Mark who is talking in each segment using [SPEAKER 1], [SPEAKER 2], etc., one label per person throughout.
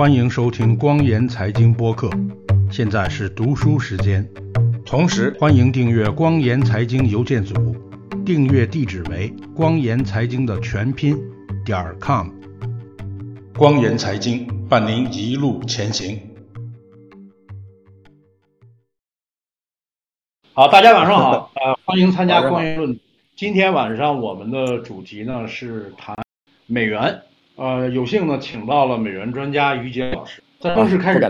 [SPEAKER 1] 欢迎收听光言财经播客，现在是读书时间。同时，欢迎订阅光言财经邮件组，订阅地址为光言财经的全拼点 com。光言财经伴您一路前行。好，大家晚上好，呃，欢迎参加光言论。今天晚上我们的主题呢是谈美元。呃，有幸呢，请到了美元专家于杰老师。在正式开始，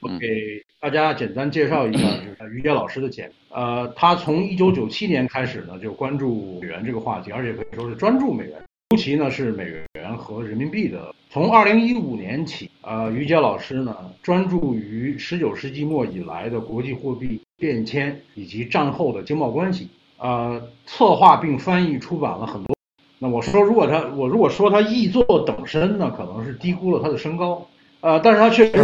[SPEAKER 1] 我给大家简单介绍一下，就是于杰老师的简。呃，他从一九九七年开始呢，就关注美元这个话题，而且可以说是专注美元，尤其呢是美元和人民币的。从二零一五年起，呃，于杰老师呢专注于十九世纪末以来的国际货币变迁以及战后的经贸关系，呃，策划并翻译出版了很多。那我说，如果他我如果说他译作等身呢，可能是低估了他的身高，呃，但是他确实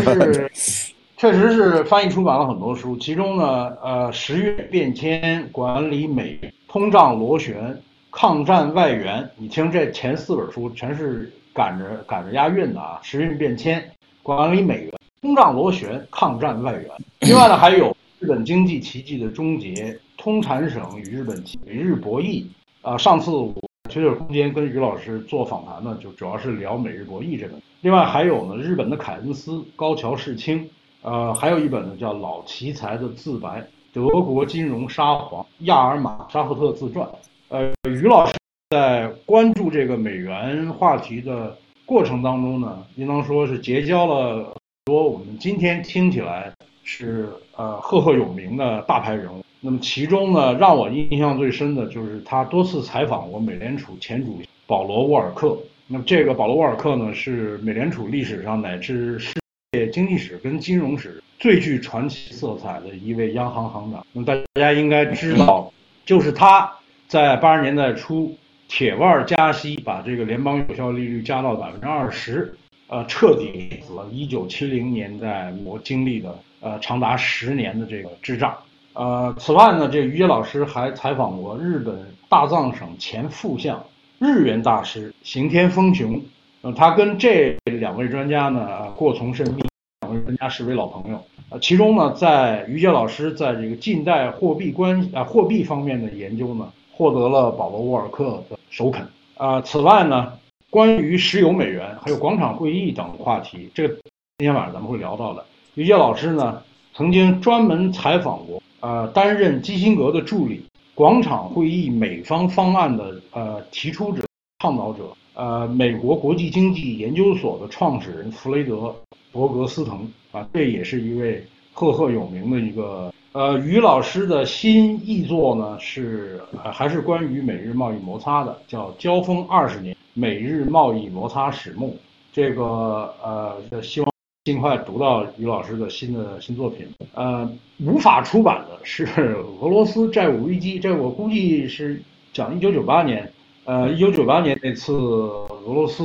[SPEAKER 1] 是，确实是翻译出版了很多书，其中呢，呃，十月变迁、管理美通胀螺旋、抗战外援，你听这前四本书全是赶着赶着押韵的啊，时运变迁、管理美元、通胀螺旋、抗战外援，另外呢还有日本经济奇迹的终结、通产省与日本美日博弈，啊，上次我。缺点空间跟于老师做访谈呢，就主要是聊美日博弈这本。另外还有呢，日本的凯恩斯、高桥世清，呃，还有一本呢叫《老奇才的自白》，德国金融沙皇亚尔马沙赫特自传。呃，于老师在关注这个美元话题的过程当中呢，应当说是结交了很多我们今天听起来是呃赫赫有名的大牌人物。那么其中呢，让我印象最深的就是他多次采访过美联储前主席保罗·沃尔克。那么这个保罗·沃尔克呢，是美联储历史上乃至世界经济史跟金融史最具传奇色彩的一位央行行长。那么大家应该知道，就是他在八十年代初铁腕加息，把这个联邦有效利率加到百分之二十，呃，彻底了一九七零年代我经历的呃长达十年的这个滞胀。呃，此外呢，这于杰老师还采访过日本大藏省前副相、日元大师刑天丰雄。呃，他跟这两位专家呢过从甚密，两位专家是为老朋友。呃，其中呢，在于杰老师在这个近代货币关啊货币方面的研究呢，获得了保罗沃尔克的首肯。啊，此外呢，关于石油美元还有广场会议等话题，这个今天晚上咱们会聊到的。于杰老师呢，曾经专门采访过。呃，担任基辛格的助理，广场会议美方方案的呃提出者、倡导者，呃，美国国际经济研究所的创始人弗雷德·伯格斯滕啊，这也是一位赫赫有名的一个呃，于老师的新译作呢是呃还是关于美日贸易摩擦的，叫《交锋二十年美日贸易摩擦始末》，这个呃希望。尽快读到于老师的新的新作品。呃，无法出版的是 俄罗斯债务危机，这我估计是讲一九九八年。呃，一九九八年那次俄罗斯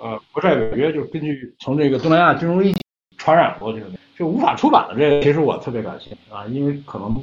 [SPEAKER 1] 呃国债违约，就根据从这个东南亚金融危机传染过去的。就无法出版的这个，其实我特别感兴趣啊，因为可能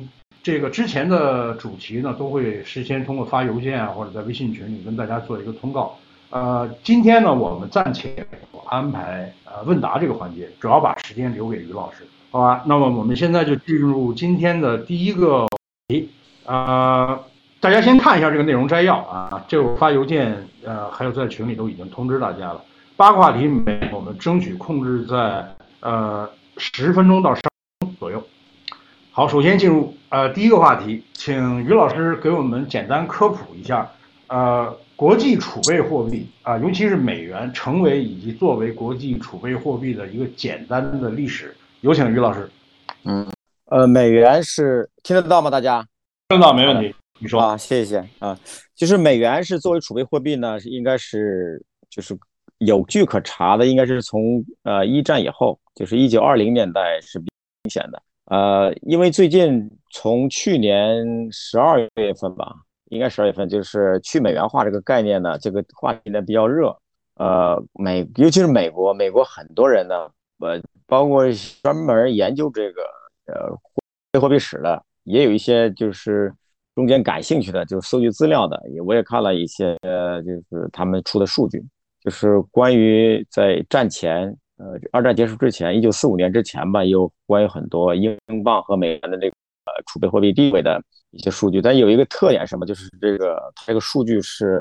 [SPEAKER 1] 这个之前的主题呢，都会事先通过发邮件啊，或者在微信群里跟大家做一个通告。呃，今天呢，我们暂且安排呃问答这个环节，主要把时间留给于老师，好吧？那么我们现在就进入今天的第一个题，呃，大家先看一下这个内容摘要啊，这我发邮件呃还有在群里都已经通知大家了。八个话题，我们争取控制在呃十分钟到十分钟左右。好，首先进入呃第一个话题，请于老师给我们简单科普一下，呃。国际储备货币啊，尤其是美元成为以及作为国际储备货币的一个简单的历史，有请于老师。
[SPEAKER 2] 嗯，呃，美元是听得到吗？大家
[SPEAKER 1] 听得到，没问题。你说
[SPEAKER 2] 啊，谢谢啊。就是美元是作为储备货币呢，是应该是就是有据可查的，应该是从呃一战以后，就是一九二零年代是比较明显的。呃，因为最近从去年十二月份吧。应该十二月份，就是去美元化这个概念呢，这个话题呢比较热。呃，美尤其是美国，美国很多人呢，呃，包括专门研究这个呃货币史的，也有一些就是中间感兴趣的，就是搜集资料的，也我也看了一些，呃，就是他们出的数据，就是关于在战前呃，二战结束之前，一九四五年之前吧，有关于很多英镑和美元的这个储备货币地位的一些数据，但有一个特点什么，就是这个它这个数据是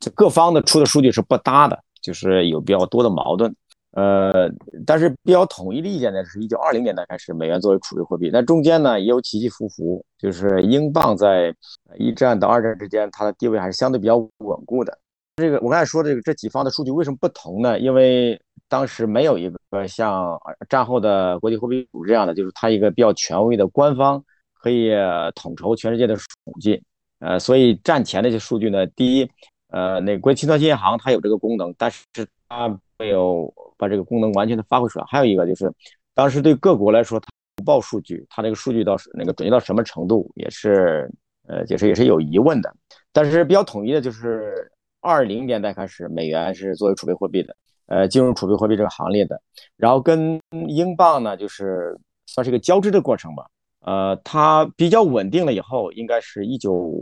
[SPEAKER 2] 这各方的出的数据是不搭的，就是有比较多的矛盾。呃，但是比较统一的意见呢，是一九二零年代开始，美元作为储备货币，那中间呢也有起起伏伏，就是英镑在一战到二战之间，它的地位还是相对比较稳固的。这个我刚才说这个这几方的数据为什么不同呢？因为当时没有一个像战后的国际货币组织这样的，就是它一个比较权威的官方可以统筹全世界的统计。呃，所以战前的这些数据呢，第一，呃，那国际清算银行它有这个功能，但是它没有。把这个功能完全的发挥出来，还有一个就是，当时对各国来说，它不报数据，它这个数据到那个准确到什么程度，也是呃，也是也是有疑问的。但是比较统一的就是，二零年代开始，美元是作为储备货币的，呃，进入储备货币这个行列的。然后跟英镑呢，就是算是一个交织的过程吧。呃，它比较稳定了以后，应该是一九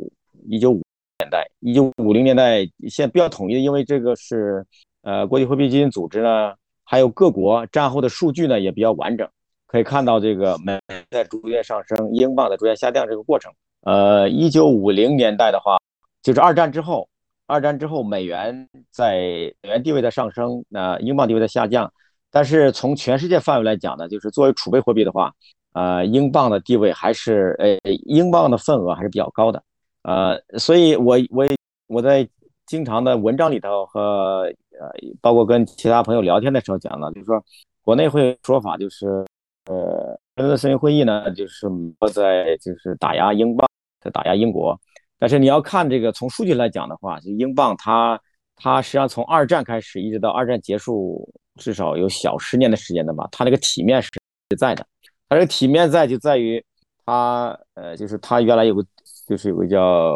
[SPEAKER 2] 一九五年代，一九五零年代现在比较统一，因为这个是呃，国际货币基金组织呢。还有各国战后的数据呢，也比较完整，可以看到这个美在逐渐上升，英镑在逐渐下降这个过程。呃，一九五零年代的话，就是二战之后，二战之后美元在美元地位在上升，那英镑地位在下降。但是从全世界范围来讲呢，就是作为储备货币的话，呃，英镑的地位还是呃，英镑的份额还是比较高的。呃，所以我我我在。经常的文章里头和呃，包括跟其他朋友聊天的时候讲了，就是说国内会说法就是，呃，伦敦森林会议呢，就是在就是打压英镑，在打压英国。但是你要看这个从数据来讲的话，就英镑它它实际上从二战开始一直到二战结束，至少有小十年的时间的吧，它那个体面是在的。它这个体面在就在于它呃，就是它原来有个就是有个叫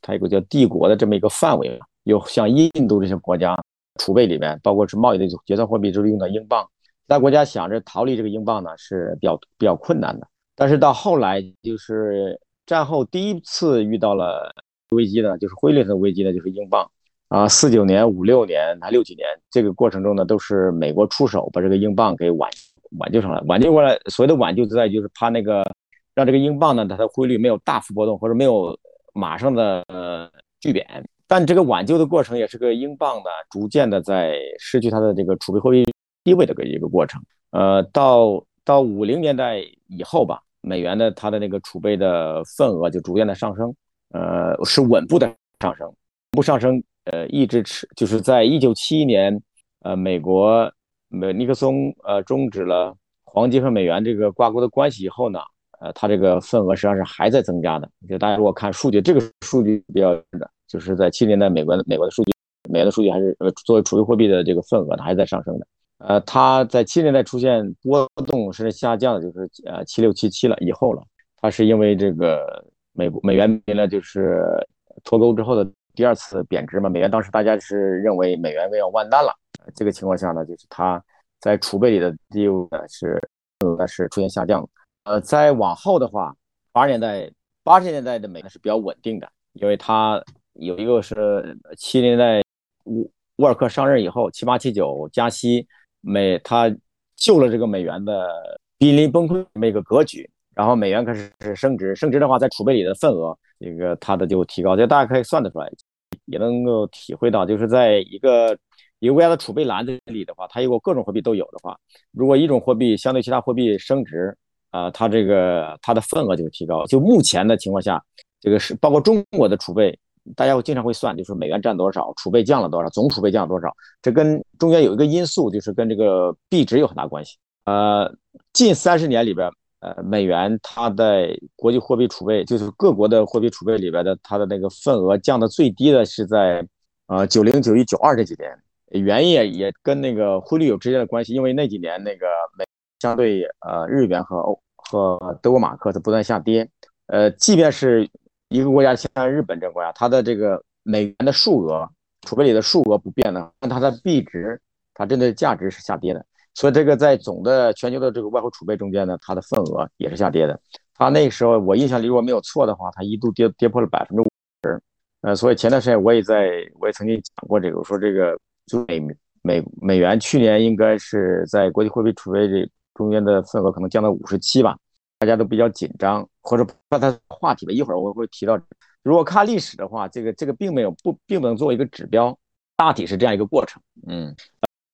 [SPEAKER 2] 它有个叫帝国的这么一个范围。有像印度这些国家储备里面，包括是贸易的结算货币，都是用的英镑。其他国家想着逃离这个英镑呢，是比较比较困难的。但是到后来，就是战后第一次遇到了危机呢，就是汇率的危机呢，就是英镑啊。四九年、五六年、还六几年这个过程中呢，都是美国出手把这个英镑给挽挽救上来。挽救过来，所谓的挽救就在就是怕那个让这个英镑呢，它的汇率没有大幅波动，或者没有马上的呃巨贬。但这个挽救的过程也是个英镑呢逐渐的在失去它的这个储备货币地位的个一个过程。呃，到到五零年代以后吧，美元的它的那个储备的份额就逐渐的上升，呃，是稳步的上升，不上升，呃，一直持就是在一九七一年，呃，美国美尼克松呃终止了黄金和美元这个挂钩的关系以后呢，呃，它这个份额实际上是还在增加的。就大家如果看数据，这个数据比较的。就是在七零年代，美国的美国的数据，美元的数据还是呃作为储备货币的这个份额，它还在上升的。呃，它在七零年代出现波动是下降，就是呃七六七七了以后了。它是因为这个美国美元没了就是脱钩之后的第二次贬值嘛。美元当时大家是认为美元要完蛋了，这个情况下呢，就是它在储备里的地位是呃是出现下降。呃，再往后的话，八十年代八十年代的美元是比较稳定的，因为它。有一个是七零年代沃沃尔克上任以后，七八七九加息，美他救了这个美元的濒临崩溃这么一个格局，然后美元开始升值，升值的话，在储备里的份额，这个它的就提高，这大家可以算得出来，也能够体会到，就是在一个一个国家的储备篮子里的话，它如果各种货币都有的话，如果一种货币相对其他货币升值，啊，它这个它的份额就会提高。就目前的情况下，这个是包括中国的储备。大家会经常会算，就是美元占多少，储备降了多少，总储备降了多少。这跟中间有一个因素，就是跟这个币值有很大关系。呃，近三十年里边，呃，美元它在国际货币储备，就是各国的货币储备里边的它的那个份额降的最低的是在呃九零、九一、九二这几年。原因也也跟那个汇率有直接的关系，因为那几年那个美相对呃日元和欧和德国马克它不断下跌。呃，即便是。一个国家像日本这个国家，它的这个美元的数额储备里的数额不变的，但它的币值，它真的价值是下跌的。所以这个在总的全球的这个外汇储备中间呢，它的份额也是下跌的。它那个时候我印象里如果没有错的话，它一度跌跌破了百分之五十。呃，所以前段时间我也在，我也曾经讲过这个，我说这个就美美美元去年应该是在国际货币储备这中间的份额可能降到五十七吧，大家都比较紧张，或者把它话题吧。一会儿我会提到，如果看历史的话，这个这个并没有不并不能作为一个指标，大体是这样一个过程。嗯，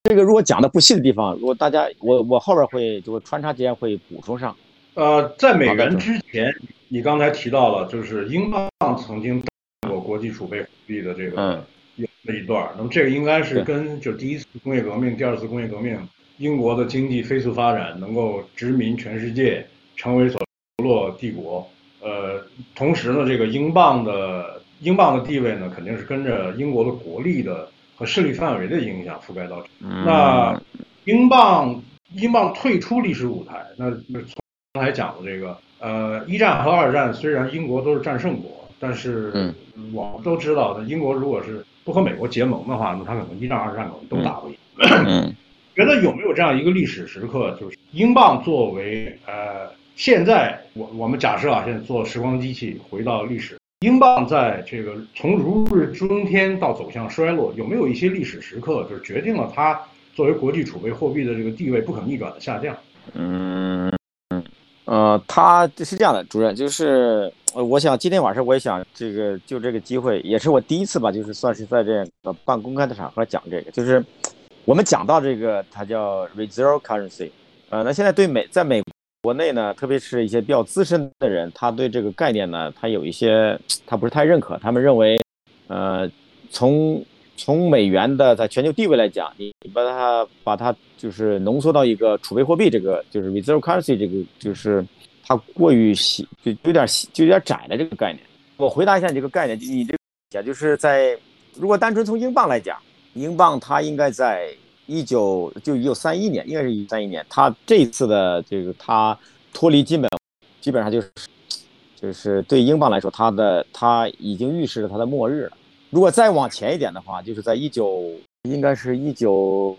[SPEAKER 2] 这个如果讲的不细的地方，如果大家我我后边会就会穿插间会补充上。
[SPEAKER 1] 呃，在美元之前，你刚才提到了，就是英镑曾经过国际储备货币的这个有那一段。那么这个应该是跟就第一次工业革命、第二次工业革命，英国的经济飞速发展，能够殖民全世界，成为所落帝国。呃，同时呢，这个英镑的英镑的地位呢，肯定是跟着英国的国力的和势力范围的影响覆盖到。那英镑英镑退出历史舞台，那那从刚才讲的这个，呃，一战和二战虽然英国都是战胜国，但是我们都知道，的，英国如果是不和美国结盟的话，那他可能一战、二战可能都打不赢。觉得有没有这样一个历史时刻，就是英镑作为呃，现在我我们假设啊，现在做时光机器回到历史，英镑在这个从如日中天到走向衰落，有没有一些历史时刻，就是决定了它作为国际储备货币的这个地位不可逆转的下降？
[SPEAKER 2] 嗯。呃，他是这样的，主任，就是我想今天晚上我也想这个就这个机会，也是我第一次吧，就是算是在这个半公开的场合讲这个，就是我们讲到这个，它叫 reserve currency，呃，那现在对美在美国内呢，特别是一些比较资深的人，他对这个概念呢，他有一些他不是太认可，他们认为，呃，从从美元的在全球地位来讲，你把它把它就是浓缩到一个储备货币，这个就是 reserve currency，这个就是它过于细，就有点细就有点窄的这个概念。我回答一下你这个概念，你这讲就是在如果单纯从英镑来讲，英镑它应该在一九就一九三一年，应该是一九三一年，它这一次的这个它脱离基本基本上就是就是对英镑来说，它的它已经预示着它的末日了。如果再往前一点的话，就是在一九，应该是一九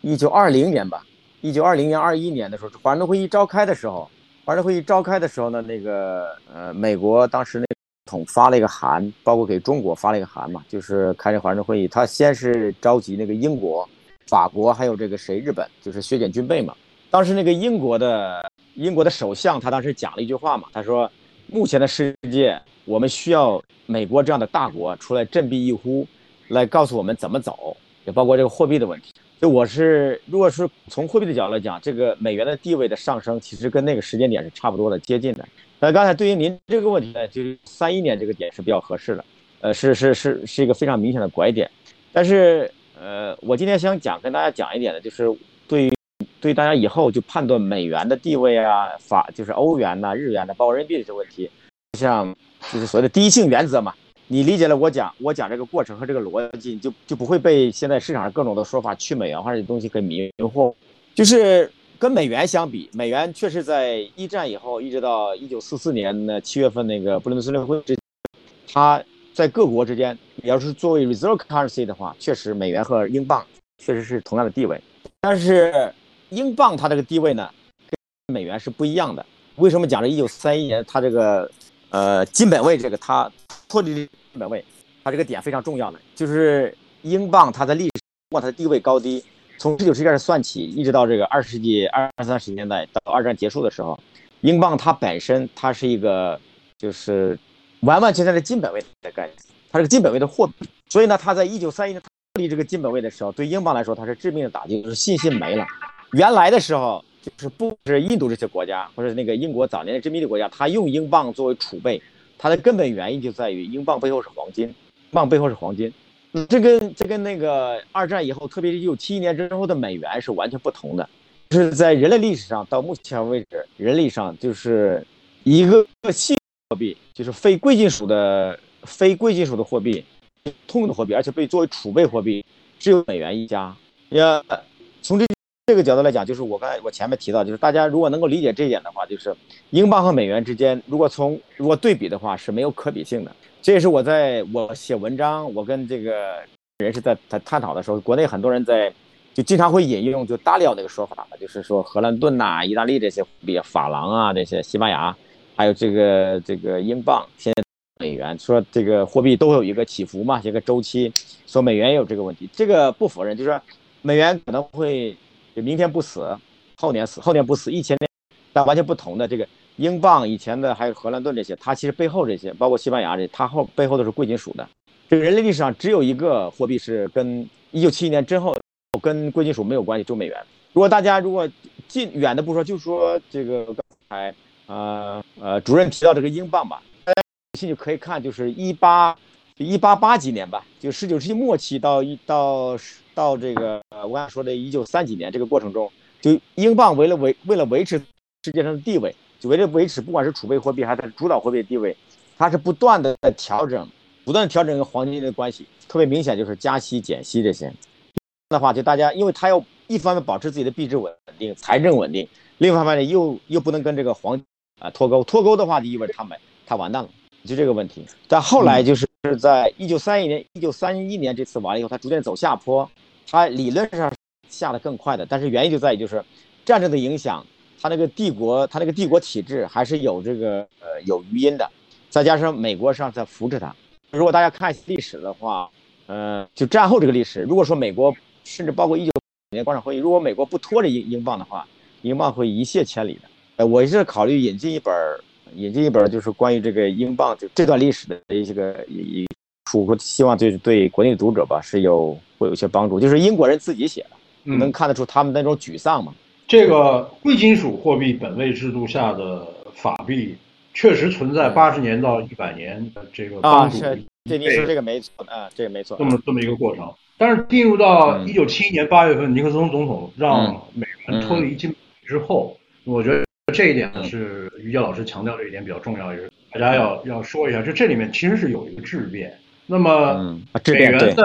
[SPEAKER 2] 一九二零年吧，一九二零年、二一年的时候，华盛顿会议召开的时候，华盛顿会议召开的时候呢，那个呃，美国当时那统发了一个函，包括给中国发了一个函嘛，就是开这华盛顿会议，他先是召集那个英国、法国还有这个谁日本，就是削减军备嘛。当时那个英国的英国的首相他当时讲了一句话嘛，他说。目前的世界，我们需要美国这样的大国出来振臂一呼，来告诉我们怎么走，也包括这个货币的问题。就我是，如果是从货币的角度来讲，这个美元的地位的上升，其实跟那个时间点是差不多的，接近的。那刚才对于您这个问题呢，就是三一年这个点是比较合适的，呃，是是是是一个非常明显的拐点。但是，呃，我今天想讲跟大家讲一点的，就是对于。对大家以后就判断美元的地位啊，法就是欧元呐、日元的，包括人民币这些问题，像就是所谓的第一性原则嘛。你理解了我讲我讲这个过程和这个逻辑，就就不会被现在市场上各种的说法去美元化这些东西给迷惑。就是跟美元相比，美元确实在一战以后一直到一九四四年的七月份那个布伦顿森林会之，它在各国之间，你要是作为 reserve currency 的话，确实美元和英镑确实是同样的地位，但是。英镑它这个地位呢，跟美元是不一样的。为什么讲这一九三一年它这个呃金本位这个它脱离金本位，它这个点非常重要的，就是英镑它的历史，它的地位高低，从十九世纪开始算起，一直到这个二十世纪二三十年代到二战结束的时候，英镑它本身它是一个就是完完全全的金本位的概念，它是个金本位的货币。所以呢，它在一九三一年脱离这个金本位的时候，对英镑来说它是致命的打击，就是信心没了。原来的时候，就是不是印度这些国家，或者那个英国早年的殖民地国家，他用英镑作为储备，它的根本原因就在于英镑背后是黄金，镑背后是黄金。这跟这跟那个二战以后，特别是一九七一年之后的美元是完全不同的。就是在人类历史上到目前为止，人类上就是一个新货币，就是非贵金属的非贵金属的货币，通用的货币，而且被作为储备货币，只有美元一家。呀，从这。这个角度来讲，就是我刚才我前面提到，就是大家如果能够理解这一点的话，就是英镑和美元之间，如果从如果对比的话，是没有可比性的。这也是我在我写文章，我跟这个人士在在探讨的时候，国内很多人在就经常会引用就大料那个说法，就是说荷兰盾呐、意大利这些比、法郎啊这些、西班牙，还有这个这个英镑、现在美元，说这个货币都有一个起伏嘛，一个周期，说美元也有这个问题，这个不否认，就是说。美元可能会就明天不死，后年死，后年不死，一千年，但完全不同的这个英镑以前的还有荷兰盾这些，它其实背后这些，包括西班牙这，它后背后都是贵金属的。这个人类历史上只有一个货币是跟一九七一年之后跟贵金属没有关系，就美元。如果大家如果近远的不说，就说这个刚才呃呃主任提到这个英镑吧，大家有兴趣可以看，就是一八一八八几年吧，就十九世纪末期到一到十到这个我刚才说的一九三几年这个过程中，就英镑为了维为了维持世界上的地位，就为了维持不管是储备货币还是主导货币的地位，它是不断的在调整。不断调整跟黄金的关系，特别明显就是加息、减息这些的话，就大家，因为它要一方面保持自己的币值稳定、财政稳定，另一方面呢又又不能跟这个黄啊脱钩，脱钩的话就意味着他们他完蛋了，就这个问题。但后来就是在一九三一年、一九三一年这次完了以后，它逐渐走下坡，他理论上下的更快的，但是原因就在于就是战争的影响，他那个帝国，他那个帝国体制还是有这个呃有余音的，再加上美国上在扶持他。如果大家看历史的话，嗯，就战后这个历史，如果说美国甚至包括一九年广场会议，如果美国不拖着英英镑的话，英镑会一泻千里的。呃，我是考虑引进一本，引进一本就是关于这个英镑这这段历史的一些个一出，希望就是对国内读者吧是有会有一些帮助。就是英国人自己写的，能看得出他们那种沮丧吗。
[SPEAKER 1] 这个贵金属货币本位制度下的法币。确实存在八十年到一百年的这个帮助，
[SPEAKER 2] 这你说这个没错啊，这个没错，
[SPEAKER 1] 这么这么一个过程。但是进入到一九七一年八月份，尼克松总统让美元脱离金之后，我觉得这一点呢是于杰老师强调这一点比较重要，也是大家要要说一下，就这里面其实是有一个质变。那么美元在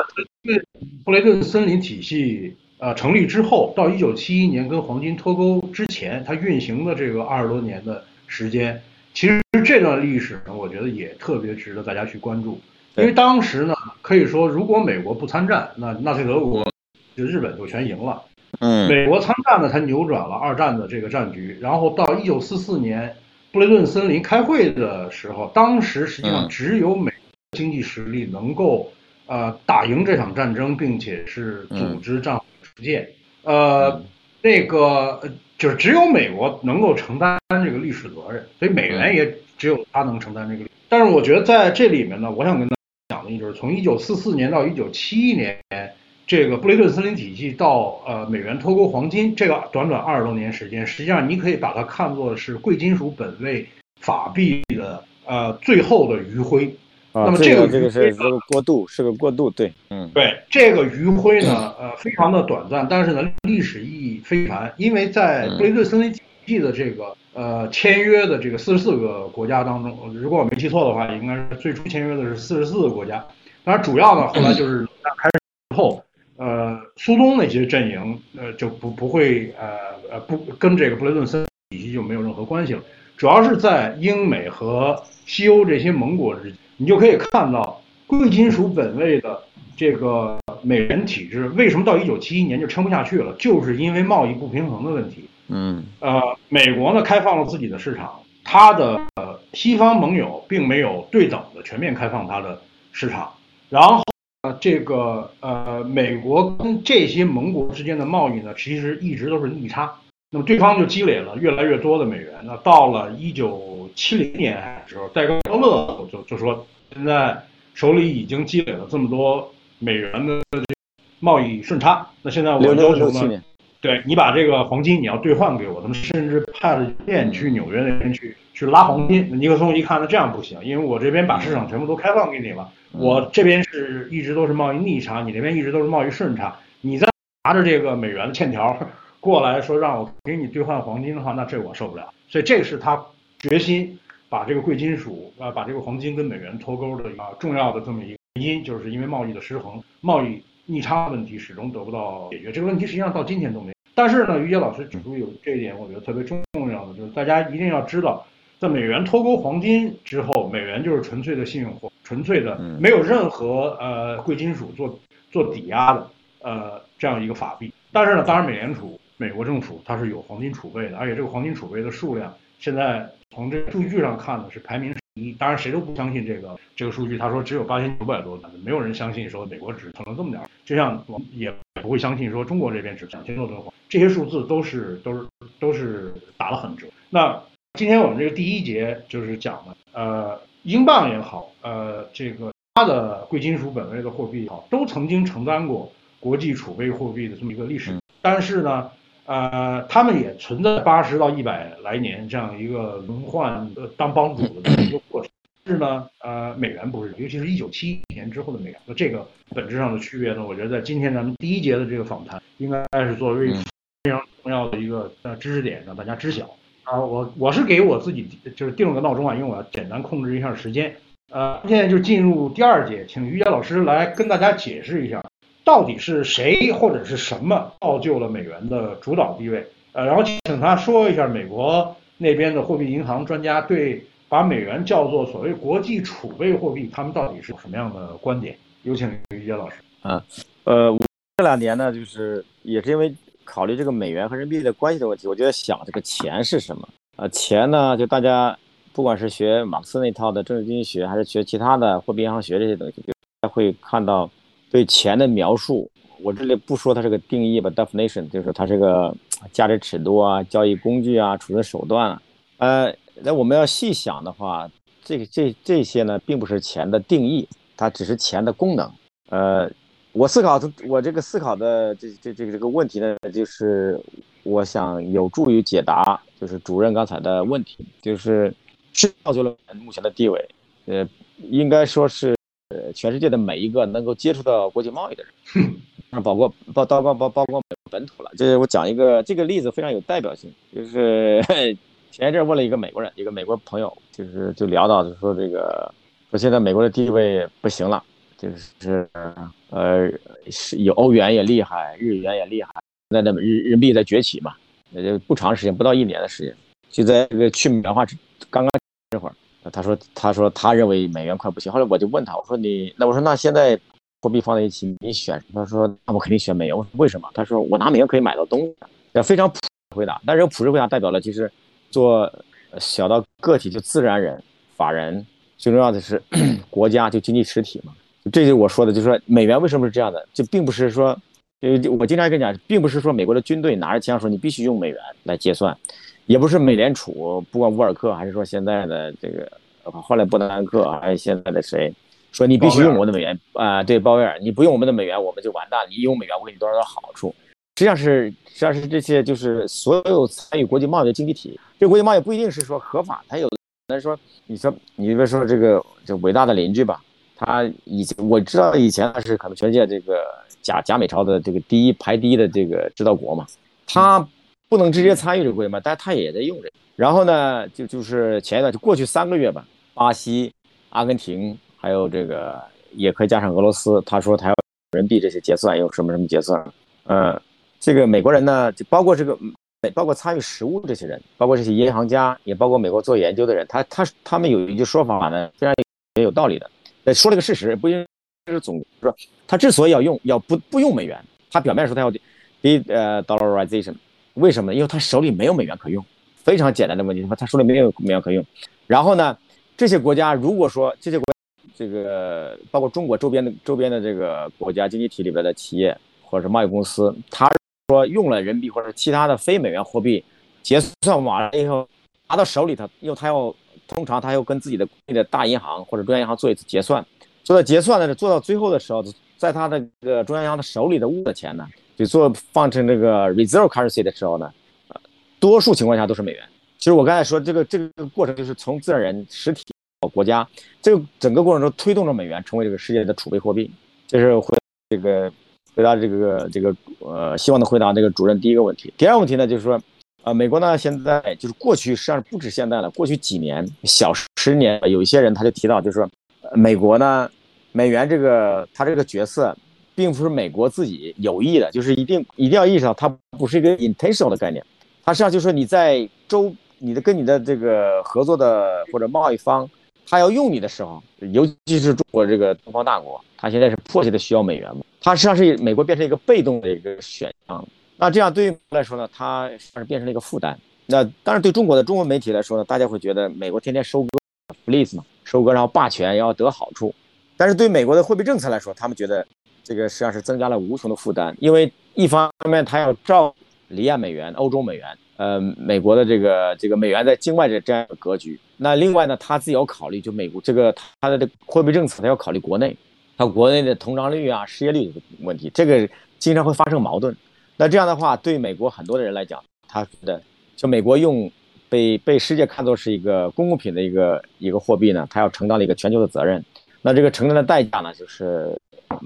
[SPEAKER 1] 布雷顿森林体系呃成立之后，到一九七一年跟黄金脱钩之前，它运行的这个二十多年的时间。其实这段历史呢，我觉得也特别值得大家去关注，因为当时呢，可以说如果美国不参战，那纳粹德国就日本就全赢了。
[SPEAKER 2] 嗯，
[SPEAKER 1] 美国参战呢，才扭转了二战的这个战局。然后到一九四四年布雷顿森林开会的时候，当时实际上只有美经济实力能够呃打赢这场战争，并且是组织战火重建。呃，那个。就是只有美国能够承担这个历史责任，所以美元也只有它能承担这个。但是我觉得在这里面呢，我想跟大家讲的就是从一九四四年到一九七一年，这个布雷顿森林体系到呃美元脱钩黄金这个短短二十多年时间，实际上你可以把它看作是贵金属本位法币的呃最后的余晖。那么
[SPEAKER 2] 这
[SPEAKER 1] 个
[SPEAKER 2] 这个是这个过渡，是个过渡，对，嗯，
[SPEAKER 1] 对，这个余晖呢，呃，非常的短暂，但是呢，历史意义非凡，因为在布雷顿森林体系的这个呃签约的这个四十四个国家当中，如果我没记错的话，应该是最初签约的是四十四个国家，当然主要呢，后来就是开始之后，呃，苏东那些阵营，呃，就不不会，呃呃，不跟这个布雷顿森体系就没有任何关系了，主要是在英美和西欧这些盟国之间。你就可以看到贵金属本位的这个美元体制为什么到一九七一年就撑不下去了，就是因为贸易不平衡的问题。
[SPEAKER 2] 嗯，
[SPEAKER 1] 呃，美国呢开放了自己的市场，它的西方盟友并没有对等的全面开放它的市场，然后呃，这个呃，美国跟这些盟国之间的贸易呢，其实一直都是逆差，那么对方就积累了越来越多的美元。那到了一九七零年的时候，戴高乐就就说。现在手里已经积累了这么多美元的贸易顺差，那现在我要求呢，对你把这个黄金你要兑换给我，他们甚至派了舰去纽约那边去去拉黄金。尼克松一看，那这样不行，因为我这边把市场全部都开放给你了，我这边是一直都是贸易逆差，你那边一直都是贸易顺差，你再拿着这个美元的欠条过来说让我给你兑换黄金的话，那这我受不了。所以这是他决心。把这个贵金属啊，把这个黄金跟美元脱钩的啊重要的这么一个原因，就是因为贸易的失衡，贸易逆差问题始终得不到解决。这个问题实际上到今天都没。但是呢，于杰老师指出有这一点，我觉得特别重要的，就是大家一定要知道，在美元脱钩黄金之后，美元就是纯粹的信用货，纯粹的没有任何呃贵金属做做抵押的呃这样一个法币。但是呢，当然美联储美国政府它是有黄金储备的，而且这个黄金储备的数量现在。从这数据上看呢，是排名一，当然谁都不相信这个这个数据。他说只有八千九百多吨，没有人相信说美国只囤了这么点儿，就像我也不会相信说中国这边只两千多吨这些数字都是都是都是打了很折。那今天我们这个第一节就是讲的，呃，英镑也好，呃，这个它的贵金属本位的货币也好，都曾经承担过国际储备货币的这么一个历史，但是呢。呃，他们也存在八十到一百来年这样一个轮换呃当帮主的这么一个过程。是呢，呃，美元不是，尤其是一九七一年之后的美元，那这个本质上的区别呢，我觉得在今天咱们第一节的这个访谈，应该是作为非常重要的一个呃知识点，让大家知晓。啊，我我是给我自己就是定了个闹钟啊，因为我要简单控制一下时间。呃，现在就进入第二节，请于佳老师来跟大家解释一下。到底是谁或者是什么造就了美元的主导地位？呃，然后请他说一下美国那边的货币银行专家对把美元叫做所谓国际储备货币，他们到底是什么样的观点？有请于杰老师。
[SPEAKER 2] 啊，呃，这两年呢，就是也是因为考虑这个美元和人民币的关系的问题，我就在想这个钱是什么？呃，钱呢，就大家不管是学马克思那套的政治经济学，还是学其他的货币银行学这些东西，大家会看到。对钱的描述，我这里不说它是个定义吧，definition，就是它是个价值尺度啊、交易工具啊、储存手段啊。呃，那我们要细想的话，这个这这些呢，并不是钱的定义，它只是钱的功能。呃，我思考的，我这个思考的这这这个这个问题呢，就是我想有助于解答，就是主任刚才的问题，就是是造就了目前的地位。呃，应该说是。呃，全世界的每一个能够接触到国际贸易的人，那包括包包括包包括本土了。这我讲一个这个例子非常有代表性，就是 前一阵问了一个美国人，一个美国朋友，就是就聊到，就说这个说现在美国的地位不行了，就是呃是有欧元也厉害，日元也厉害，那那么日人民币在崛起嘛，也就不长时间，不到一年的时间，就在这个去美元化刚刚这会儿。他说：“他说他认为美元快不行。后来我就问他，我说你那我说那现在货币放在一起，你选？他说那我肯定选美元。我说为什么？他说我拿美元可以买到东西。非常朴回答，但是朴实回答代表了其实做小到个体就自然人、法人，最重要的是 国家就经济实体嘛。这就是我说的，就是说美元为什么是这样的？就并不是说，呃，我经常跟你讲，并不是说美国的军队拿着枪说你必须用美元来结算。”也不是美联储，不管沃尔克还是说现在的这个，后来伯南克还是现在的谁，说你必须用我的美元啊？对，鲍威尔，你不用我们的美元，我们就完蛋。你用美元，我给你多少多少好处？实际上是，实际上是这些就是所有参与国际贸易的经济体。这国际贸易不一定是说合法，它有的说，你说你比如说这个这伟大的邻居吧，他以前我知道以前是可能全世界这个假假美钞的这个第一排第一的这个制造国嘛，他。不能直接参与这个规嘛，但是他也在用这个。然后呢，就就是前一段就过去三个月吧，巴西、阿根廷还有这个也可以加上俄罗斯，他说他要人民币这些结算，用什么什么结算？嗯，这个美国人呢，就包括这个，包括参与实物这些人，包括这些银行家，也包括美国做研究的人，他他他们有一句说法呢，非常也有道理的，说了个事实，不应是总说他之所以要用要不不用美元，他表面说他要 de 呃 dollarization。为什么？因为他手里没有美元可用，非常简单的问题。他他手里没有美元可用。然后呢，这些国家如果说这些国这个包括中国周边的周边的这个国家经济体里边的企业或者是贸易公司，他说用了人民币或者其他的非美元货币结算完了以后拿到手里头，因为他要通常他要跟自己的的大银行或者中央银行做一次结算，做到结算呢，做到最后的时候，在他的这个中央银行的手里的物的钱呢？就做放成这个 reserve currency 的时候呢，呃，多数情况下都是美元。其实我刚才说这个这个过程就是从自然人、实体到国家，这个整个过程中推动着美元成为这个世界的储备货币。这是回这个回答这个这个呃，希望能回答这个主任第一个问题。第二个问题呢，就是说，呃，美国呢现在就是过去实际上不止现在了，过去几年小十年，有一些人他就提到，就是说，美国呢，美元这个它这个角色。并不是美国自己有意的，就是一定一定要意识到，它不是一个 intentional 的概念，它实际上就是说你在周你的跟你的这个合作的或者贸易方，他要用你的时候，尤其是中国这个东方大国，他现在是迫切的需要美元嘛，它实际上是美国变成一个被动的一个选项，那这样对于来说呢，它是变成了一个负担。那当然对中国的中文媒体来说呢，大家会觉得美国天天收割，福利嘛，收割然后霸权要得好处。但是对美国的货币政策来说，他们觉得这个实际上是增加了无穷的负担，因为一方面他要照离岸美元、欧洲美元，呃，美国的这个这个美元在境外的这样一个格局。那另外呢，他自己要考虑，就美国这个他的这货币政策，他要考虑国内，他国内的通胀率啊、失业率的问题，这个经常会发生矛盾。那这样的话，对美国很多的人来讲，他觉得就美国用被被世界看作是一个公共品的一个一个货币呢，他要承担了一个全球的责任。那这个承担的代价呢，就是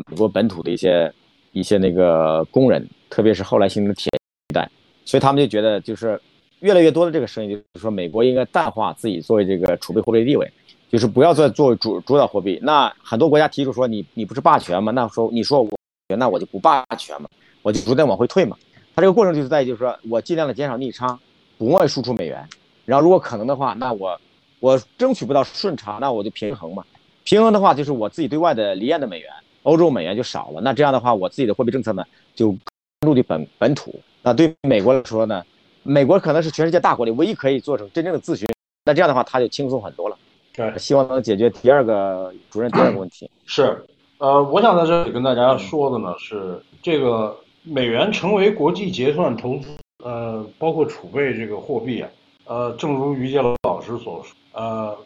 [SPEAKER 2] 美国本土的一些一些那个工人，特别是后来形成的铁一代，所以他们就觉得就是越来越多的这个声音，就是说美国应该淡化自己作为这个储备货币的地位，就是不要再作为主主导货币。那很多国家提出说你你不是霸权吗？那说你说我那我就不霸权嘛。我就逐渐往回退嘛，它这个过程就是在于，就是说我尽量的减少逆差，不外输出美元，然后如果可能的话，那我我争取不到顺差，那我就平衡嘛。平衡的话，就是我自己对外的离岸的美元，欧洲美元就少了。那这样的话，我自己的货币政策呢，就关注的本本土。那对美国来说呢，美国可能是全世界大国里唯一可以做成真正的自学。那这样的话，他就轻松很多了。
[SPEAKER 1] 对，
[SPEAKER 2] 希望能解决第二个主任第二个问题。
[SPEAKER 1] 是，呃，我想在这里跟大家说的呢是这个。美元成为国际结算投资，呃，包括储备这个货币啊，呃，正如于杰老师所说，呃，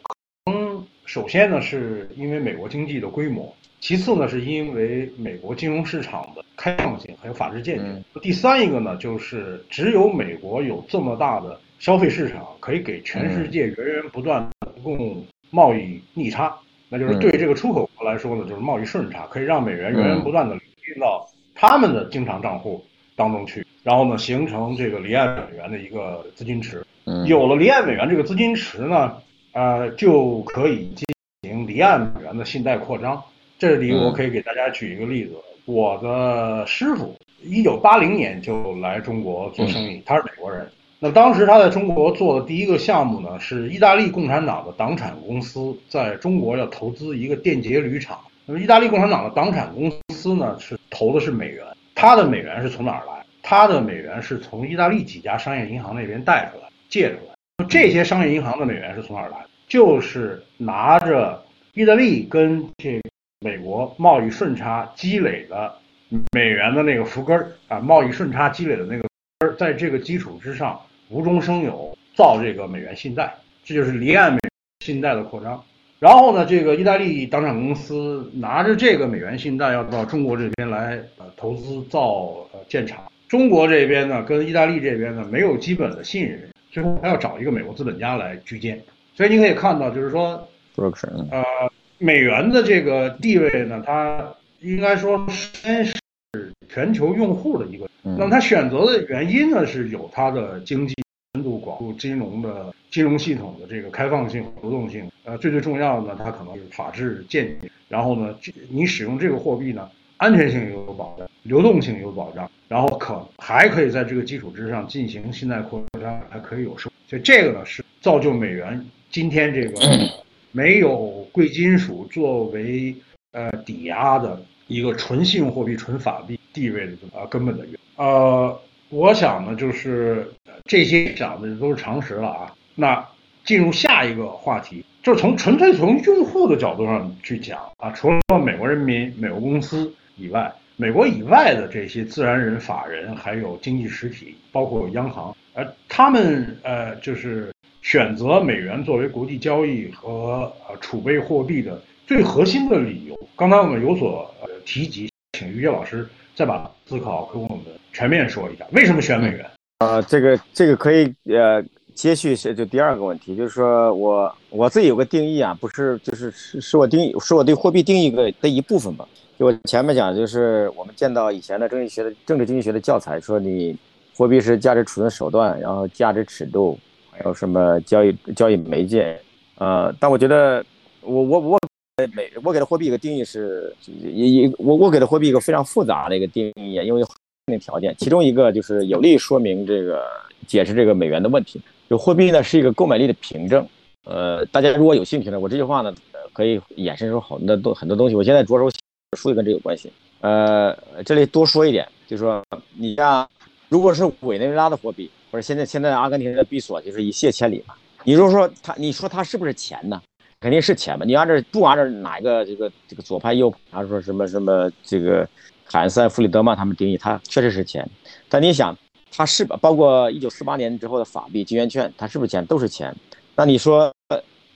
[SPEAKER 1] 嗯，首先呢，是因为美国经济的规模，其次呢，是因为美国金融市场的开放性还有法治健全，第三一个呢，就是只有美国有这么大的消费市场，可以给全世界源源不断供贸易逆差，那就是对这个出口国来说呢，就是贸易顺差，可以让美元源源不断的流进到。他们的经常账户当中去，然后呢，形成这个离岸美元的一个资金池。有了离岸美元这个资金池呢，呃，就可以进行离岸美元的信贷扩张。这里我可以给大家举一个例子，我的师傅一九八零年就来中国做生意，他是美国人。那当时他在中国做的第一个项目呢，是意大利共产党的党产公司在中国要投资一个电解铝厂。那么，意大利共产党的党产公司呢，是投的是美元，他的美元是从哪儿来？他的美元是从意大利几家商业银行那边贷出来、借出来。这些商业银行的美元是从哪儿来？就是拿着意大利跟这美国贸易顺差积累的美元的那个福根儿啊，贸易顺差积累的那个根儿，在这个基础之上无中生有造这个美元信贷，这就是离岸美信贷的扩张。然后呢，这个意大利党产公司拿着这个美元信贷要到中国这边来呃投资造呃建厂，中国这边呢跟意大利这边呢没有基本的信任，最后还要找一个美国资本家来居间，所以你可以看到，就是说，呃，美元的这个地位呢，它应该说先是全球用户的一个，那么它选择的原因呢是有它的经济。深度广度金融的金融系统的这个开放性、流动性，呃，最最重要的呢，它可能是法治健全。然后呢，你使用这个货币呢，安全性有保障，流动性有保障，然后可还可以在这个基础之上进行信贷扩张，还可以有收。所以这个呢，是造就美元今天这个 没有贵金属作为呃抵押的一个纯信用货币、纯法币地位的啊根本的原因。呃。我想呢，就是这些讲的都是常识了啊。那进入下一个话题，就是从纯粹从用户的角度上去讲啊，除了美国人民、美国公司以外，美国以外的这些自然人、法人，还有经济实体，包括央行，呃，他们呃，就是选择美元作为国际交易和呃储备货币的最核心的理由，刚才我们有所呃提及，请于杰老师再把思考跟我们。全面说一下为什么选美元？
[SPEAKER 2] 呃，这个这个可以呃接续是就第二个问题，就是说我我自己有个定义啊，不是就是是是我定义是我对货币定义个的一部分吧。就我前面讲，就是我们见到以前的经济学的政治经济学的教材说，你货币是价值储存手段，然后价值尺度，还有什么交易交易媒介。呃，但我觉得我我我美我给的货币一个定义是一一我我给的货币一个非常复杂的一个定义，因为那。条件，其中一个就是有利说明这个解释这个美元的问题。就货币呢是一个购买力的凭证。呃，大家如果有兴趣呢，我这句话呢可以衍生出很多东很多东西。我现在着手写书也跟这有关系。呃，这里多说一点，就是说你像如果是委内瑞拉的货币，现在现在阿根廷的比索，就是一泻千里嘛。你如果说它，你说它是不是钱呢？肯定是钱嘛。你按照不按照哪一个这个这个左派右派，说什么什么这个凯恩斯、弗里德曼他们定义，它确实是钱。但你想，它是包括一九四八年之后的法币、金圆券，它是不是钱？都是钱。那你说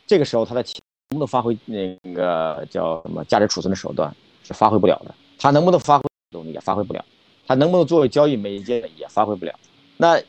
[SPEAKER 2] 这个时候它的钱能不能发挥那个叫什么价值储存的手段？是发挥不了的。它能不能发挥动力也发挥不了。它能不能作为交易媒介也发挥不了。那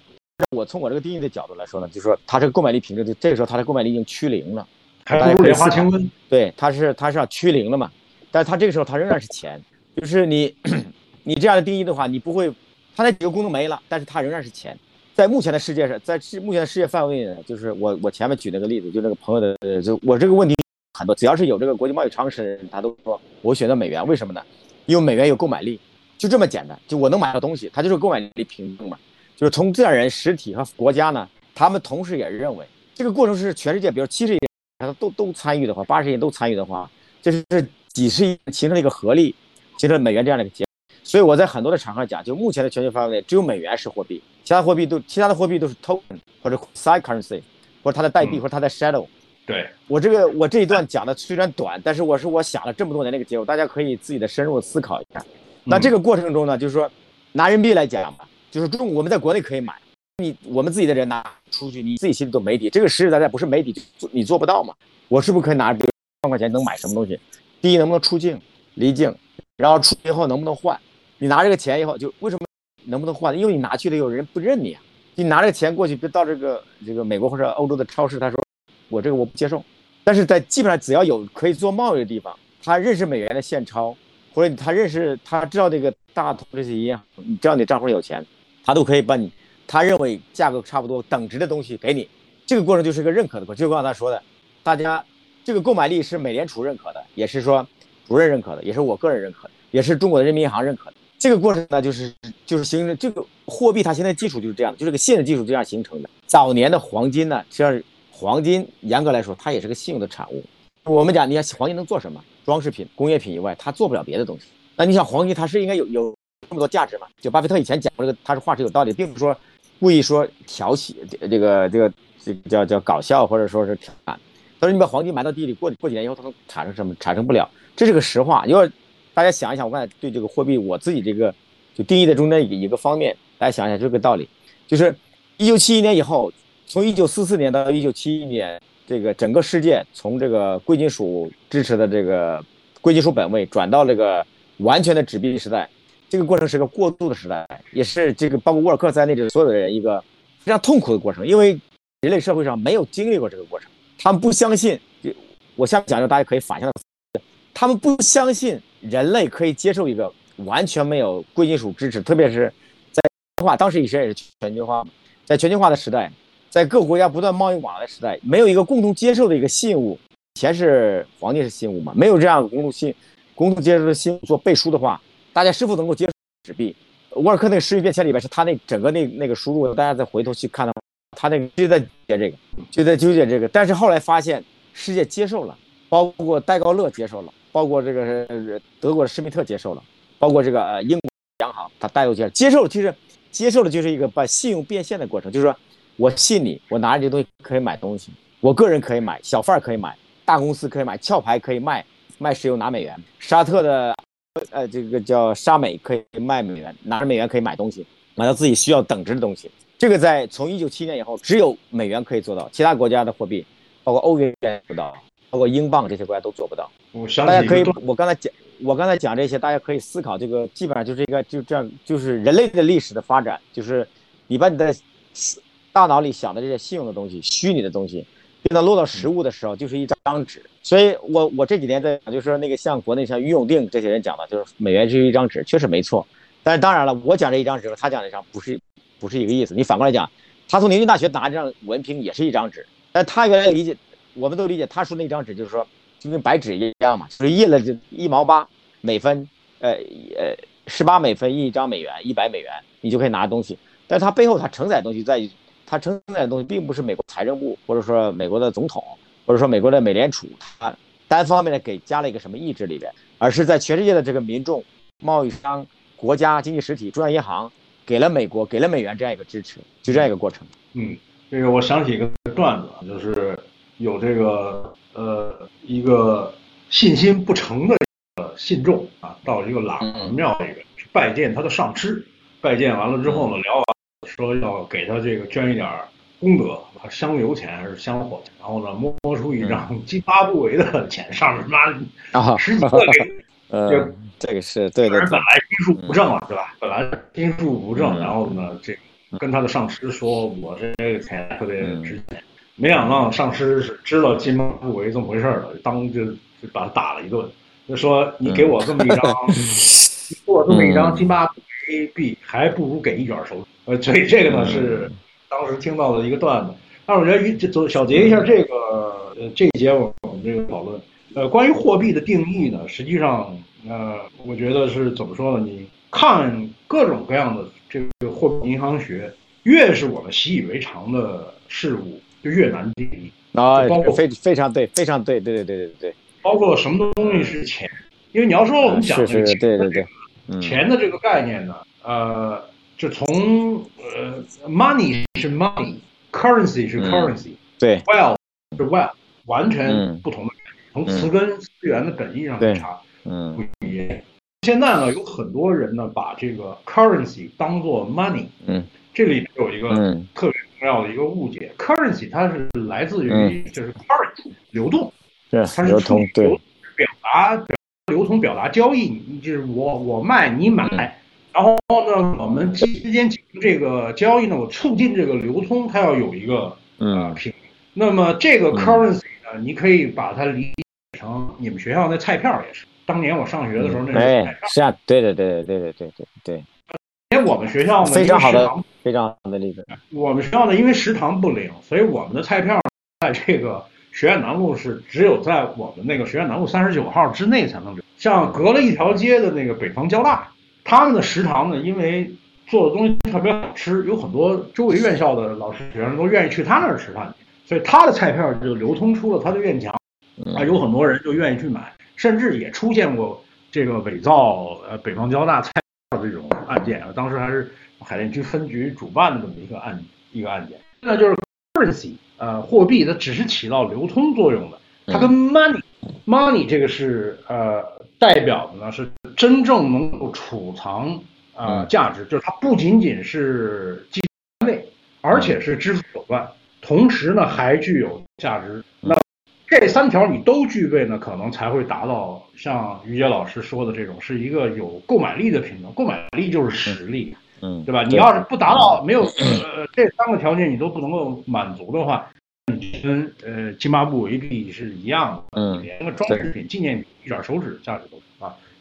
[SPEAKER 2] 我从我这个定义的角度来说呢，就是说它这个购买力凭证，就这个时候它的购买力已经趋零了。
[SPEAKER 1] 还不如莲花清瘟。
[SPEAKER 2] 对，它是它是要趋零了嘛？但是它这个时候它仍然是钱，就是你 你这样的定义的话，你不会，它那几个功能没了，但是它仍然是钱。在目前的世界上，在世目前的世界范围内，就是我我前面举那个例子，就那个朋友的，就我这个问题很多，只要是有这个国际贸易常识的人，他都说我选择美元，为什么呢？因为美元有购买力，就这么简单，就我能买到东西，它就是购买力凭证嘛。就是从自然人、实体和国家呢，他们同时也认为这个过程是全世界，比如七十亿人都都参与的话，八十亿人都参与的话，这是几十亿形成了一个合力，形成了美元这样的一个结。所以我在很多的场合讲，就目前的全球范围内，只有美元是货币，其他货币都其他的货币都是 token 或者 side currency，或者它的代币或者它的 shadow。
[SPEAKER 1] 对
[SPEAKER 2] 我这个我这一段讲的虽然短，但是我是我想了这么多年那个结果，大家可以自己的深入思考一下。那这个过程中呢，就是说拿人民币来讲吧。就是中，我们在国内可以买，你我们自己的人拿出去，你自己心里都没底。这个实实在在不是没底，你做不到嘛？我是不是可以拿，比如万块钱能买什么东西？第一，能不能出境离境？然后出以后能不能换？你拿这个钱以后，就为什么能不能换？因为你拿去了，有人不认你啊。你拿这个钱过去，别到这个这个美国或者欧洲的超市，他说我这个我不接受。但是在基本上只要有可以做贸易的地方，他认识美元的现钞，或者他认识他知道这个大同这些银行，你知道你账户有钱。他都可以把你，他认为价格差不多等值的东西给你，这个过程就是一个认可的过程。就刚才说的，大家这个购买力是美联储认可的，也是说主任认可的，也是我个人认可的，也是中国的人民银行认可的。这个过程呢，就是就是形成这个货币，它现在基础就是这样的，就这个信任基础这样形成的。早年的黄金呢，实际上黄金严格来说，它也是个信用的产物。我们讲，你看黄金能做什么？装饰品、工业品以外，它做不了别的东西。那你想，黄金它是应该有有。这么多价值嘛？就巴菲特以前讲过这个，他说话是有道理，并不是说故意说挑起这个这个这个叫叫搞笑或者说是调侃。他说你把黄金埋到地里，过过几年以后它能产生什么？产生不了，这是个实话。因为大家想一想，我刚才对这个货币我自己这个就定义的中间一个方面，大家想一想这个道理，就是一九七一年以后，从一九四四年到一九七一年，这个整个世界从这个贵金属支持的这个贵金属本位转到这个完全的纸币时代。这个过程是个过渡的时代，也是这个包括沃尔克在内的所有的人一个非常痛苦的过程，因为人类社会上没有经历过这个过程，他们不相信。我下面讲，就大家可以反向的，他们不相信人类可以接受一个完全没有贵金属支持，特别是在化，当时以前也是全球化嘛，在全球化的时代，在各国家不断贸易往来时代，没有一个共同接受的一个信物。钱是黄金是信物嘛？没有这样的共同信、共同接受的信物做背书的话。大家是否能够接受纸币？沃尔克那个《十亿变迁》里边是他那整个那那个输入，大家再回头去看的话，他那个就在纠结这个，就在纠结这个。但是后来发现世界接受了，包括戴高乐接受了，包括这个德国的施密特接受了，包括这个呃英国央行他带入接受接受了。其实接受的就是一个把信用变现的过程，就是说我信你，我拿着这东西可以买东西，我个人可以买，小贩可以买，大公司可以买，壳牌可以卖，卖石油拿美元，沙特的。呃，这个叫沙美可以卖美元，拿着美元可以买东西，买到自己需要等值的东西。这个在从一九七年以后，只有美元可以做到，其他国家的货币，包括欧元做不到，包括英镑这些国家都做不到。大家可以，我刚才讲，我刚才讲这些，大家可以思考，这个基本上就是一个就这样，就是人类的历史的发展，就是你把你的大脑里想的这些信用的东西、虚拟的东西。变到落到实物的时候，就是一张纸。所以，我我这几年在，就是说那个像国内像于永定这些人讲的，就是美元是一张纸，确实没错。但是当然了，我讲这一张纸和他讲这张不是不是一个意思。你反过来讲，他从牛津大学拿这张文凭也是一张纸，但他原来理解，我们都理解他说那张纸就是说就跟白纸一样嘛，就是印了就一毛八美分，呃呃十八美分印一张美元，一百美元你就可以拿东西。但是它背后它承载东西在于。它承载的东西并不是美国财政部，或者说美国的总统，或者说美国的美联储，它单方面的给加了一个什么意志里边，而是在全世界的这个民众、贸易商、国家经济实体、中央银行给了美国、给了美元这样一个支持，就这样一个过程。
[SPEAKER 1] 嗯，这个我想起一个段子，就是有这个呃一个信心不成的信众啊，到一个喇嘛庙里边去拜见他的上师，拜见完了之后呢，聊完说要给他这个捐一点功德，香油钱还是香火钱，然后呢摸摸出一张金巴布韦的钱，上面妈十几个零，
[SPEAKER 2] 呃，这个是对对，
[SPEAKER 1] 本来心术不正嘛，对吧？本来心术不正，然后呢这。跟他的上师说，我这个钱特别值钱，没想到上师是知道金巴布韦这么回事了，当就就把他打了一顿，就说你给我这么一张，给我这么一张金巴布韦币，还不如给一卷手。呃，所以这个呢是当时听到的一个段子。但是我觉得就走小结一下这个呃这一节我们这个讨论，呃，关于货币的定义呢，实际上呃，我觉得是怎么说呢？你看各种各样的。这个货币银行学越是我们习以为常的事物，就越难定义
[SPEAKER 2] 啊。包括非非常对，非常对，对对对对对。
[SPEAKER 1] 包括什么东西是钱？因为你要说我们讲
[SPEAKER 2] 这个对对对，
[SPEAKER 1] 钱的这个概念呢，呃，就从呃，money 是 money，currency 是 currency，
[SPEAKER 2] 对
[SPEAKER 1] ，wealth 是 wealth，完全不同的。从词根词源的本意上来查，嗯，不一样。现在呢，有很多人呢把这个 currency 当做 money，
[SPEAKER 2] 嗯，
[SPEAKER 1] 这里有一个特别重要的一个误解，currency 它是来自于就是 current 流动，
[SPEAKER 2] 对，
[SPEAKER 1] 它是
[SPEAKER 2] 流通，对，
[SPEAKER 1] 表达表流通表达交易，你就是我我卖你买，然后呢我们之间进行这个交易呢，我促进这个流通，它要有一个嗯平，那么这个 currency 呢，你可以把它理解成你们学校那菜票也是。当年我上学的时候，那
[SPEAKER 2] 哎，是啊，对对对对对对对对。
[SPEAKER 1] 因为我们学校呢，
[SPEAKER 2] 非常好的非常好的例子。
[SPEAKER 1] 我们学校呢，因为食堂不灵，所以我们的菜票在这个学院南路是只有在我们那个学院南路三十九号之内才能留。像隔了一条街的那个北方交大，他们的食堂呢，因为做的东西特别好吃，有很多周围院校的老师学生都愿意去他那儿吃饭，所以他的菜票就流通出了他的院墙，啊，有很多人就愿意去买。甚至也出现过这个伪造呃北方交大菜票这种案件啊，当时还是海淀区分局主办的这么一个案一个案件。那就是 currency 呃货币，它只是起到流通作用的，它跟 money money 这个是呃代表的呢是真正能够储藏啊价值，就是它不仅仅是计单位，而且是支付手段，同时呢还具有价值。那这三条你都具备呢，可能才会达到像于杰老师说的这种，是一个有购买力的品种。购买力就是实力，
[SPEAKER 2] 嗯，
[SPEAKER 1] 对吧？你要是不达到没有呃这三个条件你都不能够满足的话，你跟呃津巴布韦币是一样的，嗯，连个装饰品、纪念品一点手指价值都。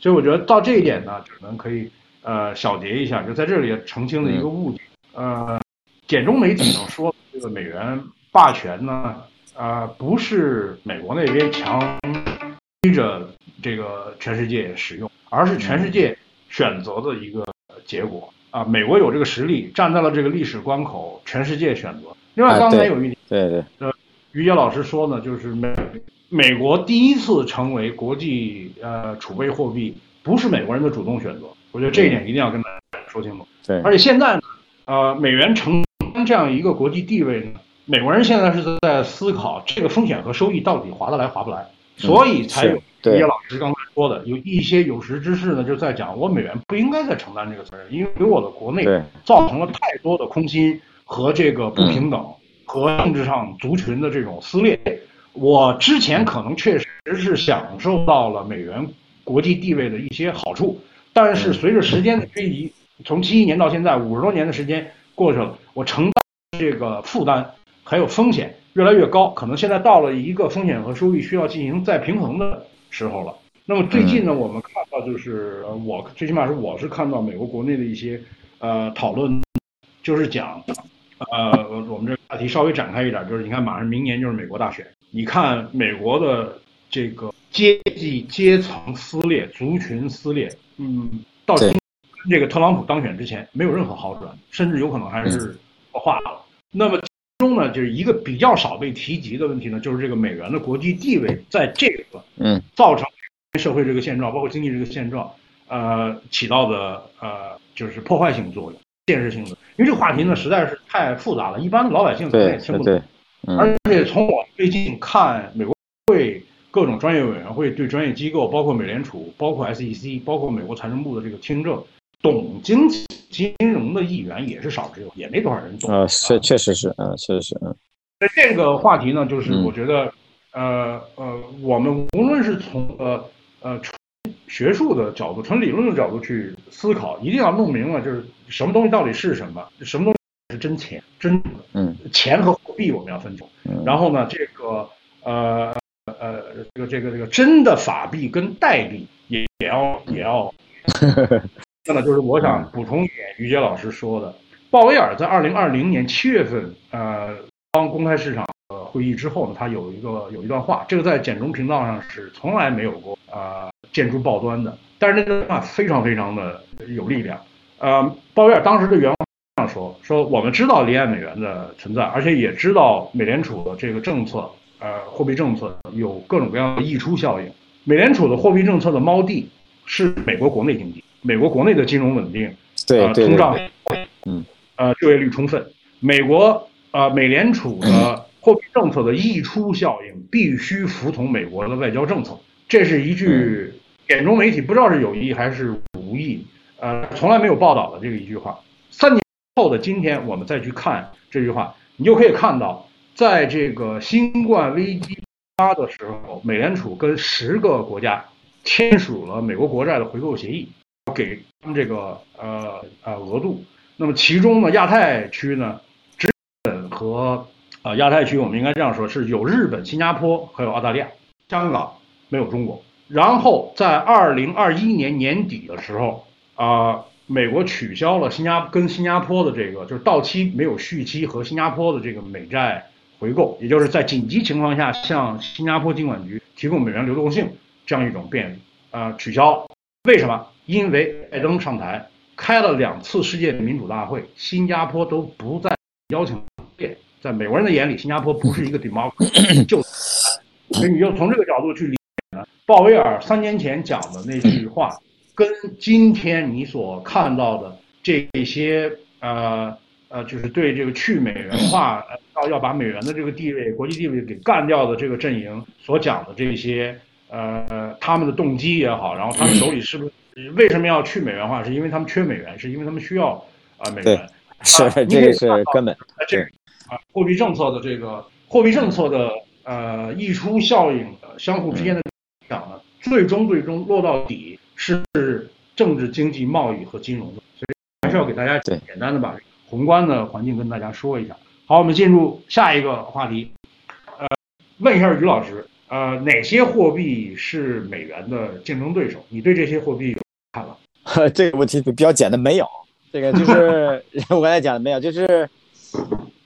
[SPEAKER 1] 所以我觉得到这一点呢，只能可以呃小结一下，就在这里澄清的一个误解。呃，简中媒体上说这个美元霸权呢。啊，不是美国那边强逼着这个全世界使用，而是全世界选择的一个结果啊。美国有这个实力，站在了这个历史关口，全世界选择。另外，刚才有一点，
[SPEAKER 2] 对对，
[SPEAKER 1] 呃，于杰老师说呢，就是美美国第一次成为国际呃储备货币，不是美国人的主动选择。我觉得这一点一定要跟大家说清楚。
[SPEAKER 2] 对，
[SPEAKER 1] 而且现在呢，呃，美元承担这样一个国际地位呢。美国人现在是在思考这个风险和收益到底划得来划不来，所以才有叶老师刚才说的，有一些有识之士呢就在讲，我美元不应该再承担这个责任，因为给我的国内造成了太多的空心和这个不平等和政治上族群的这种撕裂。我之前可能确实是享受到了美元国际地位的一些好处，但是随着时间的推移，从七一年到现在五十多年的时间过去了，我承担这个负担。还有风险越来越高，可能现在到了一个风险和收益需要进行再平衡的时候了。那么最近呢，我们看到就是我最起码是我是看到美国国内的一些呃讨论，就是讲呃我们这话题稍微展开一点，就是你看马上明年就是美国大选，你看美国的这个阶级阶层撕裂、族群撕裂，嗯，到这个特朗普当选之前没有任何好转，甚至有可能还是恶化了。那么。中呢，就是一个比较少被提及的问题呢，就是这个美元的国际地位在这个
[SPEAKER 2] 嗯
[SPEAKER 1] 造成社会这个现状，包括经济这个现状，呃起到的呃就是破坏性作用、现实性的。因为这个话题呢实在是太复杂了，一般的老百姓可能也听不懂。而且从我最近看美国会各种专业委员会对专业机构，包括美联储、包括 SEC、包括美国财政部的这个听证，懂经济金融的议员也是少之又少，也没多少人懂。
[SPEAKER 2] 啊，确确实是，嗯，确实是，嗯。
[SPEAKER 1] 那这个话题呢，就是我觉得，呃呃，我们无论是从呃呃纯学术的角度、纯理论的角度去思考，一定要弄明白，就是什么东西到底是什么，什么东西是真钱，真
[SPEAKER 2] 嗯，
[SPEAKER 1] 钱和货币我们要分清。然后呢，这个呃呃，这个这个这个真的法币跟代币也也要也要。那么就是我想补充一点，于杰老师说的，鲍威尔在二零二零年七月份，呃。当公开市场呃会议之后呢，他有一个有一段话，这个在简中频道上是从来没有过啊见诸报端的，但是那段话非常非常的有力量。呃，鲍威尔当时的原样说：说我们知道离岸美元的存在，而且也知道美联储的这个政策，呃，货币政策有各种各样的溢出效应。美联储的货币政策的猫地是美国国内经济，美国国内的金融稳定，
[SPEAKER 2] 对
[SPEAKER 1] 通胀，
[SPEAKER 2] 嗯，
[SPEAKER 1] 呃，就业率充分，美国。呃，美联储的 货币政策的溢出效应必须服从美国的外交政策，这是一句眼中媒体不知道是有意还是无意，呃，从来没有报道的这个一句话。三年后的今天，我们再去看这句话，你就可以看到，在这个新冠危机发的时候，美联储跟十个国家签署了美国国债的回购协议，给他们这个呃呃额度。那么其中呢，亚太区呢？日本和呃亚太区，我们应该这样说，是有日本、新加坡，还有澳大利亚、香港，没有中国。然后在二零二一年年底的时候，啊，美国取消了新加跟新加坡的这个就是到期没有续期和新加坡的这个美债回购，也就是在紧急情况下向新加坡金管局提供美元流动性这样一种便利，啊，取消。为什么？因为拜登上台开了两次世界民主大会，新加坡都不再邀请。在美国人的眼里，新加坡不是一个 democracy，就，所以你就从这个角度去理解呢。鲍威尔三年前讲的那句话，跟今天你所看到的这些呃呃，就是对这个去美元化，要要把美元的这个地位、国际地位给干掉的这个阵营所讲的这些呃他们的动机也好，然后他们手里是不是为什么要去美元化？是因为他们缺美元，是因为他们需要啊美元。
[SPEAKER 2] 是这个是根本。
[SPEAKER 1] 这啊，货币政策的这个货币政策的呃溢出效应的相互之间的影响呢，最终最终落到底是政治、经济、贸易和金融的，所以还是要给大家简单的把宏观的环境跟大家说一下。好，我们进入下一个话题，呃，问一下于老师，呃，哪些货币是美元的竞争对手？你对这些货币有看
[SPEAKER 2] 法？这个问题比较简单，没有。这个就是 我刚才讲的没有，就是。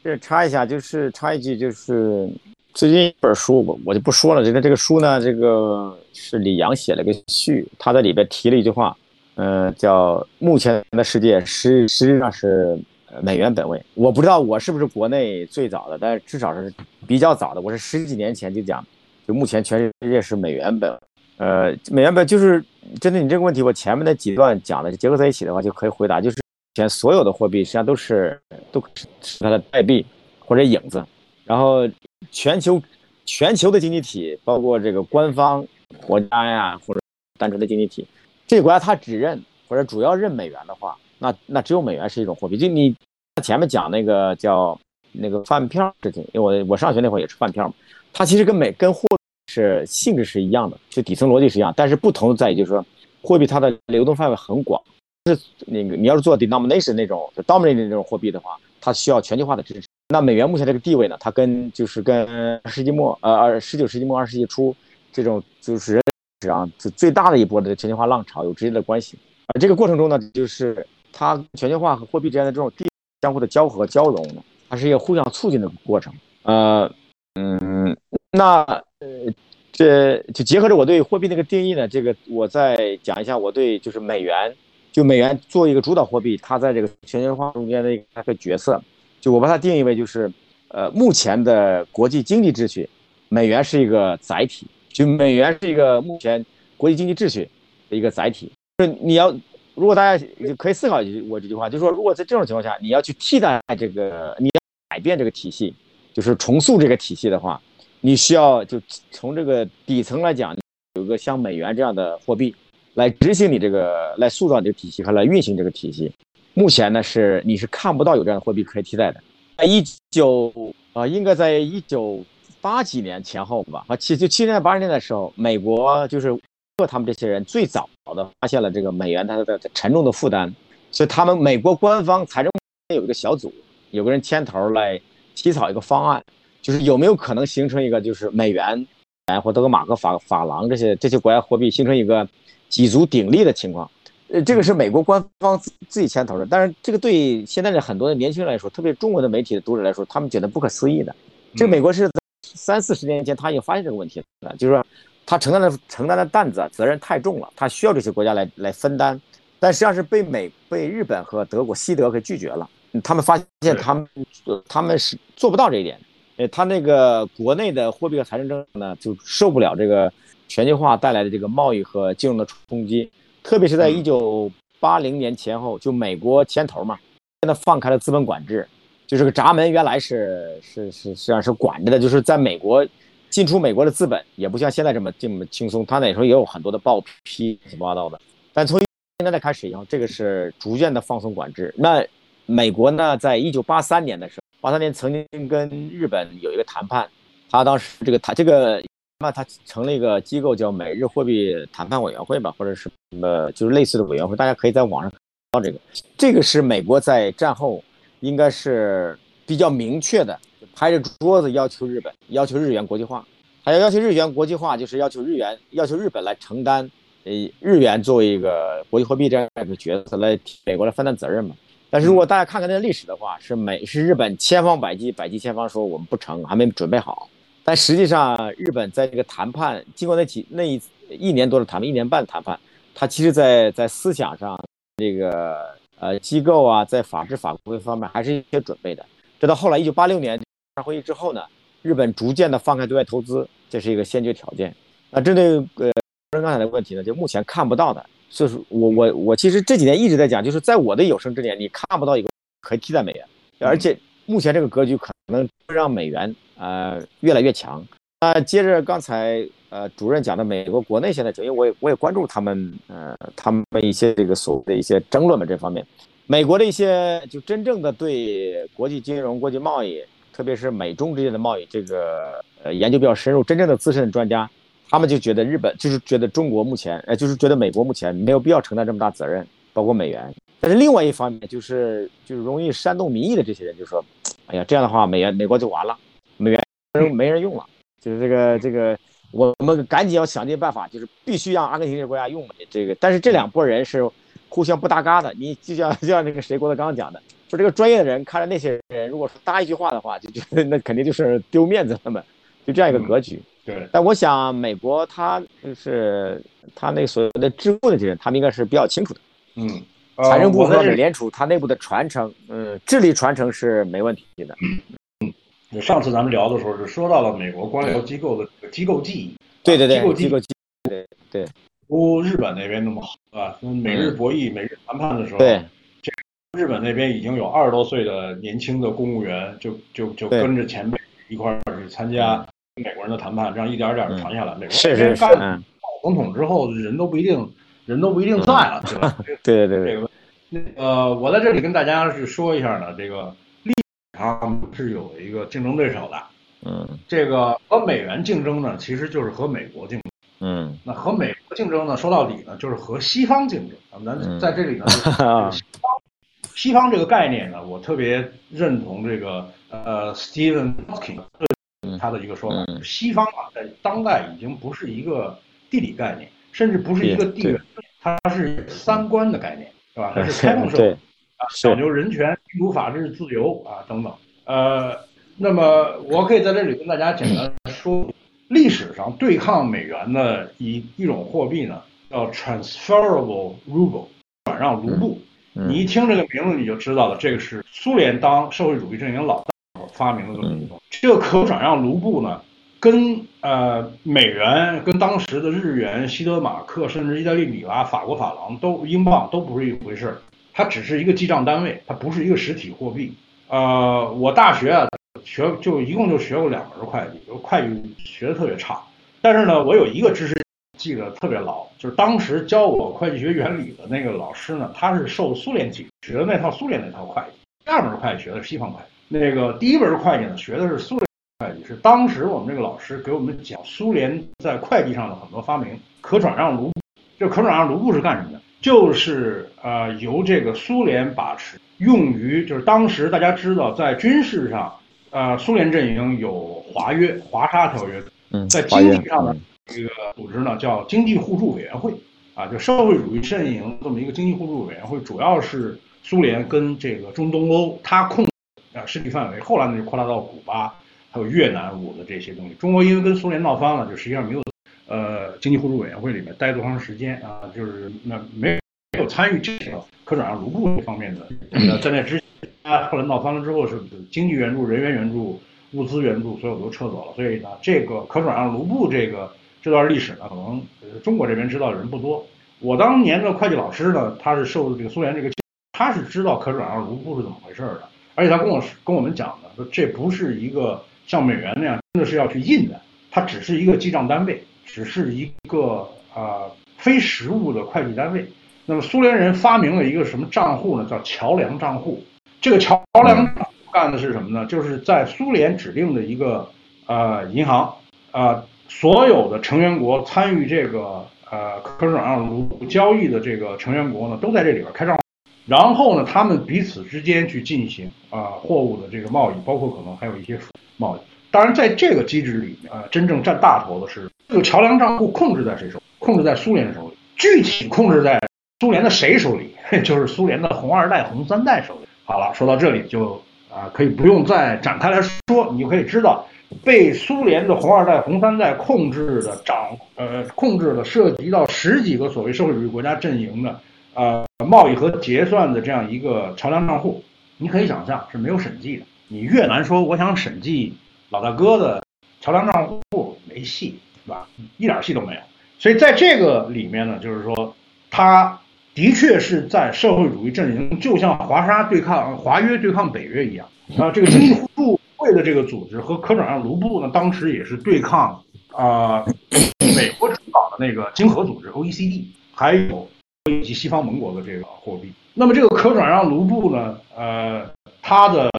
[SPEAKER 2] 这插一下，就是插一句，就是最近一本书，我我就不说了。这个这个书呢，这个是李阳写了个序，他在里边提了一句话，嗯，叫“目前的世界实实际上是美元本位”。我不知道我是不是国内最早的，但是至少是比较早的。我是十几年前就讲，就目前全世界是美元本，呃，美元本就是针对你这个问题，我前面的几段讲的结合在一起的话，就可以回答，就是。前所有的货币实际上都是都是它的代币或者影子，然后全球全球的经济体，包括这个官方国家呀，或者单纯的经济体，这个国家它只认或者主要认美元的话，那那只有美元是一种货币。就你前面讲那个叫那个饭票事情，因为我我上学那会儿也是饭票嘛，它其实跟美跟货是性质是一样的，就底层逻辑是一样，但是不同在于就是说货币它的流动范围很广。是那个，你要是做 denomination 那种 dominant 那种货币的话，它需要全球化的支持。那美元目前这个地位呢，它跟就是跟世纪末呃二十九世纪末二十世纪初这种就是史上就最大的一波的全球化浪潮有直接的关系。而这个过程中呢，就是它全球化和货币之间的这种地相互的交合交融，它是一个互相促进的过程。呃嗯，那呃这就结合着我对货币那个定义呢，这个我再讲一下我对就是美元。就美元作为一个主导货币，它在这个全球化中间的一个角色，就我把它定义为就是，呃，目前的国际经济秩序，美元是一个载体，就美元是一个目前国际经济秩序的一个载体。就是你要，如果大家可以思考一我这句话，就是说，如果在这种情况下，你要去替代这个，你要改变这个体系，就是重塑这个体系的话，你需要就从这个底层来讲，有个像美元这样的货币来执行你这个，来塑造你的体系和来运行这个体系。目前呢是你是看不到有这样的货币可以替代的。在一九啊，应该在一九八几年前后吧，啊七就七年八十年的时候，美国就是他们这些人最早的发现了这个美元它的沉重的负担，所以他们美国官方财政有一个小组，有个人牵头来起草一个方案，就是有没有可能形成一个就是美元，或德国马克、法法郎这些这些国家货币形成一个几足鼎立的情况。呃，这个是美国官方自自己牵头的，但是这个对现在的很多的年轻人来说，特别中国的媒体的读者来说，他们觉得不可思议的。这个美国是三四十年前他已经发现这个问题了，就是说他承担的承担的担子责任太重了，他需要这些国家来来分担，但实际上是被美被日本和德国西德给拒绝了。他们发现他们他们是做不到这一点，呃，他那个国内的货币和财政政策呢，就受不了这个全球化带来的这个贸易和金融的冲击。特别是在一九八零年前后，就美国牵头嘛，现在放开了资本管制，就这个闸门原来是是是实际上是管着的，就是在美国进出美国的资本也不像现在这么这么轻松，他那时候也有很多的报批乱七八糟的。但从现在开始以后，这个是逐渐的放松管制。那美国呢，在一九八三年的时候，八三年曾经跟日本有一个谈判，他当时这个谈这个。那他成立一个机构叫美日货币谈判委员会吧，或者是什么就是类似的委员会，大家可以在网上看到这个。这个是美国在战后应该是比较明确的，拍着桌子要求日本，要求日元国际化，还要要求日元国际化，就是要求日元要求日本来承担，呃，日元作为一个国际货币这样一个角色来替美国来分担责任嘛。但是如果大家看看那个历史的话，是美是日本千方百计百计千方说我们不成，还没准备好。但实际上，日本在这个谈判，经过那几那一一年多的谈判，一年半的谈判，他其实，在在思想上，这个呃机构啊，在法治法规方面还是一些准备的。这到后来一九八六年会议之后呢，日本逐渐的放开对外投资，这是一个先决条件。那针对呃刚才的问题呢，就目前看不到的，就是我我我其实这几年一直在讲，就是在我的有生之年，你看不到一个可以替代美元，而且目前这个格局可能让美元。呃，越来越强。那接着刚才呃主任讲的美国国内现在，因为我也我也关注他们呃他们一些这个所谓的一些争论嘛这方面，美国的一些就真正的对国际金融、国际贸易，特别是美中之间的贸易这个呃研究比较深入、真正的资深的专家，他们就觉得日本就是觉得中国目前呃就是觉得美国目前没有必要承担这么大责任，包括美元。但是另外一方面就是就是容易煽动民意的这些人就说，哎呀这样的话美元美国就完了。美元没人用了，就是这个这个，我们赶紧要想尽办法，就是必须让阿根廷这个国家用这个。但是这两拨人是互相不搭嘎的，你就像 就像那个谁郭德纲讲的，说这个专业的人看着那些人，如果说搭一句话的话，就觉得 那肯定就是丢面子他们，就这样一个格局。
[SPEAKER 1] 对。
[SPEAKER 2] 但我想美国他就是他那所谓的智库的这些人，他们应该是比较清楚的。
[SPEAKER 1] 嗯。
[SPEAKER 2] 财政部和美联储它内部的传承，嗯，智力传承是没问题的。
[SPEAKER 1] 上次咱们聊的时候是说到了美国官僚机构的机构记忆，
[SPEAKER 2] 对对对，
[SPEAKER 1] 机构机
[SPEAKER 2] 构记忆，对对，
[SPEAKER 1] 不日本那边那么好，是吧？美日博弈、美日谈判的时候，
[SPEAKER 2] 对，
[SPEAKER 1] 这日本那边已经有二十多岁的年轻的公务员，就就就跟着前辈一块儿去参加美国人的谈判，这样一点点的传下来。美国
[SPEAKER 2] 是是是，
[SPEAKER 1] 总统之后人都不一定人都不一定在了，对吧？
[SPEAKER 2] 对对对，
[SPEAKER 1] 这个呃，我在这里跟大家是说一下呢，这个。他们是有一个竞争对手的，
[SPEAKER 2] 嗯，
[SPEAKER 1] 这个和美元竞争呢，其实就是和美国竞争，
[SPEAKER 2] 嗯，
[SPEAKER 1] 那和美国竞争呢，说到底呢，就是和西方竞争。咱在这里呢，西方西方这个概念呢，我特别认同这个呃，Stephen Hawking 他的一个说法，西方啊，在当代已经不是一个地理概念，甚至不是一个地缘，它是三观的概念，是吧？它是 开放社会。啊，讲究人权、民主、法治、自由啊等等。呃，那么我可以在这里跟大家简单说，历史上对抗美元的一一种货币呢，叫 transferable ruble，转让卢布。你一听这个名字你就知道了，这个是苏联当社会主义阵营老大发明的这么一种。这个可转让卢布呢，跟呃美元、跟当时的日元、西德马克，甚至意大利米拉、法国法郎都英镑都不是一回事儿。它只是一个记账单位，它不是一个实体货币。呃，我大学啊，学就一共就学过两门会计，会计学的特别差。但是呢，我有一个知识记得特别牢，就是当时教我会计学原理的那个老师呢，他是受苏联启学的那套苏联那套会计。第二门会计学的是西方会计，那个第一门会计呢学的是苏联会计，是当时我们这个老师给我们讲苏联在会计上的很多发明，可转让卢布。这可转让卢布是干什么的？就是呃由这个苏联把持，用于就是当时大家知道在军事上，呃苏联阵营有华约、华沙条约。在经济上的这个组织呢，叫经济互助委员会啊，就社会主义阵营这么一个经济互助委员会，主要是苏联跟这个中东欧它控啊势力范围，后来呢就扩大到古巴还有越南我的这些东西。中国因为跟苏联闹翻了，就实际上没有呃经济互助委员会里面待多长时间啊，就是那没没有参与这个可转让卢布这方面的。那在那之前，后来闹翻了之后是经济援助、人员援助。物资援助所有都撤走了，所以呢，这个可转让卢布这个这段历史呢，可能中国这边知道的人不多。我当年的会计老师呢，他是受这个苏联这个，他是知道可转让卢布是怎么回事的，而且他跟我跟我们讲的说，这不是一个像美元那样真的是要去印的，它只是一个记账单位，只是一个啊非实物的会计单位。那么苏联人发明了一个什么账户呢？叫桥梁账户。这个桥梁。干的是什么呢？就是在苏联指定的一个呃银行啊，所有的成员国参与这个呃可转让卢布交易的这个成员国呢，都在这里边开账户，然后呢，他们彼此之间去进行啊货物的这个贸易，包括可能还有一些贸易。当然，在这个机制里面啊，真正占大头的是这个桥梁账户控制在谁手？控制在苏联手里。具体控制在苏联的谁手里？就是苏联的红二代、红三代手里。好了，说到这里就。啊，可以不用再展开来说，你就可以知道，被苏联的红二代、红三代控制的掌，呃，控制的涉及到十几个所谓社会主义国家阵营的，呃，贸易和结算的这样一个桥梁账户，你可以想象是没有审计的。你越南说我想审计老大哥的桥梁账户，没戏，是吧？一点戏都没有。所以在这个里面呢，就是说他。的确是在社会主义阵营，就像华沙对抗华约对抗北约一样啊。这个经济互助会的这个组织和可转让卢布呢，当时也是对抗啊美国主导的那个经合组织 OECD，还有以及西方盟国的这个货币。那么这个可转让卢布呢，呃，它的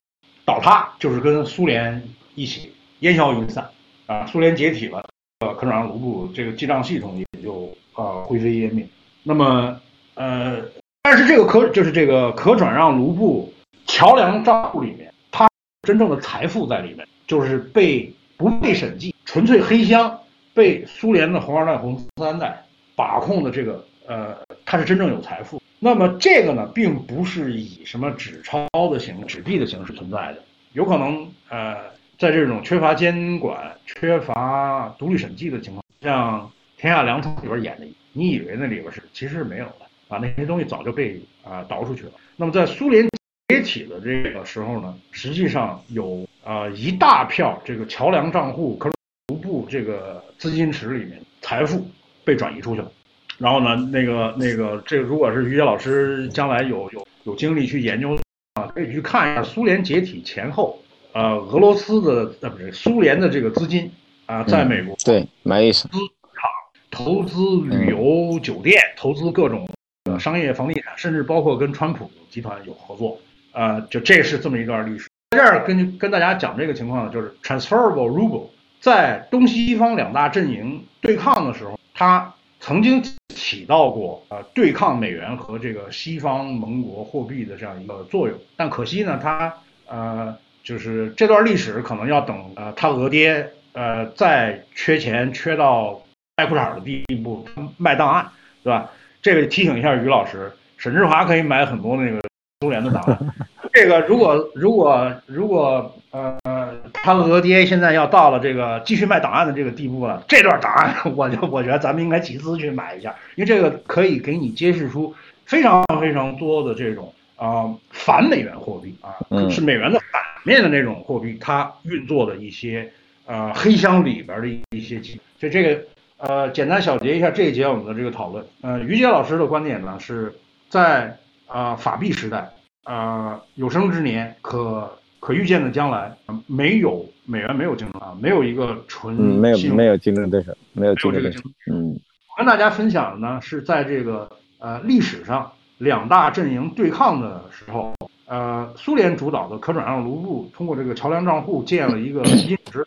[SPEAKER 1] 倒塌就是跟苏联一起烟消云散啊。苏联解体了，呃，可转让卢布这个记账系统也就啊灰飞烟灭。那么。呃，但是这个可就是这个可转让卢布桥梁账户里面，它真正的财富在里面，就是被不被审计，纯粹黑箱，被苏联的红二代、红三代把控的这个呃，它是真正有财富。那么这个呢，并不是以什么纸钞的形、纸币的形式存在的，有可能呃，在这种缺乏监管、缺乏独立审计的情况，像《天下粮仓》里边演的，你以为那里边是，其实是没有的。啊，那些东西早就被啊倒出去了。那么在苏联解体的这个时候呢，实际上有啊一大票这个桥梁账户、可卢布这个资金池里面财富被转移出去了。然后呢，那个那个这个如果是于杰老师将来有有有精力去研究啊，可以去看一下苏联解体前后，呃，俄罗斯的呃不是苏联的这个资金啊，在美国
[SPEAKER 2] 对买意思
[SPEAKER 1] 资场投资旅游酒店投资各种。商业房地产，甚至包括跟川普集团有合作，呃，就这是这么一段历史。在这儿跟跟大家讲这个情况呢，就是 transferable ruble 在东西方两大阵营对抗的时候，它曾经起到过呃对抗美元和这个西方盟国货币的这样一个作用。但可惜呢，它呃就是这段历史可能要等呃他俄爹呃再缺钱缺到卖裤衩的地步，卖档案，对吧？这个提醒一下于老师，沈志华可以买很多那个苏联的档案。这个如果如果如果呃他俄爹现在要到了这个继续卖档案的这个地步了，这段档案我就我觉得咱们应该集资去买一下，因为这个可以给你揭示出非常非常多的这种啊反美元货币啊，是美元的反面的那种货币，它运作的一些呃黑箱里边的一些机，就这个。呃，简单小结一下这一节我们的这个讨论。呃，于杰老师的观点呢是在啊法币时代啊有生之年可可预见的将来，没有美元没有竞争啊，没有一个纯
[SPEAKER 2] 没有没有竞争对手，没有竞争
[SPEAKER 1] 对手。
[SPEAKER 2] 嗯，
[SPEAKER 1] 我跟大家分享的呢是在这个呃历史上两大阵营对抗的时候，呃，苏联主导的可转让卢布通过这个桥梁账户建了一个 因值，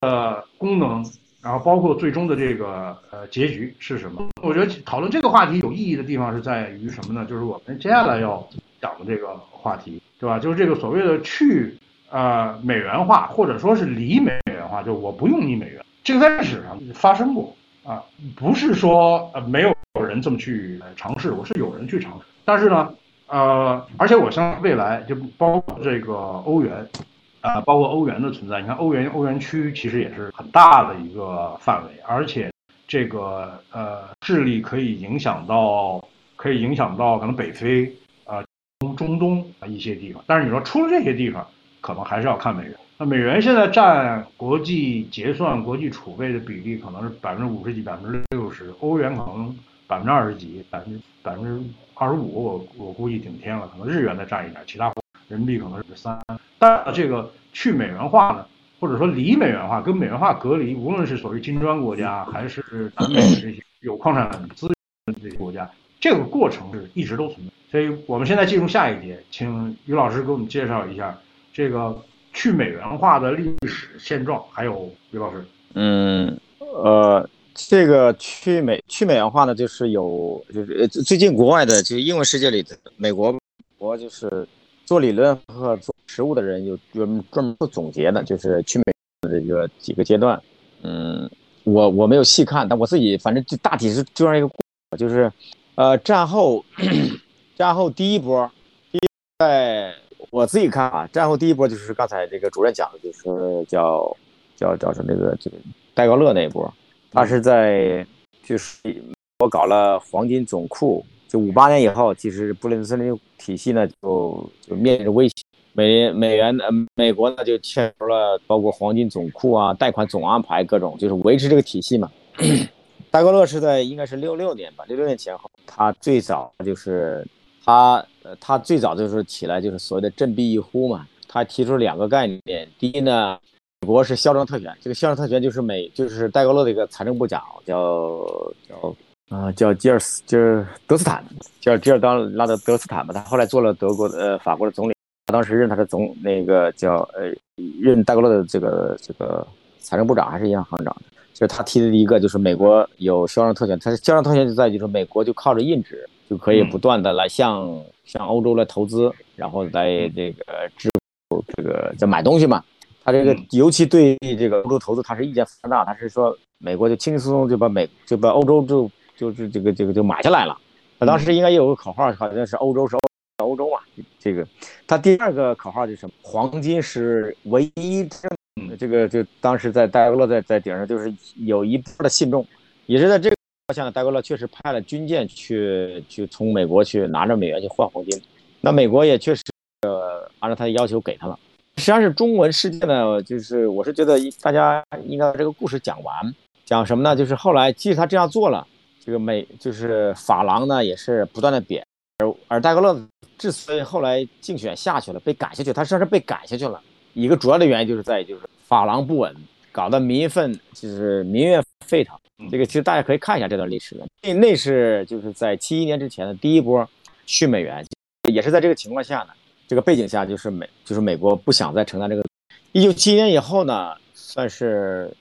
[SPEAKER 1] 呃，功能，然后包括最终的这个呃结局是什么？我觉得讨论这个话题有意义的地方是在于什么呢？就是我们接下来要讲的这个话题。对吧？就是这个所谓的去呃美元化，或者说是离美元化，就我不用你美元，这个在历史上发生过啊，不是说呃没有人这么去尝试，我是有人去尝试，但是呢，呃，而且我相信未来就包括这个欧元，啊，包括欧元的存在，你看欧元欧元区其实也是很大的一个范围，而且这个呃势力可以影响到，可以影响到可能北非啊。中东啊一些地方，但是你说除了这些地方，可能还是要看美元。那美元现在占国际结算、国际储备的比例可能是百分之五十几、百分之六十，欧元可能百分之二十几、百分之百分之二十五，我我估计顶天了。可能日元再占一点，其他人民币可能是三。但这个去美元化呢，或者说离美元化、跟美元化隔离，无论是所谓金砖国家，还是南美这些有矿产资源的这些国家，这个过程是一直都存在。所以我们现在进入下一节，请于老师给我们介绍一下这个去美元化的历史现状。还有于老师，
[SPEAKER 2] 嗯，呃，这个去美去美元化呢，就是有就是最近国外的，就是英文世界里的美国国就是做理论和做实务的人有专门专门做总结的，就是去美的这个几个阶段。嗯，我我没有细看，但我自己反正就大体是这样一个，就是呃战后。战后第一波，第一在我自己看啊，战后第一波就是刚才这个主任讲的，就是叫叫叫什么那个这个戴高乐那一波，他是在就是我搞了黄金总库，就五八年以后，其实布雷顿森林体系呢就就面临着威胁，美美元呃美国呢就牵出了包括黄金总库啊、贷款总安排各种，就是维持这个体系嘛。戴高乐是在应该是六六年吧，六六年前后，他最早就是。他呃，他最早就是起来就是所谓的振臂一呼嘛。他提出两个概念，第一呢，美国是嚣张特权，这个嚣张特权就是美就是戴高乐的一个财政部长叫叫啊叫吉尔斯就是德斯坦，叫吉尔当拉德德斯坦嘛。他后来做了德国的呃法国的总理，他当时任他的总那个叫呃任戴高乐的这个这个财政部长还是银行行长，就是他提的第一个就是美国有嚣张特权，他的肖战特权就在于说美国就靠着印纸。就可以不断的来向向欧洲来投资，然后来这个支付这个在买东西嘛。他这个尤其对这个欧洲投资，他是意见非常大。他是说美国就轻轻松松就把美就把欧洲就就是这个这个就买下来了。他当时应该有个口号，好像是欧洲是欧欧洲嘛。这个他第二个口号就是什么？黄金是唯一。这个就当时在戴高乐在在顶上，就是有一波的信众，也是在这个。现在戴高乐确实派了军舰去，去从美国去拿着美元去换黄金，那美国也确实呃按照他的要求给他了。实际上是中文世界呢，就是我是觉得大家应该把这个故事讲完，讲什么呢？就是后来即使他这样做了，这个美就是法郎呢也是不断的贬，而而戴高乐之所以后来竞选下去了，被赶下去，他实际上是被赶下去了。一个主要的原因就是在于就是法郎不稳，搞得民愤就是民怨沸腾。这个其实大家可以看一下这段历史的，那那是就是在七一年之前的第一波去美元，也是在这个情况下呢，这个背景下就是美就是美国不想再承担这个。一九七一年以后呢，算是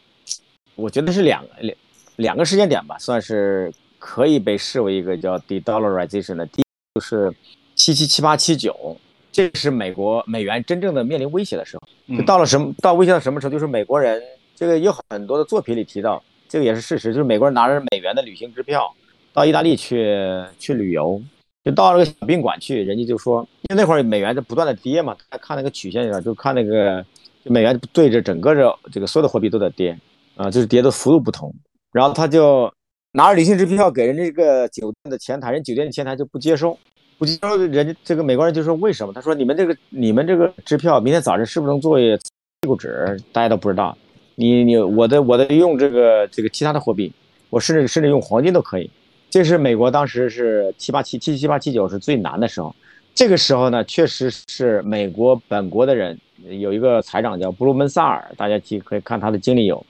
[SPEAKER 2] 我觉得是两两两个时间点吧，算是可以被视为一个叫 de-dollarization 的。第一就是七七七八七九，这是美国美元真正的面临威胁的时候，就到了什么到威胁到什么时候？就是美国人这个有很多的作品里提到。这个也是事实，就是美国人拿着美元的旅行支票到意大利去去旅游，就到了个小宾馆去，人家就说，因为那会儿美元在不断的跌嘛，他看那个曲线，就看那个美元对着整个这这个所有的货币都在跌啊，就是跌的幅度不同。然后他就拿着旅行支票给人这个酒店的前台，人酒店的前台就不接收，不接收，人家这个美国人就说为什么？他说你们这个你们这个支票明天早上是不是能作为屁股纸？大家都不知道。你你我的我的用这个这个其他的货币，我甚至甚至用黄金都可以。这是美国当时是七八七七七八七九是最难的时候，这个时候呢，确实是美国本国的人有一个财长叫布鲁门萨尔，大家去可以看他的经历有，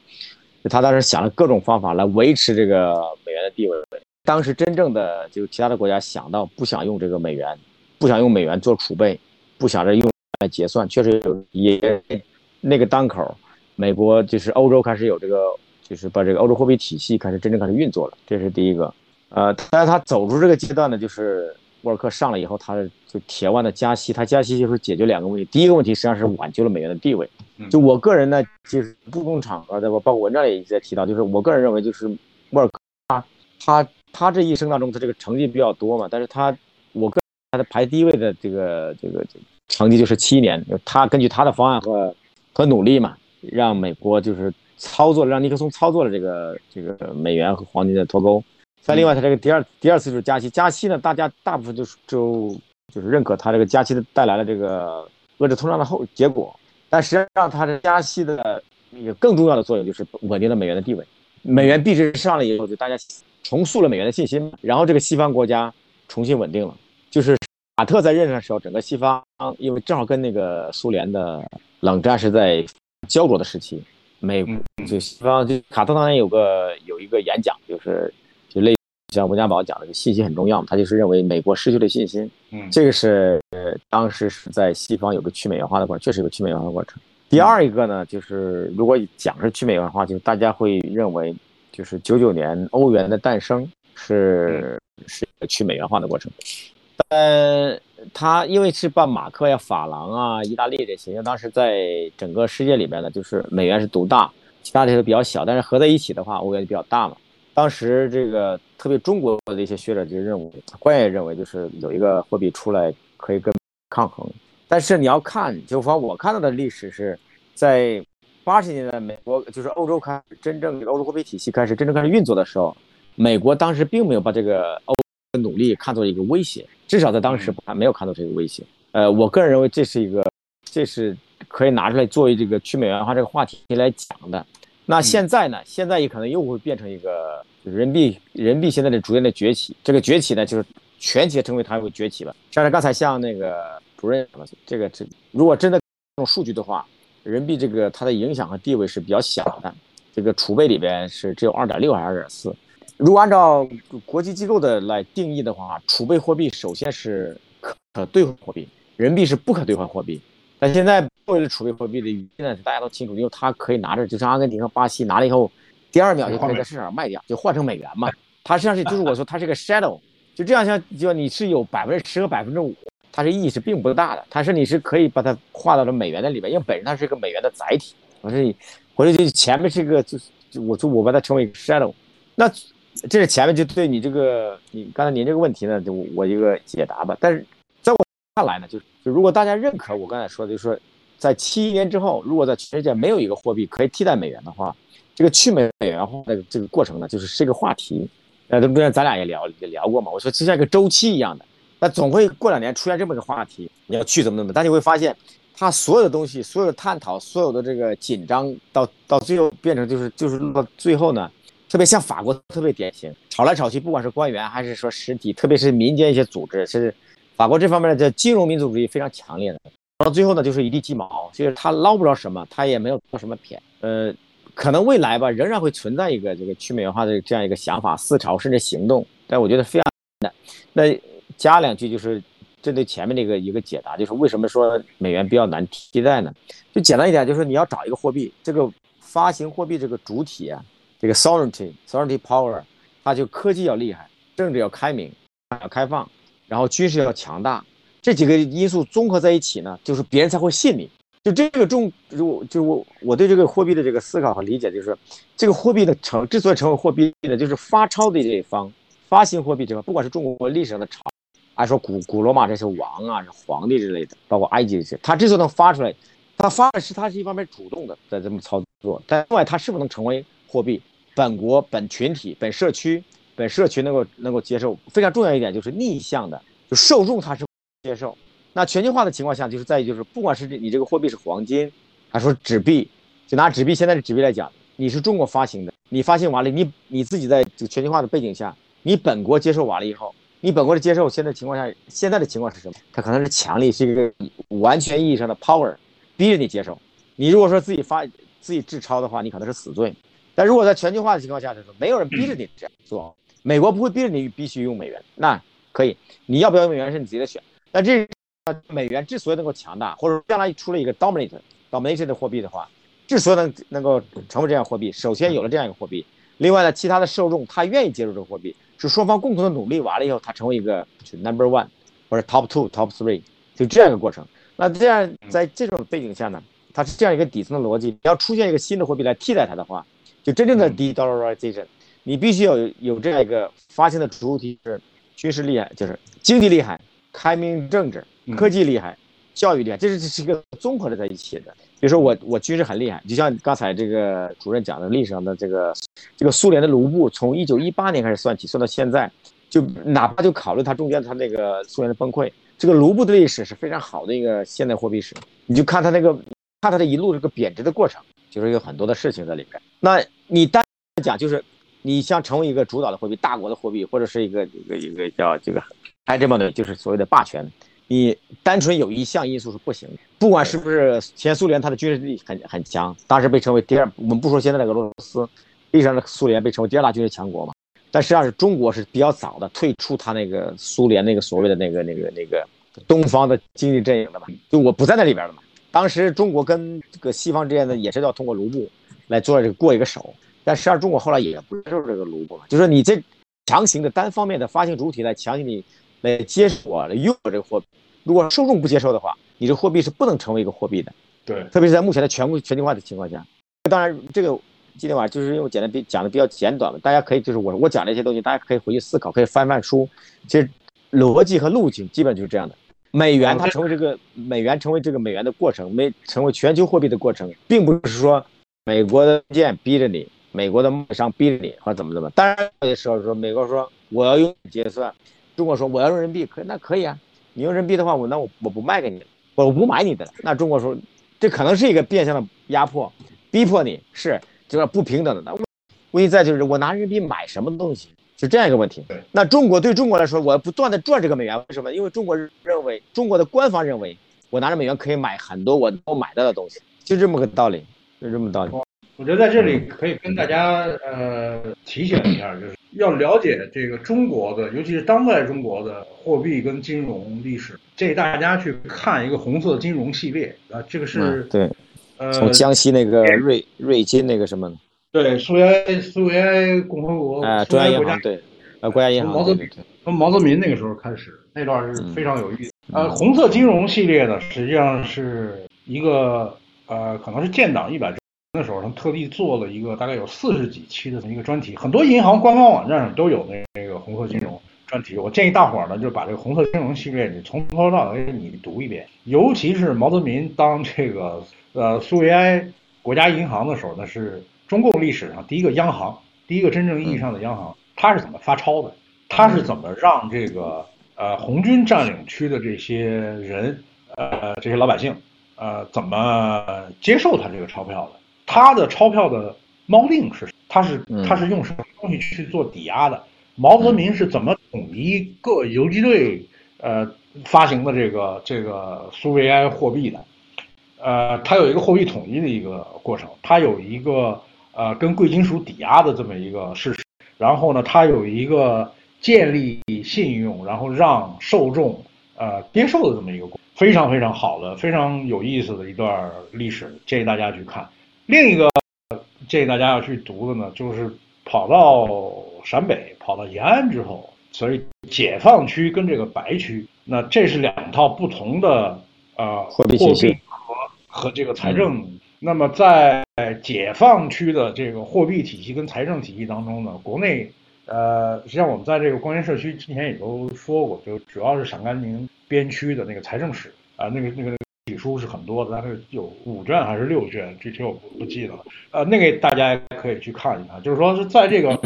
[SPEAKER 2] 他当时想了各种方法来维持这个美元的地位。当时真正的就其他的国家想到不想用这个美元，不想用美元做储备，不想着用来结算，确实有也那个当口，美国就是欧洲开始有这个，就是把这个欧洲货币体系开始真正开始运作了，这是第一个。呃，但是他走出这个阶段呢，就是沃尔克上了以后，他就铁腕的加息，他加息就是解决两个问题，第一个问题实际上是挽救了美元的地位。就我个人呢，就是不同场合的，我包括文章里也在提到，就是我个人认为，就是沃尔克他他。他这一生当中，他这个成绩比较多嘛，但是他，我个他的排第一位的这个这个成绩就是七年，他根据他的方案和和努力嘛，让美国就是操作了，让尼克松操作了这个这个美元和黄金的脱钩。再另外，他这个第二第二次就是加息，加息呢，大家大部分就是就就是认可他这个加息的带来了这个遏制通胀的后结果，但实际上他的加息的那个更重要的作用就是稳定了美元的地位，美元币值上了以后，就大家。重塑了美元的信心，然后这个西方国家重新稳定了。就是马特在任的时候，整个西方因为正好跟那个苏联的冷战是在焦灼的时期，美就西方就卡特当年有个有一个演讲，就是就类像温家宝讲的，就信心很重要。他就是认为美国失去了信心，嗯，这个是呃当时是在西方有个去美元化的过程，确实有个去美元化的过程。第二一个呢，就是如果讲是去美元化，就大家会认为。就是九九年欧元的诞生是是一个去美元化的过程，呃，它因为是把马克呀、法郎啊、意大利这些，因为当时在整个世界里边呢，就是美元是独大，其他这些比较小，但是合在一起的话，欧元就比较大嘛。当时这个特别中国的一些学者就认为，官员认为就是有一个货币出来可以跟抗衡，但是你要看，就说我看到的历史是在。八十年代，美国就是欧洲开始真正欧洲货币体系开始真正开始运作的时候，美国当时并没有把这个欧努力看作一个威胁，至少在当时还没有看到这个威胁。呃，我个人认为这是一个，这是可以拿出来作为这个去美元化这个话题来讲的。那现在呢？现在也可能又会变成一个人民币，人民币现在的逐渐的崛起。这个崛起呢，就是全体成为它会崛起了。像是刚才像那个主任这个这如果真的用数据的话。人民币这个它的影响和地位是比较小的，这个储备里边是只有二点六还是二点四？如果按照国际机构的来定义的话，储备货币首先是可兑换货币，人民币是不可兑换货币。但现在作为储备货币的现在，大家都清楚，因为它可以拿着，就像阿根廷和巴西拿了以后，第二秒就可以在市场上卖掉，就换成美元嘛。它实际上是就是我说它是个 shadow，就这样像就你是有百分之十和百分之五。它是意义是并不大的，它是你是可以把它划到了美元的里面，因为本身它是一个美元的载体。我这或者就前面是一个，就是我就我把它称为 shadow。那这是前面就对你这个你刚才您这个问题呢，就我一个解答吧。但是在我看来呢，就就如果大家认可我刚才说的，就是说在七一年之后，如果在全世界没有一个货币可以替代美元的话，这个去美元化的这个过程呢，就是是一个话题。呃，中间咱俩也聊也聊过嘛，我说就像一个周期一样的。那总会过两年出现这么个话题，你要去怎么怎么，但你会发现，它所有的东西、所有的探讨、所有的这个紧张，到到最后变成就是就是到最后呢，特别像法国特别典型，吵来吵去，不管是官员还是说实体，特别是民间一些组织，是法国这方面的金融民族主义非常强烈的，到最后呢就是一地鸡毛，就是他捞不着什么，他也没有捞什么偏，呃，可能未来吧仍然会存在一个这个去美元化的这样一个想法、思潮甚至行动，但我觉得非常的那。加两句就是针对前面那个一个解答，就是为什么说美元比较难替代呢？就简单一点，就是你要找一个货币，这个发行货币这个主体啊，这个 sovereignty sovereignty power，它就科技要厉害，政治要开明，要开放，然后军事要强大，这几个因素综合在一起呢，就是别人才会信你。就这个中，就就我我对这个货币的这个思考和理解，就是这个货币的成之所以成为货币呢，就是发钞的这一方，发行货币这方，不管是中国历史上的朝。还说古古罗马这些王啊、是皇帝之类的，包括埃及这些，他之所以能发出来，他发的是他是一方面主动的在这么操作，但另外他是否能成为货币，本国、本群体、本社区、本社区能够能够接受，非常重要一点就是逆向的，就受众他是接受。那全球化的情况下，就是在于就是不管是你这个货币是黄金，还是说纸币，就拿纸币现在的纸币来讲，你是中国发行的，你发行完了，你你自己在这个全球化的背景下，你本国接受完了以后。你本国的接受现在情况下，现在的情况是什么？它可能是强力，是一个完全意义上的 power，逼着你接受。你如果说自己发自己制钞的话，你可能是死罪。但如果在全球化的情况下的时候，没有人逼着你这样做，美国不会逼着你必须用美元，那可以，你要不要用美元是你自己的选。但这美元之所以能够强大，或者将来出了一个 dominant domination 的货币的话，之所以能能够成为这样货币，首先有了这样一个货币，另外呢，其他的受众他愿意接受这个货币。是双方共同的努力完了以后，它成为一个 number one 或者 top two、top three，就这样一个过程。那这样在这种背景下呢，它是这样一个底层的逻辑。你要出现一个新的货币来替代它的话，就真正的 de-dollarization，你必须要有有这样一个发现的主体是军事厉害，就是经济厉害、开明政治、科技厉害、教育厉害，这是这是一个综合的在一起的。比如说我我军事很厉害，就像刚才这个主任讲的历史上的这个这个苏联的卢布，从一九一八年开始算起，算到现在，就哪怕就考虑它中间它那个苏联的崩溃，这个卢布的历史是非常好的一个现代货币史。你就看它那个看它的一路这个贬值的过程，就是有很多的事情在里边。那你单讲就是你想成为一个主导的货币、大国的货币，或者是一个一个一个叫这个还这么的，就是所谓的霸权。你单纯有一项因素是不行的，不管是不是前苏联，它的军事力很很强，当时被称为第二。我们不说现在的俄罗斯，历史上的苏联被称为第二大军事强国嘛。但实际上是中国是比较早的退出它那个苏联那个所谓的那个那个那个东方的经济阵营的嘛，就我不在那里边了嘛。当时中国跟这个西方之间的也是要通过卢布来做这个过一个手，但实际上中国后来也不接受这个卢布了，就是你这强行的单方面的发行主体来强行你来接受我来用我这个货币。如果受众不接受的话，你这货币是不能成为一个货币的。
[SPEAKER 1] 对，
[SPEAKER 2] 特别是在目前的全国全球化的情况下。当然，这个今天晚上就是因为简单比讲的比较简短嘛，大家可以就是我我讲这些东西，大家可以回去思考，可以翻翻书。其实逻辑和路径基本就是这样的。美元它成为这个美元成为这个美元的过程，没成为全球货币的过程，并不是说美国的剑逼着你，美国的贸易商逼着你，或者怎么怎么。当然有的时候说美国说我要用结算，中国说我要用人民币，可那可以啊。你用人民币的话，我那我我不卖给你，我不买你的了。那中国说，这可能是一个变相的压迫，逼迫你是就是不平等的。那问题在就是我拿人民币买什么东西，是这样一个问题。那中国对中国来说，我要不断的赚这个美元，为什么？因为中国认为，中国的官方认为，我拿着美元可以买很多我能买到的东西，就这么个道理，就这么道理。
[SPEAKER 1] 我觉得在这里可以跟大家呃提醒一下，就是要了解这个中国的，尤其是当代中国的货币跟金融历史，建议大家去看一个红色金融系列啊，这个是
[SPEAKER 2] 对，
[SPEAKER 1] 呃，
[SPEAKER 2] 从江西那个瑞瑞金那个什么，
[SPEAKER 1] 对，苏维埃苏维埃共和国，
[SPEAKER 2] 哎，中央银行对，呃，国家银行，
[SPEAKER 1] 毛泽从毛泽民那个时候开始，那段是非常有意思。呃，红色金融系列呢，实际上是一个呃，可能是建党一百周。年的时候，他特地做了一个大概有四十几期的一个专题，很多银行官方网站上都有那那个红色金融专题。我建议大伙儿呢，就把这个红色金融系列你从头到尾你读一遍，尤其是毛泽民当这个呃苏维埃国家银行的时候，那是中共历史上第一个央行，第一个真正意义上的央行，它是怎么发钞的？它是怎么让这个呃红军占领区的这些人呃这些老百姓呃怎么接受他这个钞票的？他的钞票的锚定是，他是他是用什么东西去做抵押的？毛泽民是怎么统一各游击队呃发行的这个这个苏维埃货币的？呃，它有一个货币统一的一个过程，它有一个呃跟贵金属抵押的这么一个事实，然后呢，它有一个建立信用，然后让受众呃接受的这么一个非常非常好的、非常有意思的一段历史，建议大家去看。另一个建议大家要去读的呢，就是跑到陕北、跑到延安之后，所以解放区跟这个白区，那这是两套不同的呃
[SPEAKER 2] 货币体系
[SPEAKER 1] 和和这个财政。那么在解放区的这个货币体系跟财政体系当中呢，国内呃，实际上我们在这个光源社区之前也都说过，就主要是陕甘宁边区的那个财政史啊，那个那个。史书是很多的，大概有五卷还是六卷，具体我不记得了。呃，那个大家可以去看一看，就是说是在这个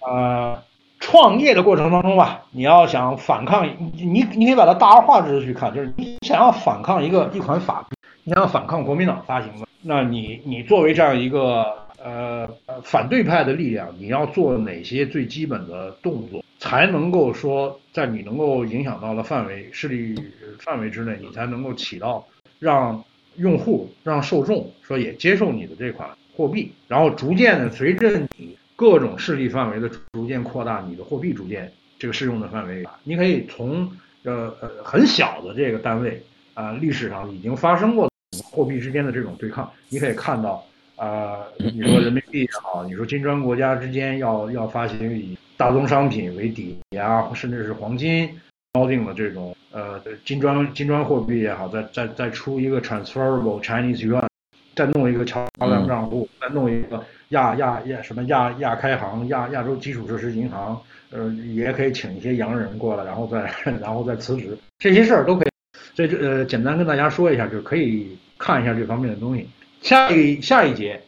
[SPEAKER 1] 呃创业的过程当中吧，你要想反抗，你你可以把它大而化之的去看，就是你想要反抗一个一款法币，你要反抗国民党发行的，那你你作为这样一个呃反对派的力量，你要做哪些最基本的动作？才能够说在你能够影响到的范围势力范围之内，你才能够起到让用户让受众说也接受你的这款货币，然后逐渐的随着你各种势力范围的逐渐扩大，你的货币逐渐这个适用的范围，你可以从呃呃很小的这个单位啊历史上已经发生过货币之间的这种对抗，你可以看到啊你说人民币也好，你说金砖国家之间要要发行以大宗商品为抵押，甚至是黄金锚定的这种。呃，金砖金砖货币也好，再再再出一个 transferable Chinese yuan，再弄一个桥梁账户，再弄一个亚亚亚什么亚亚开行亚亚洲基础设施银行，呃，也可以请一些洋人过来，然后再然后再辞职，这些事儿都可以。所以这呃，简单跟大家说一下，就可以看一下这方面的东西。下一下一节，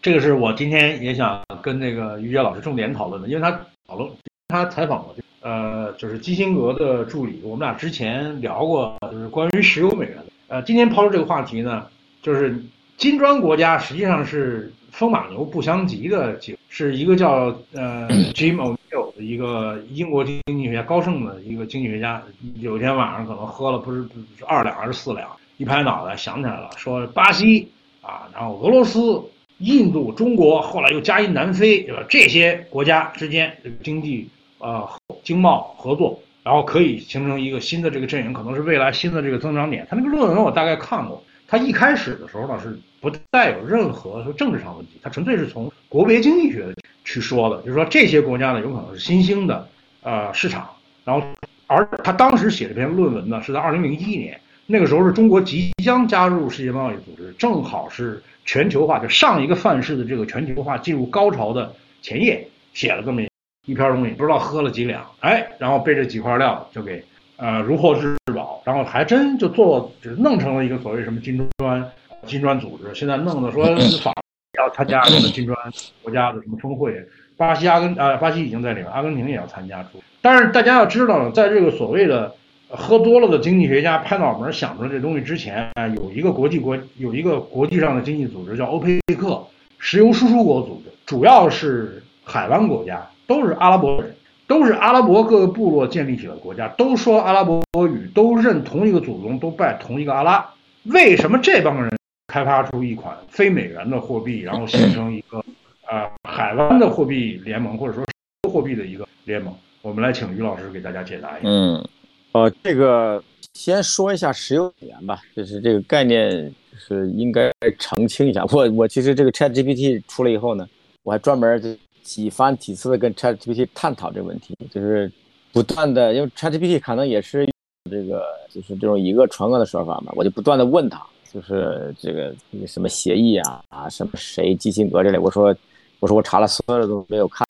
[SPEAKER 1] 这个是我今天也想跟那个于杰老师重点讨论的，因为他讨论他采访了。呃，就是基辛格的助理，我们俩之前聊过，就是关于石油美元的。呃，今天抛出这个话题呢，就是金砖国家实际上是风马牛不相及的，是一个叫呃 Jim O'Neill 的一个英国经济学家，高盛的一个经济学家，有一天晚上可能喝了不是不是二两还是四两，一拍脑袋想起来了，说巴西啊，然后俄罗斯、印度、中国，后来又加一南非，对吧？这些国家之间经济。呃，经贸合作，然后可以形成一个新的这个阵营，可能是未来新的这个增长点。他那个论文我大概看过，他一开始的时候呢是不带有任何说政治上问题，他纯粹是从国别经济学的去说的，就是说这些国家呢有可能是新兴的呃市场。然后，而他当时写这篇论文呢是在二零零一年，那个时候是中国即将加入世界贸易组织，正好是全球化就上一个范式的这个全球化进入高潮的前夜，写了这么一。一篇东西不知道喝了几两，哎，然后被这几块料就给呃如获至宝，然后还真就做就弄成了一个所谓什么金砖金砖组织，现在弄的说法 要参加什么金砖国家的什么峰会，巴西阿根啊巴西已经在里面，阿根廷也要参加。但是大家要知道，在这个所谓的喝多了的经济学家拍脑门想出来这东西之前，有一个国际国有一个国际上的经济组织叫欧佩克石油输出国组织，主要是海湾国家。都是阿拉伯人，都是阿拉伯各个部落建立起的国家，都说阿拉伯语，都认同一个祖宗，都拜同一个阿拉。为什么这帮人开发出一款非美元的货币，然后形成一个 呃海湾的货币联盟，或者说货币的一个联盟？我们来请于老师给大家解答一下。
[SPEAKER 2] 嗯，呃，这个先说一下石油美元吧，就是这个概念是应该澄清一下。我我其实这个 ChatGPT 出来以后呢，我还专门就。几番几次的跟 ChatGPT 探讨这个问题，就是不断的，因为 ChatGPT 可能也是这个，就是这种以讹传讹的说法嘛，我就不断的问他，就是这个什么协议啊啊，什么谁基辛格这类，我说我说我查了所有的都没有看，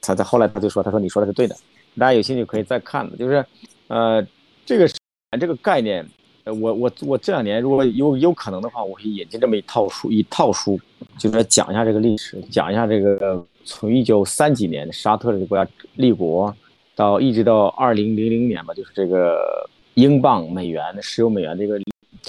[SPEAKER 2] 他在后来他就说，他说你说的是对的，大家有兴趣可以再看的，就是呃这个这个概念。我我我这两年如果有有可能的话，我会引进这么一套书，一套书，就是讲一下这个历史，讲一下这个从一九三几年沙特这个国家立国，到一直到二零零零年吧，就是这个英镑、美元、石油美元这个，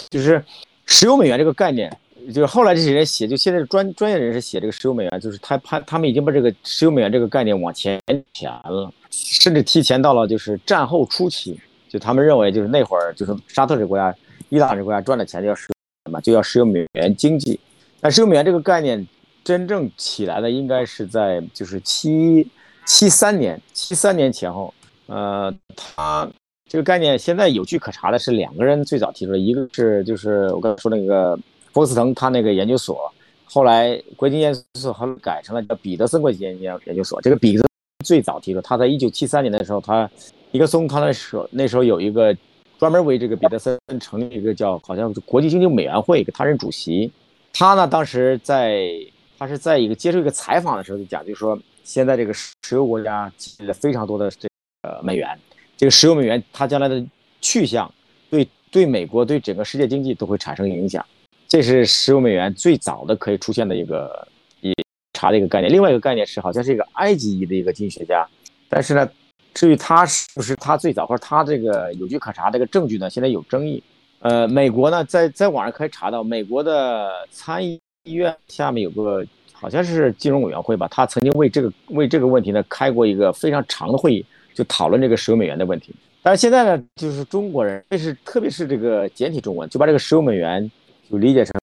[SPEAKER 2] 就是石油美元这个概念，就是后来这些人写，就现在专专业人士写这个石油美元，就是他他他们已经把这个石油美元这个概念往前前了，甚至提前到了就是战后初期。就他们认为，就是那会儿，就是沙特这国家、伊朗这国家赚的钱就要石油嘛，就要石油美元经济。但石油美元这个概念真正起来的，应该是在就是七七三年、七三年前后。呃，他这个概念现在有据可查的是两个人最早提出的，一个是就是我刚才说那个波斯腾他那个研究所，后来国际研究所后来改成了叫彼得森国际研研研究所。这个彼得最早提出，他在一九七三年的时候他。一个松，他那时候那时候有一个专门为这个彼得森成立一个叫好像国际经济委员会，一个他任主席。他呢当时在他是在一个接受一个采访的时候就讲，就是说现在这个石油国家积累了非常多的这个美元，这个石油美元它将来的去向对对美国对整个世界经济都会产生影响。这是石油美元最早的可以出现的一个一查的一个概念。另外一个概念是好像是一个埃及裔的一个经济学家，但是呢。至于他是不是他最早，或者他这个有据可查这个证据呢？现在有争议。呃，美国呢，在在网上可以查到，美国的参议议院下面有个好像是金融委员会吧，他曾经为这个为这个问题呢开过一个非常长的会议，就讨论这个石油美元的问题。但是现在呢，就是中国人，这是特别是这个简体中文，就把这个石油美元就理解成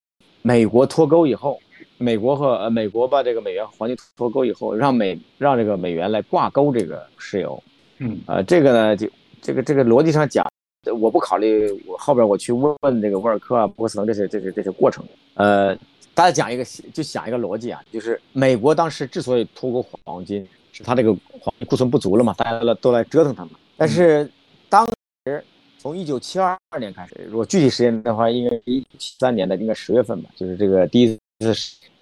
[SPEAKER 2] 美国脱钩以后，美国和呃美国把这个美元黄金脱钩以后，让美让这个美元来挂钩这个石油。
[SPEAKER 1] 嗯，
[SPEAKER 2] 呃，这个呢，就这个这个逻辑上讲，我不考虑我后边我去问问这个沃尔克啊、波斯腾这些这些这些过程。呃，大家讲一个就想一个逻辑啊，就是美国当时之所以脱钩黄金，是它这个黄金库存不足了嘛，大家都来折腾它嘛。但是当时从一九七二年开始，如果具体时间的话，应该一九七三年的应该十月份吧，就是这个第一次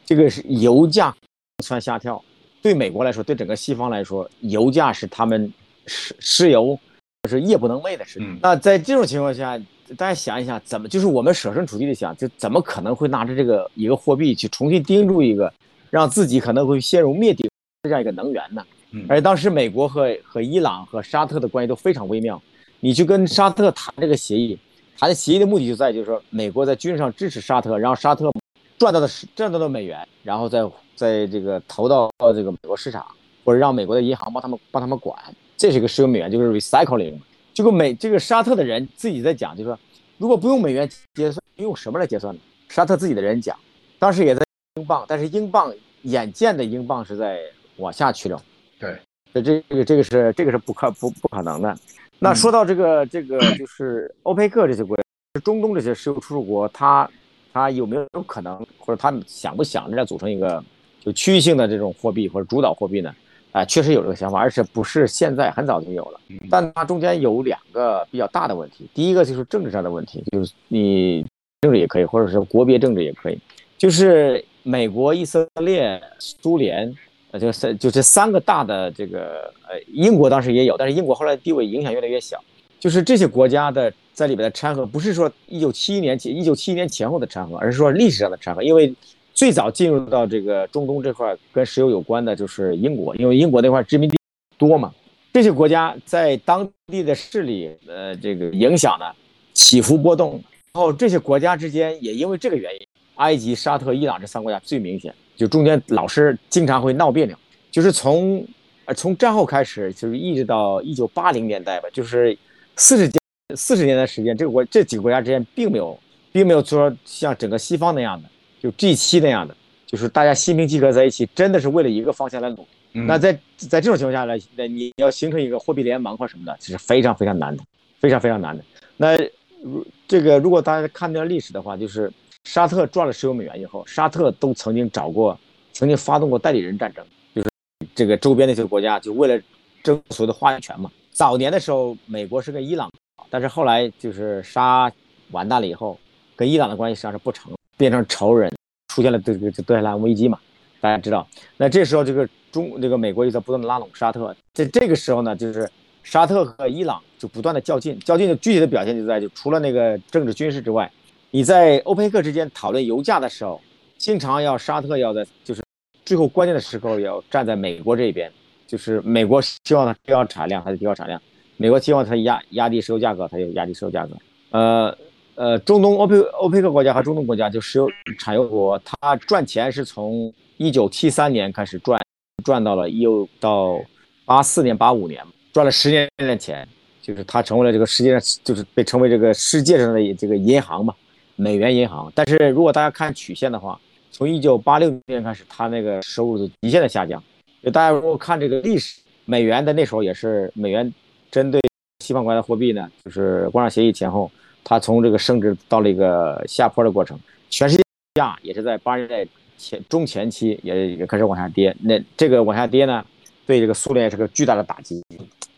[SPEAKER 2] 这个是油价窜下跳，对美国来说，对整个西方来说，油价是他们。石石油是夜不能寐的事情。那在这种情况下，大家想一想，怎么就是我们设身处地的想，就怎么可能会拿着这个一个货币去重新盯住一个让自己可能会陷入灭顶这样一个能源呢？而且当时美国和和伊朗和沙特的关系都非常微妙。你去跟沙特谈这个协议，谈的协议的目的就在就是说，美国在军事上支持沙特，然后沙特赚到的赚到的美元，然后再在这个投到这个美国市场，或者让美国的银行帮他们帮他们管。这是一个石油美元，就是 recycling。这个美这个沙特的人自己在讲，就说如果不用美元结算，用什么来结算呢？沙特自己的人讲，当时也在英镑，但是英镑眼见的英镑是在往下去了。
[SPEAKER 1] 对，
[SPEAKER 2] 这这个这个是这个是不可不不可能的。那说到这个这个就是欧佩克这些国家，中东这些石油出入国，它它有没有可能，或者他们想不想着组成一个就区域性的这种货币或者主导货币呢？啊，确实有这个想法，而且不是现在，很早就有了。但它中间有两个比较大的问题。第一个就是政治上的问题，就是你政治也可以，或者是国别政治也可以。就是美国、以色列、苏联，就三就这三个大的这个，呃，英国当时也有，但是英国后来地位影响越来越小。就是这些国家的在里边的掺和，不是说一九七一年前、一九七一年前后的掺和，而是说历史上的掺和，因为。最早进入到这个中东这块跟石油有关的就是英国，因为英国那块殖民地多嘛。这些国家在当地的势力，呃，这个影响呢起伏波动。然后这些国家之间也因为这个原因，埃及、沙特、伊朗这三国家最明显，就中间老是经常会闹别扭。就是从呃从战后开始，就是一直到一九八零年代吧，就是四十四十年的时间，这个国这几个国家之间并没有并没有说像整个西方那样的。就 G 七那样的，就是大家心平气和在一起，真的是为了一个方向来努力。那在在这种情况下来，那你要形成一个货币联盟或什么的，这是非常非常难的，非常非常难的。那如这个如果大家看段历史的话，就是沙特赚了石油美元以后，沙特都曾经找过，曾经发动过代理人战争，就是这个周边那些国家就为了争所谓的话语权嘛。早年的时候，美国是跟伊朗，但是后来就是沙完蛋了以后，跟伊朗的关系实际上是不成。变成仇人，出现了这个德黑兰危机嘛？大家知道，那这时候这个中这个美国也在不断的拉拢沙特，在这个时候呢，就是沙特和伊朗就不断的较劲，较劲的具体的表现就在就除了那个政治军事之外，你在欧佩克之间讨论油价的时候，经常要沙特要在就是最后关键的时候要站在美国这边，就是美国希望它提高产量，它就提高产量；美国希望它压压低石油价格，它就压低石油价格。呃。呃，中东欧佩欧佩克国家和中东国家就石油产油国，它赚钱是从一九七三年开始赚，赚到了又到八四年、八五年，赚了十年的钱，就是它成为了这个世界上就是被称为这个世界上的这个银行嘛，美元银行。但是如果大家看曲线的话，从一九八六年开始，它那个收入就极限的下降。就大家如果看这个历史，美元的那时候也是美元针对西方国家的货币呢，就是关税协议前后。它从这个升值到了一个下坡的过程，全世界价也是在八十年代前中前期也也开始往下跌。那这个往下跌呢，对这个苏联是个巨大的打击。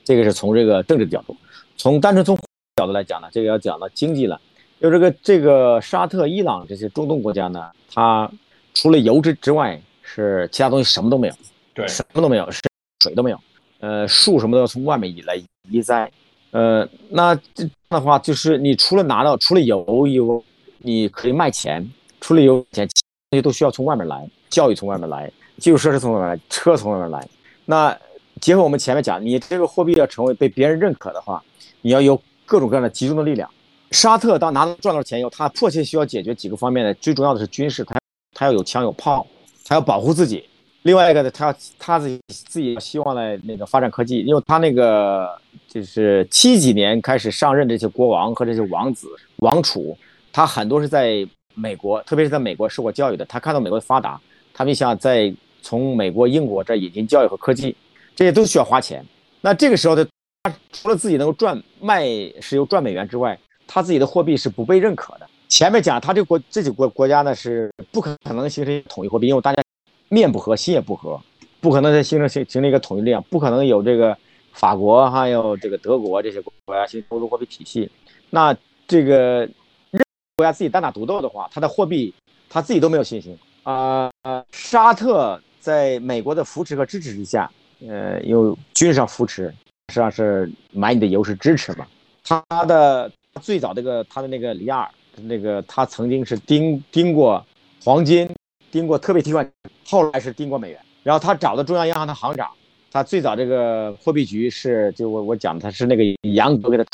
[SPEAKER 2] 这个是从这个政治角度，从单纯从角度来讲呢，这个要讲到经济了。就这个这个沙特、伊朗这些中东国家呢，它除了油脂之外，是其他东西什么都没有，
[SPEAKER 1] 对，
[SPEAKER 2] 什么都没有，是水都没有，呃，树什么都要从外面移来移栽。呃，那这样的话，就是你除了拿到除了油油，你可以卖钱，除了油钱，这些都需要从外面来，教育从外面来，基础设施从外面来，车从外面来。那结合我们前面讲，你这个货币要成为被别人认可的话，你要有各种各样的集中的力量。沙特当拿到赚到钱以后，他迫切需要解决几个方面的，最重要的是军事，他他要有枪有炮，他要保护自己。另外一个呢，他要他自己自己希望呢那个发展科技，因为他那个就是七几年开始上任这些国王和这些王子王储，他很多是在美国，特别是在美国受过教育的，他看到美国的发达，他们想在从美国、英国这引进教育和科技，这些都需要花钱。那这个时候的他除了自己能够赚卖石油赚美元之外，他自己的货币是不被认可的。前面讲他这个国这几个国国家呢是不可能形成统一货币，因为大家。面不和心也不和，不可能再形成形形成一个统一力量，不可能有这个法国还有这个德国这些国家形成欧洲货币体系。那这个任国家自己单打独斗的话，他的货币他自己都没有信心啊。沙特在美国的扶持和支持之下，呃，有军事上扶持，实际上是买你的油是支持嘛。他的最早这个他的那个里亚尔，那个他曾经是盯盯过黄金。盯过特别提款，后来是盯过美元，然后他找的中央银行的行长，他最早这个货币局是就我我讲他是那个杨格给他，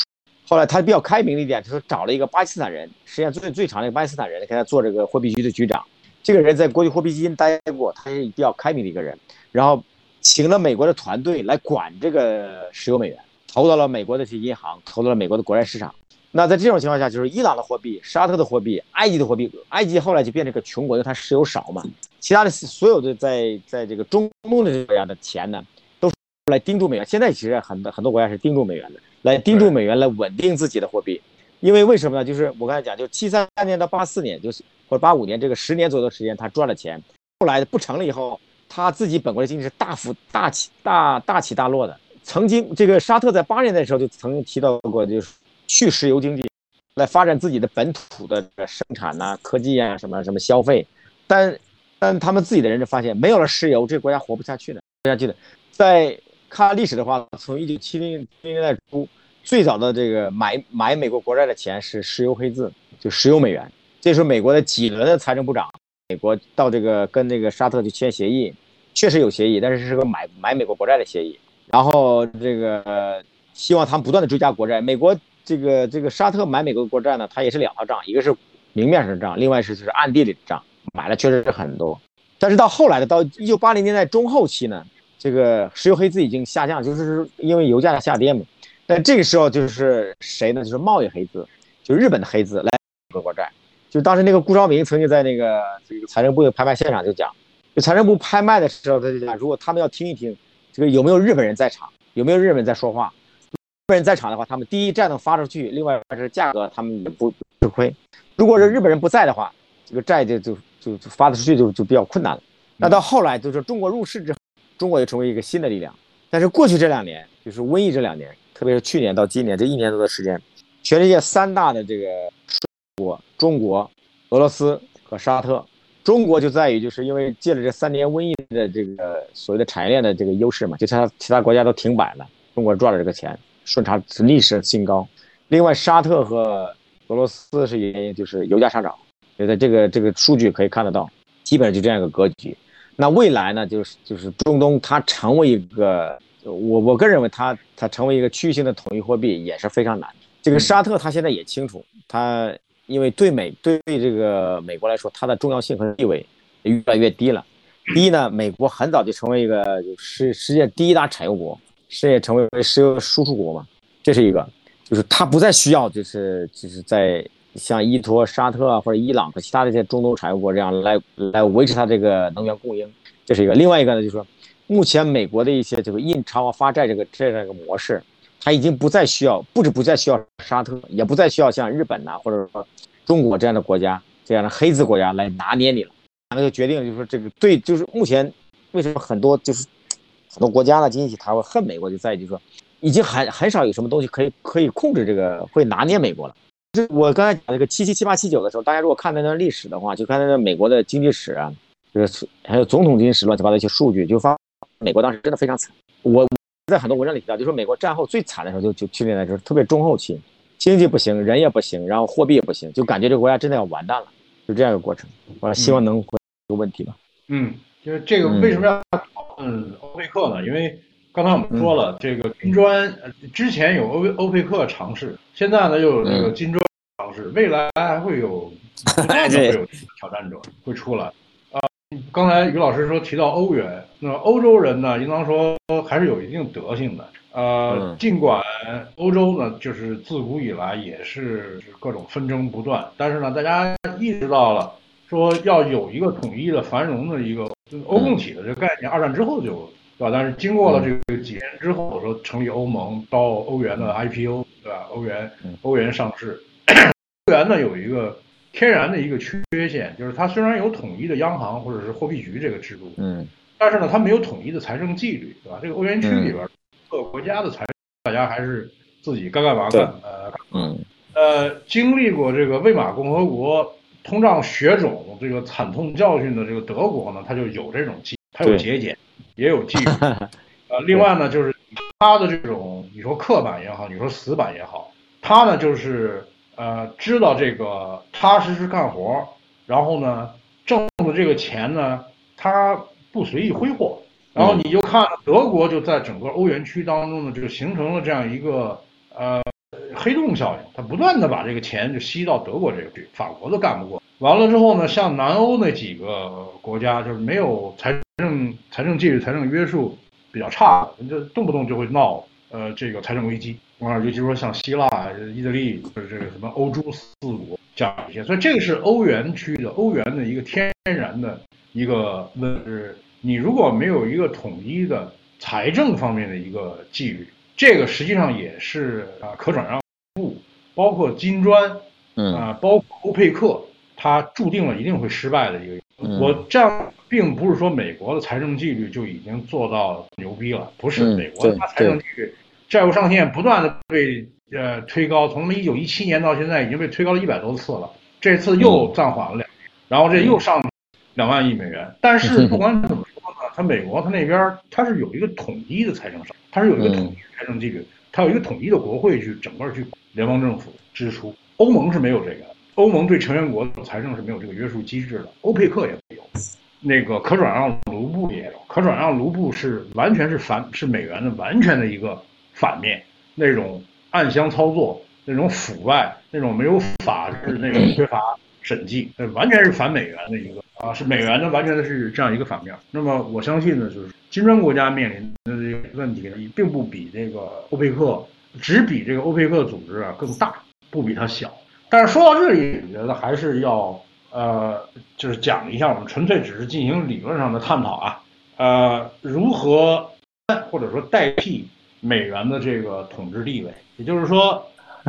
[SPEAKER 2] 后来他比较开明的一点就是找了一个巴基斯坦人，时间最最长的巴基斯坦人给他做这个货币局的局长，这个人在国际货币基金待过，他是比较开明的一个人，然后请了美国的团队来管这个石油美元，投到了美国的这些银行，投到了美国的国债市场。那在这种情况下，就是伊朗的货币、沙特的货币、埃及的货币，埃及后来就变成个穷国，因为它石油少嘛。其他的所有的在在这个中东的这国家的钱呢，都是来盯住美元。现在其实很多很多国家是盯住美元的，来盯住美元来稳定自己的货币。因为为什么呢？就是我刚才讲，就七三年到八四年，就是或者八五年这个十年左右的时间，他赚了钱。后来不成了以后，他自己本国的经济是大幅大起大大起大落的。曾经这个沙特在八十年代的时候就曾经提到过，就是。去石油经济，来发展自己的本土的生产呐、科技啊、什么什么消费，但但他们自己的人就发现，没有了石油，这个国家活不下去的，活不下去的。在看历史的话，从一九七零年代初，最早的这个买买美国国债的钱是石油黑字，就石油美元。这时候，美国的几轮的财政部长，美国到这个跟那个沙特去签协议，确实有协议，但是是个买买美国国债的协议。然后这个希望他们不断的追加国债，美国。这个这个沙特买美国国债呢，它也是两套账，一个是明面上的账，另外是就是暗地里的账，买了确实是很多。但是到后来的到一九八零年代中后期呢，这个石油黑字已经下降，就是因为油价的下跌嘛。但这个时候就是谁呢？就是贸易黑字，就日本的黑字来美国债。就当时那个顾兆明曾经在那个这个财政部的拍卖现场就讲，就财政部拍卖的时候他就讲，如果他们要听一听这个有没有日本人在场，有没有日本人在说话。日本人在场的话，他们第一债能发出去，另外是价格他们也不吃亏。如果是日本人不在的话，这个债就就就发得出去就就比较困难了。那到后来就是中国入市之后，中国又成为一个新的力量。但是过去这两年，就是瘟疫这两年，特别是去年到今年这一年多的时间，全世界三大的这个国，中国、俄罗斯和沙特。中国就在于就是因为借了这三年瘟疫的这个所谓的产业链的这个优势嘛，就他其他国家都停摆了，中国赚了这个钱。顺差是历史新高，另外沙特和俄罗斯是原因，就是油价上涨，觉得这个这个数据可以看得到，基本上就这样一个格局。那未来呢，就是就是中东它成为一个，我我个人认为它它成为一个区域性的统一货币也是非常难。这个沙特它现在也清楚，它因为对美对这个美国来说，它的重要性和地位越来越低了。第一呢，美国很早就成为一个世世界第一大产油国。事业成为石油输出国嘛，这是一个，就是他不再需要，就是就是在像依托沙特啊或者伊朗和其他的一些中东产油国这样来来维持它这个能源供应，这是一个。另外一个呢，就是说，目前美国的一些这个印钞发债这个这样一个模式，它已经不再需要，不止不再需要沙特，也不再需要像日本呐或者说中国这样的国家这样的黑字国家来拿捏你了。那就决定就是说这个对，就是目前为什么很多就是。很多国家的经济他会恨美国，就在于就说，已经很很少有什么东西可以可以控制这个会拿捏美国了。就我刚才讲那个七七七八七九的时候，大家如果看那段历史的话，就看那美国的经济史啊，就是还有总统经济史乱七八糟一些数据，就发美国当时真的非常惨。我在很多文章里提到，就说美国战后最惨的时候就就去年的时候，特别中后期，经济不行，人也不行，然后货币也不行，就感觉这个国家真的要完蛋了，就这样一个过程。我希望能回这个问题吧。
[SPEAKER 1] 嗯，就是这个为什么要？讨论，欧佩克呢？因为刚才我们说了，这个金砖之前有欧欧佩克尝试，现在呢又有这个金砖尝试，未来还会有，不断的会有挑战者会出来。啊刚才于老师说提到欧元，那欧洲人呢，应当说还是有一定德性的。呃，尽管欧洲呢，就是自古以来也是各种纷争不断，但是呢，大家意识到了说要有一个统一的繁荣的一个欧共体的这个概念，二战之后就对吧？但是经过了这个几年之后，说成立欧盟到欧元的 IPO 对吧？欧元欧元上市，欧元呢有一个天然的一个缺陷，就是它虽然有统一的央行或者是货币局这个制度，
[SPEAKER 2] 嗯，
[SPEAKER 1] 但是呢，它没有统一的财政纪律，对吧？这个欧元区里边。各个国家的财，大家还是自己该干嘛干。呃，
[SPEAKER 2] 嗯，
[SPEAKER 1] 呃，经历过这个魏玛共和国通胀血肿这个惨痛教训的这个德国呢，它就有这种机，它有节俭，也有纪律。呃，另外呢，就是它的这种你说刻板也好，你说死板也好，它呢就是呃知道这个踏踏实实干活，然后呢挣的这个钱呢，它不随意挥霍。然后你就看德国就在整个欧元区当中呢，就形成了这样一个呃黑洞效应，它不断的把这个钱就吸到德国这个去，法国都干不过。完了之后呢，像南欧那几个国家就是没有财政财政纪律、财政约束比较差，就动不动就会闹呃这个财政危机啊，尤其说像希腊、意大利就是这个什么欧洲四国这样一些，所以这个是欧元区的欧元的一个天然的一个问题。你如果没有一个统一的财政方面的一个纪律，这个实际上也是啊可转让，包括金砖，嗯啊，包括欧佩克，它注定了一定会失败的一个。我这样并不是说美国的财政纪律就已经做到牛逼了，不是美国的财政纪律，债务上限不断的被呃推高，从一九一七年到现在已经被推高了一百多次了，这次又暂缓了两年，然后这又上两万亿美元，但是不管怎么。说呢，它美国它那边它是有一个统一的财政上，它是有一个统一财政纪律，它有一个统一的国会去整个去联邦政府支出。欧盟是没有这个，欧盟对成员国财政是没有这个约束机制的。欧佩克也没有，那个可转让卢布也有，可转让卢布是完全是反是美元的完全的一个反面，那种暗箱操作，那种腐败，那种没有法治，那种缺乏审计，那完全是反美元的一个。啊，是美元呢，完全的是这样一个反面。那么我相信呢，就是金砖国家面临的这个问题呢，并不比这个欧佩克，只比这个欧佩克组织啊更大，不比它小。但是说到这里，我觉得还是要呃，就是讲一下，我们纯粹只是进行理论上的探讨啊，呃，如何或者说代替美元的这个统治地位。也就是说，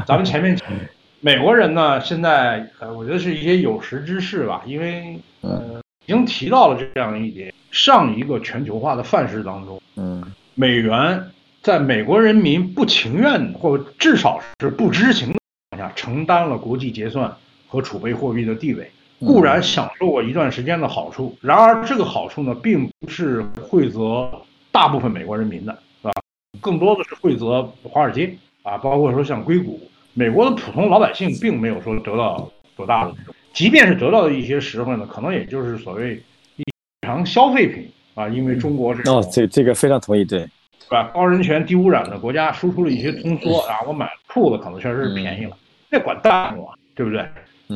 [SPEAKER 1] 咱们前面讲。美国人呢，现在呃，我觉得是一些有识之士吧，因为呃，已经提到了这样一点：上一个全球化的范式当中，
[SPEAKER 2] 嗯，
[SPEAKER 1] 美元在美国人民不情愿或至少是不知情的情况下，承担了国际结算和储备货币的地位。固然享受过一段时间的好处，然而这个好处呢，并不是惠泽大部分美国人民的，是吧？更多的是惠泽华尔街啊，包括说像硅谷。美国的普通老百姓并没有说得到多大的这种，即便是得到的一些实惠呢，可能也就是所谓日常消费品啊，因为中国是
[SPEAKER 2] 哦，这这个非常同意，对，
[SPEAKER 1] 是吧？高人权、低污染的国家输出了一些通缩啊，我买裤子可能确实是便宜了，那管蛋啊，对不对？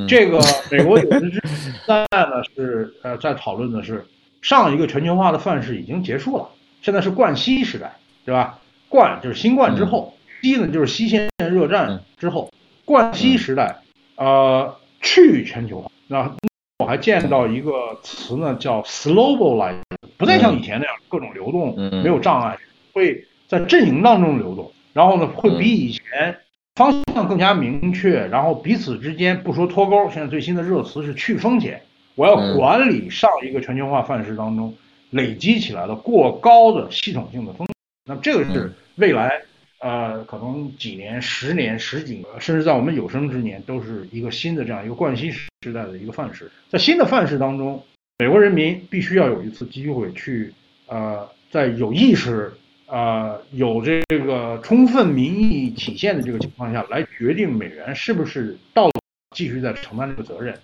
[SPEAKER 1] 这个美国有识之士在呢是呃在讨论的是上一个全球化的范式已经结束了，现在是冠希时代，对吧？冠就是新冠之后。西呢，就是西线热战之后，冠希时代，呃，去全球化。那我还见到一个词呢，叫 slow line，不再像以前那样各种流动没有障碍，会在阵营当中流动，然后呢，会比以前方向更加明确，然后彼此之间不说脱钩。现在最新的热词是去风险，我要管理上一个全球化范式当中累积起来的过高的系统性的风险。那么这个是未来。呃，可能几年、十年、十几年，甚至在我们有生之年，都是一个新的这样一个冠希时代的一个范式。在新的范式当中，美国人民必须要有一次机会去，呃，在有意识、呃，有这个充分民意体现的这个情况下来决定美元是不是到继续在承担这个责任。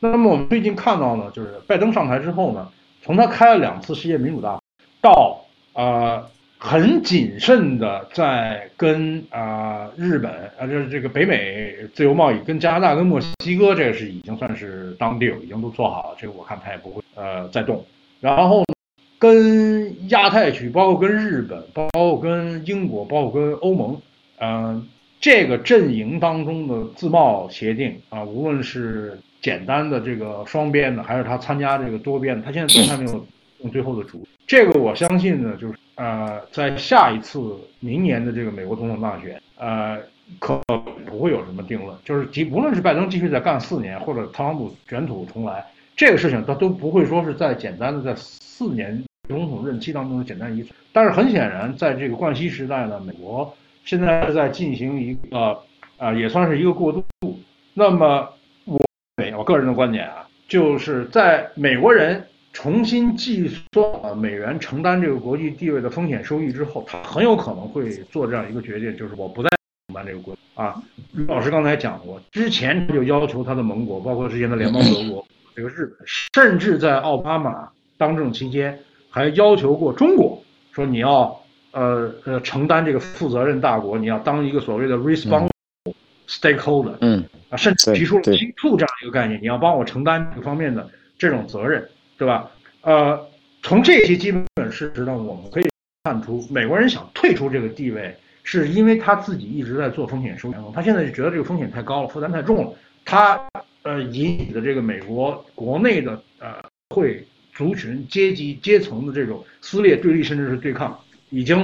[SPEAKER 1] 那么我们最近看到呢，就是拜登上台之后呢，从他开了两次世界民主大会到呃。很谨慎的在跟啊日本啊，就是这个北美自由贸易，跟加拿大、跟墨西哥，这是已经算是当地已经都做好了。这个我看他也不会呃再动。然后跟亚太区，包括跟日本，包括跟英国，包括跟欧盟，嗯，这个阵营当中的自贸协定啊，无论是简单的这个双边的，还是他参加这个多边的，他现在都还没有用最后的主。这个我相信呢，就是。呃，在下一次明年的这个美国总统大选，呃，可不会有什么定论。就是即无论是拜登继续再干四年，或者特朗普卷土重来，这个事情他都不会说是在简单的在四年总统任期当中的简单一次。但是很显然，在这个冠希时代呢，美国现在是在进行一个啊，也算是一个过渡。那么我我个人的观点啊，就是在美国人。重新计算美元承担这个国际地位的风险收益之后，他很有可能会做这样一个决定，就是我不再承担这个国啊。于老师刚才讲过，之前就要求他的盟国，包括之前的联邦德国、这个日本，甚至在奥巴马当政期间还要求过中国，说你要呃呃承担这个负责任大国，你要当一个所谓的 responsible stakeholder，
[SPEAKER 2] 嗯
[SPEAKER 1] 啊，甚至提出了 T two 这样一个概念，你要帮我承担这方面的这种责任。对吧？呃，从这些基本事实呢，我们可以看出，美国人想退出这个地位，是因为他自己一直在做风险收益。他现在就觉得这个风险太高了，负担太重了。他呃引起的这个美国国内的呃会族群、阶级、阶层的这种撕裂、对立，甚至是对抗，已经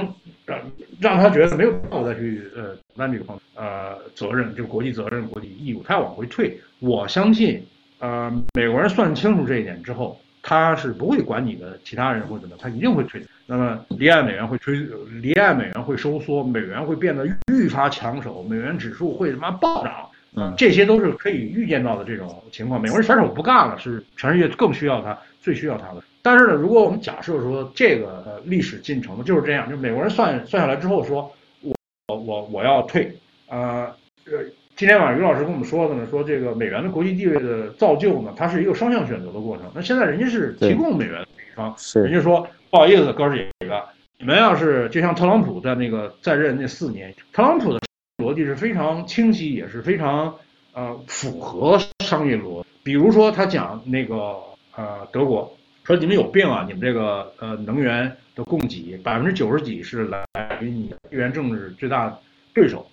[SPEAKER 1] 让让他觉得没有必要再去呃承担这个方呃责任，就是国际责任、国际义务，他要往回退。我相信，呃，美国人算清楚这一点之后。他是不会管你的其他人或者怎么，他一定会退。那么离岸美元会推，离岸美元会收缩，美元会变得愈发抢手，美元指数会他妈暴涨。
[SPEAKER 2] 嗯，
[SPEAKER 1] 这些都是可以预见到的这种情况。美国人甩手不干了，是全世界更需要他，最需要他的。但是呢，如果我们假设说这个呃历史进程就是这样，就美国人算算下来之后说，我我我我要退，呃呃。今天晚上于老师跟我们说的呢，说这个美元的国际地位的造就呢，它是一个双向选择的过程。那现在人家是提供美元的一方，人家说不好意思，哥儿几个，你们要是就像特朗普在那个在任那四年，特朗普的逻辑是非常清晰，也是非常呃符合商业逻辑。比如说他讲那个呃德国说你们有病啊，你们这个呃能源的供给百分之九十几是来于你地缘政治最大对手。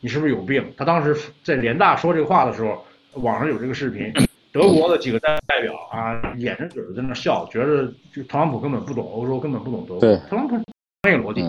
[SPEAKER 1] 你是不是有病？他当时在联大说这个话的时候，网上有这个视频，德国的几个代表啊，眼着嘴在那笑，觉得就特朗普根本不懂欧洲，根本不懂德国。特朗普商业逻辑，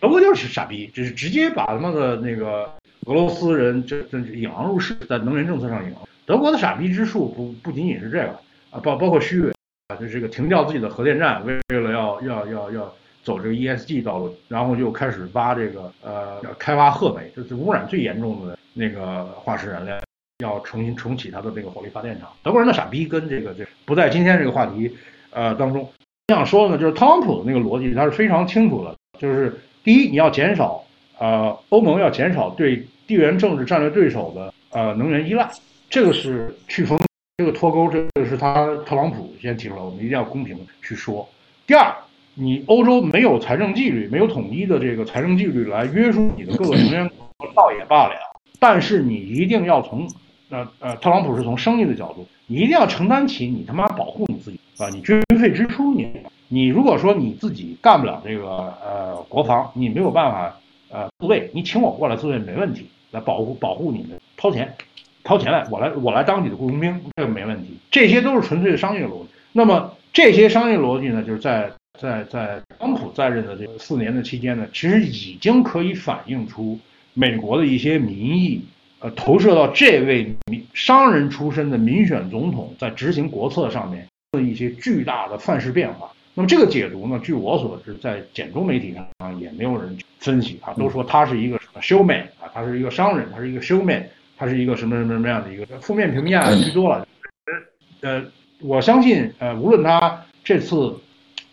[SPEAKER 1] 德国就是傻逼，就是直接把他妈的那个俄罗斯人这这引狼入室，在能源政策上引狼。德国的傻逼之处不不仅仅是这个啊，包包括虚伪啊，就这个停掉自己的核电站，为了要要要要。走这个 ESG 道路，然后就开始挖这个呃开发褐煤，就是污染最严重的那个化石燃料，要重新重启它的这个火力发电厂。德国人的傻逼跟这个这不在今天这个话题呃当中。我想说的呢，就是特朗普的那个逻辑，他是非常清楚的，就是第一，你要减少呃欧盟要减少对地缘政治战略对手的呃能源依赖，这个是去风这个脱钩，这个是他特朗普先提出来，我们一定要公平去说。第二。你欧洲没有财政纪律，没有统一的这个财政纪律来约束你的各个成员国，倒也罢了。但是你一定要从，呃呃，特朗普是从生意的角度，你一定要承担起你他妈保护你自己，啊，你军费支出你，你如果说你自己干不了这个呃国防，你没有办法呃自卫，你请我过来自卫没问题，来保护保护你们，掏钱，掏钱来，我来我来当你的雇佣兵，这个没问题，这些都是纯粹的商业逻辑。那么这些商业逻辑呢，就是在。在在特朗普在任的这四年的期间呢，其实已经可以反映出美国的一些民意，呃，投射到这位民商人出身的民选总统在执行国策上面的一些巨大的范式变化。那么这个解读呢，据我所知，在简中媒体上啊也没有人分析啊，都说他是一个什么 showman 啊，他是一个商人，他是一个 showman，他是一个什么什么什么样的一个负面评价居多了。呃，我相信呃，无论他这次。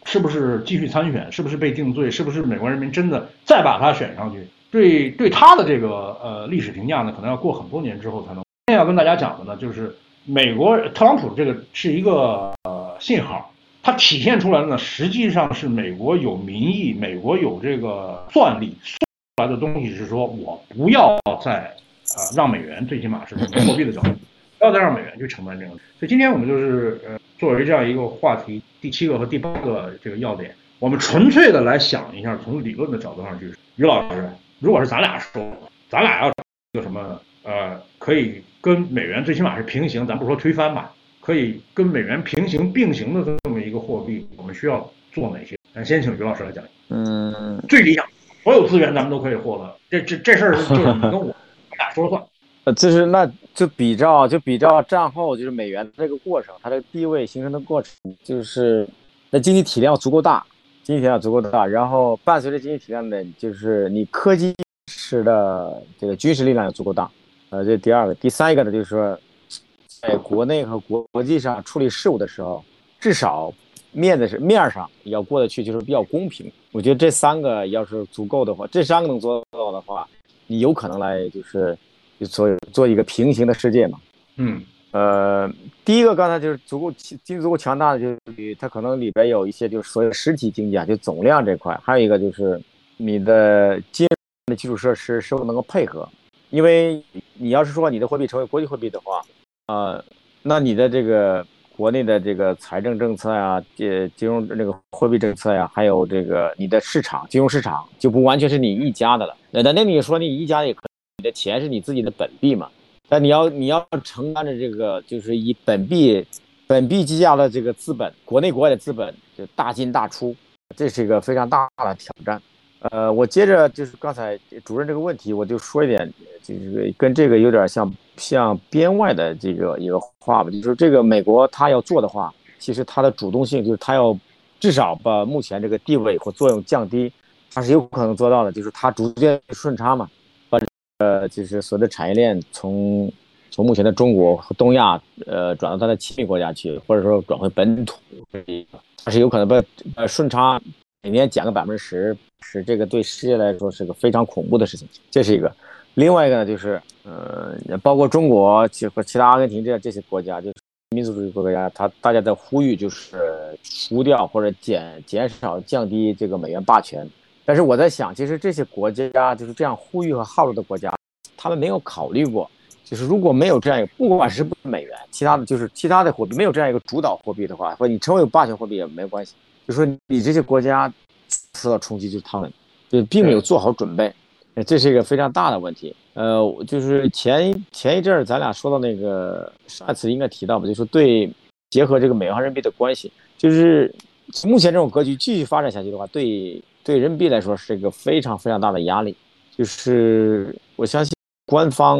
[SPEAKER 1] 是不是继续参选？是不是被定罪？是不是美国人民真的再把他选上去？对对他的这个呃历史评价呢，可能要过很多年之后才能。今天要跟大家讲的呢，就是美国特朗普这个是一个呃信号，它体现出来的呢，实际上是美国有民意，美国有这个算力，算出来的东西是说我不要再呃让美元最起码是货币的角度，不要再让美元去承担这个。所以今天我们就是呃作为这样一个话题，第七个和第八个这个要点，我们纯粹的来想一下，从理论的角度上去，于老师，如果是咱俩说，咱俩要一个什么呃可以跟美元最起码是平行，咱不说推翻吧。可以跟美元平行并行的这么一个货币，我们需要做哪些？咱先请于老师来讲。
[SPEAKER 2] 嗯，
[SPEAKER 1] 最理想，所有资源咱们都可以获得。这这这事儿就是你跟我俩 说了算。
[SPEAKER 2] 呃，就是那就比照就比照战后就是美元这个过程，它的地位形成的过程，就是那经济体量足够大，经济体量足够大，然后伴随着经济体量的，就是你科技式的这个军事力量也足够大。呃，这第二个，第三一个呢，就是说。在国内和国国际上处理事务的时候，至少面子是面上要过得去，就是比较公平。我觉得这三个要是足够的话，这三个能做到的话，你有可能来就是做做一个平行的世界嘛。
[SPEAKER 1] 嗯，
[SPEAKER 2] 呃，第一个刚才就是足够经济足够强大的，就是它可能里边有一些就是所有实体经济啊，就总量这块，还有一个就是你的金融的基础设施是否能够配合。因为你要是说你的货币成为国际货币的话。啊，那你的这个国内的这个财政政策呀，呃，金融这个货币政策呀，还有这个你的市场金融市场就不完全是你一家的了。那那你说你一家也可，你的钱是你自己的本币嘛？但你要你要承担着这个，就是以本币本币计价的这个资本，国内国外的资本就大进大出，这是一个非常大的挑战。呃，我接着就是刚才主任这个问题，我就说一点，就是跟这个有点像像编外的这个一个话吧，就是这个美国他要做的话，其实他的主动性就是他要至少把目前这个地位或作用降低，他是有可能做到的，就是他逐渐顺差嘛，把呃就是所有的产业链从从目前的中国和东亚呃转到他的亲密国家去，或者说转回本土，他是有可能把呃顺差。每年减个百分之十，是这个对世界来说是个非常恐怖的事情。这是一个，另外一个呢，就是呃，包括中国其和其他阿根廷这样这些国家，就是民族主义国家，他大家在呼吁就是除掉或者减减少降低这个美元霸权。但是我在想，其实这些国家就是这样呼吁和号召的国家，他们没有考虑过，就是如果没有这样一个，不管是不是美元，其他的就是其他的货币没有这样一个主导货币的话，或者你成为霸权货币也没关系。就说你这些国家受到冲击，就是他们就并没有做好准备，这是一个非常大的问题。呃，就是前前一阵儿咱俩说到那个上一次应该提到吧，就是对结合这个美元和人民币的关系，就是目前这种格局继续发展下去的话，对对人民币来说是一个非常非常大的压力。就是我相信官方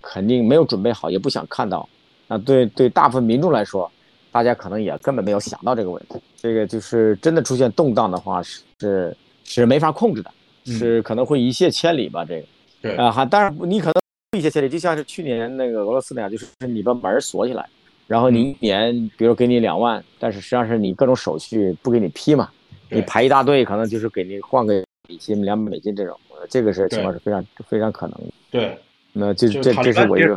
[SPEAKER 2] 肯定没有准备好，也不想看到。那对对大部分民众来说。大家可能也根本没有想到这个问题，这个就是真的出现动荡的话，是是没法控制的，是可能会一泻千里吧。这个，
[SPEAKER 1] 对。
[SPEAKER 2] 啊，还当然你可能一泻千里，就像是去年那个俄罗斯那样，就是你把门锁起来，然后你一年比如给你两万，但是实际上是你各种手续不给你批嘛，你排一大队，可能就是给你换个美金两百美金这种，这个是情况是非常非常可能的。
[SPEAKER 1] 对，
[SPEAKER 2] 那这这这是我一个，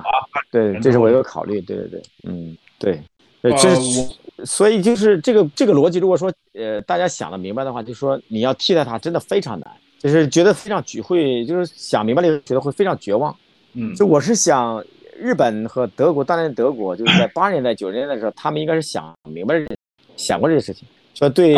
[SPEAKER 2] 对，这是我一个考虑，对对对，嗯，对。对，这是所以就是这个这个逻辑，如果说呃大家想的明白的话，就说你要替代它真的非常难，就是觉得非常绝会，就是想明白了觉得会非常绝望。
[SPEAKER 1] 嗯，
[SPEAKER 2] 就我是想，日本和德国，当年德国就是在八十年代九十年代的时候，他们应该是想明白想过这个事情，说对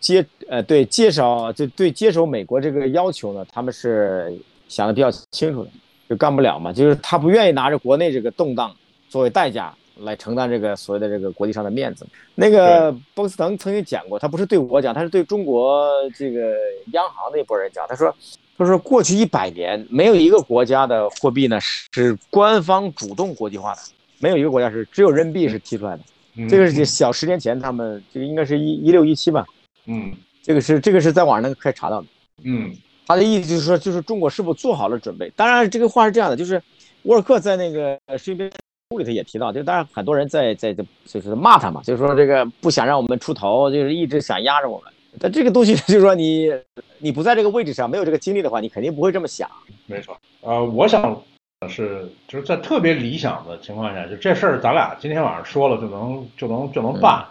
[SPEAKER 2] 接呃对接手就对接手美国这个要求呢，他们是想的比较清楚的，就干不了嘛，就是他不愿意拿着国内这个动荡作为代价。来承担这个所谓的这个国际上的面子。那个波斯腾曾经讲过，他不是对我讲，他是对中国这个央行那波人讲。他说，他说过去一百年没有一个国家的货币呢是官方主动国际化的，没有一个国家是只有人民币是提出来的。这个是小十年前他们这个应该是一一六一七吧。
[SPEAKER 1] 嗯，
[SPEAKER 2] 这个是这个是在网上能可以查到的。
[SPEAKER 1] 嗯，
[SPEAKER 2] 他的意思就是说，就是中国是否做好了准备？当然，这个话是这样的，就是沃尔克在那个视频。书里头也提到，就当然很多人在在在就是骂他嘛，就是说这个不想让我们出头，就是一直想压着我们。但这个东西 就是说你你不在这个位置上，没有这个经历的话，你肯定不会这么想。
[SPEAKER 1] 没错，呃，我想是就是在特别理想的情况下，就这事儿咱俩今天晚上说了就能就能就能办。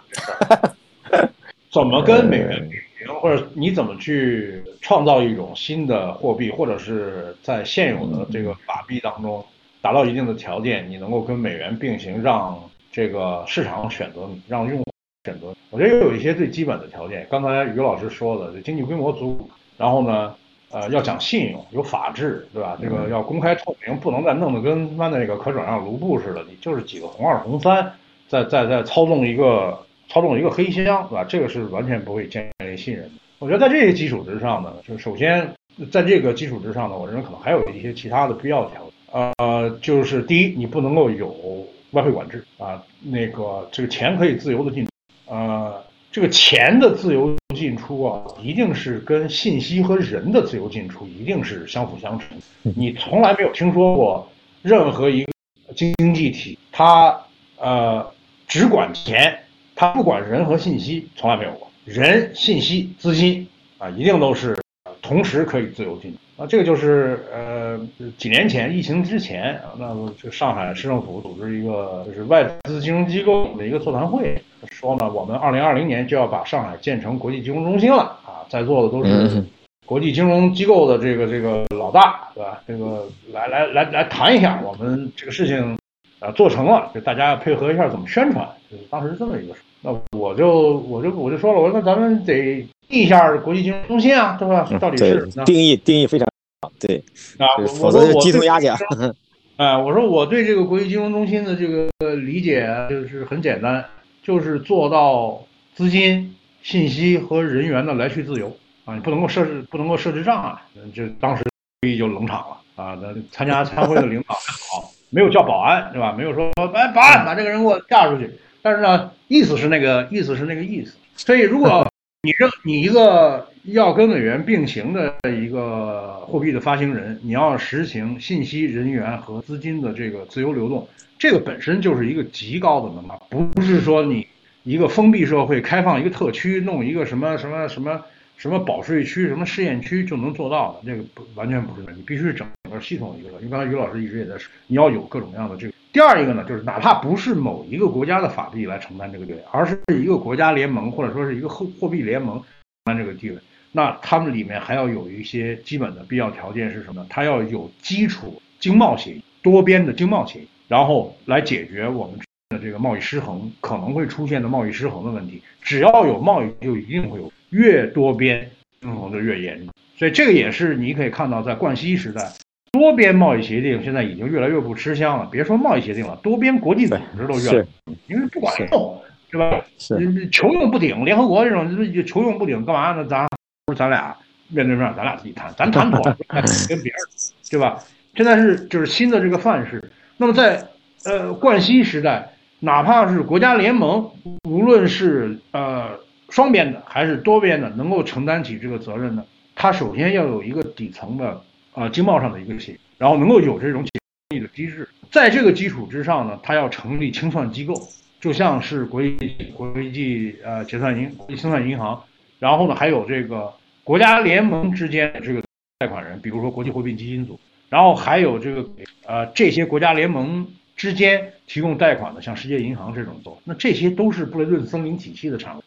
[SPEAKER 1] 怎么跟 美元比？或者你怎么去创造一种新的货币，或者是在现有的这个法币当中达到一定的条件，你能够跟美元并行，让这个市场选择你，让用户选择你。我觉得有一些最基本的条件，刚才于老师说的，经济规模足，然后呢，呃，要讲信用，有法治，对吧？这个要公开透明，不能再弄得跟他妈那个可转让卢布似的，你就是几个红二红三在在在操纵一个。操纵一个黑箱，对吧？这个是完全不会建立信任的。我觉得在这些基础之上呢，就首先在这个基础之上呢，我认为可能还有一些其他的必要条件。呃，就是第一，你不能够有外汇管制啊，那个这个钱可以自由的进，呃，这个钱的自由进出啊，一定是跟信息和人的自由进出一定是相辅相成。你从来没有听说过任何一个经济体，它呃只管钱。它不管人和信息，从来没有过人、信息、资金啊，一定都是同时可以自由进啊。这个就是呃，几年前疫情之前啊，那这个上海市政府组织一个就是外资金融机构的一个座谈会，说呢，我们二零二零年就要把上海建成国际金融中心了啊，在座的都是国际金融机构的这个这个老大，对吧？这个来来来来谈一下我们这个事情啊做成了，就大家配合一下怎么宣传，就是当时是这么一个。那我就我就我就说了，我说那咱们得定一下国际金融中心啊，对吧？到底是
[SPEAKER 2] 定义定义非常好，对
[SPEAKER 1] 啊，
[SPEAKER 2] 否则鸡同鸭讲。
[SPEAKER 1] 哎，我说我对这个国际金融中心的这个理解就是很简单，就是做到资金、信息和人员的来去自由啊，你不能够设置不能够设置障碍。就当时会议就冷场了啊，那参加参会的领导好，没有叫保安，对吧？没有说哎，保安把这个人给我架出去。但是呢，意思是那个意思是那个意思，所以如果你这你一个要跟美元并行的一个货币的发行人，你要实行信息、人员和资金的这个自由流动，这个本身就是一个极高的门槛，不是说你一个封闭社会开放一个特区，弄一个什么什么什么什么保税区、什么试验区就能做到的，这个不完全不是，你必须是整个系统一个。因为刚才于老师一直也在说，你要有各种各样的这个。第二一个呢，就是哪怕不是某一个国家的法币来承担这个地位，而是一个国家联盟或者说是一个货货币联盟承担这个地位，那他们里面还要有一些基本的必要条件是什么？它要有基础经贸协议，多边的经贸协议，然后来解决我们的这个贸易失衡可能会出现的贸易失衡的问题。只要有贸易，就一定会有越多边失衡的越严重。所以这个也是你可以看到，在冠希时代。多边贸易协定现在已经越来越不吃香了，别说贸易协定了，多边国际组织都越，因为不管用，是吧？是求用不顶，联合国这种穷用不顶，干嘛呢？咱不是咱俩面对面，咱俩自己谈，咱谈妥，跟别人，对吧？现在是就是新的这个范式。那么在呃冠希时代，哪怕是国家联盟，无论是呃双边的还是多边的，能够承担起这个责任的，它首先要有一个底层的。啊，经贸上的一个协议，然后能够有这种解密的机制，在这个基础之上呢，它要成立清算机构，就像是国际国际呃结算银国际清算银行，然后呢还有这个国家联盟之间的这个贷款人，比如说国际货币基金组，然后还有这个呃这些国家联盟之间提供贷款的，像世界银行这种做，那这些都是布雷顿森林体系的产物。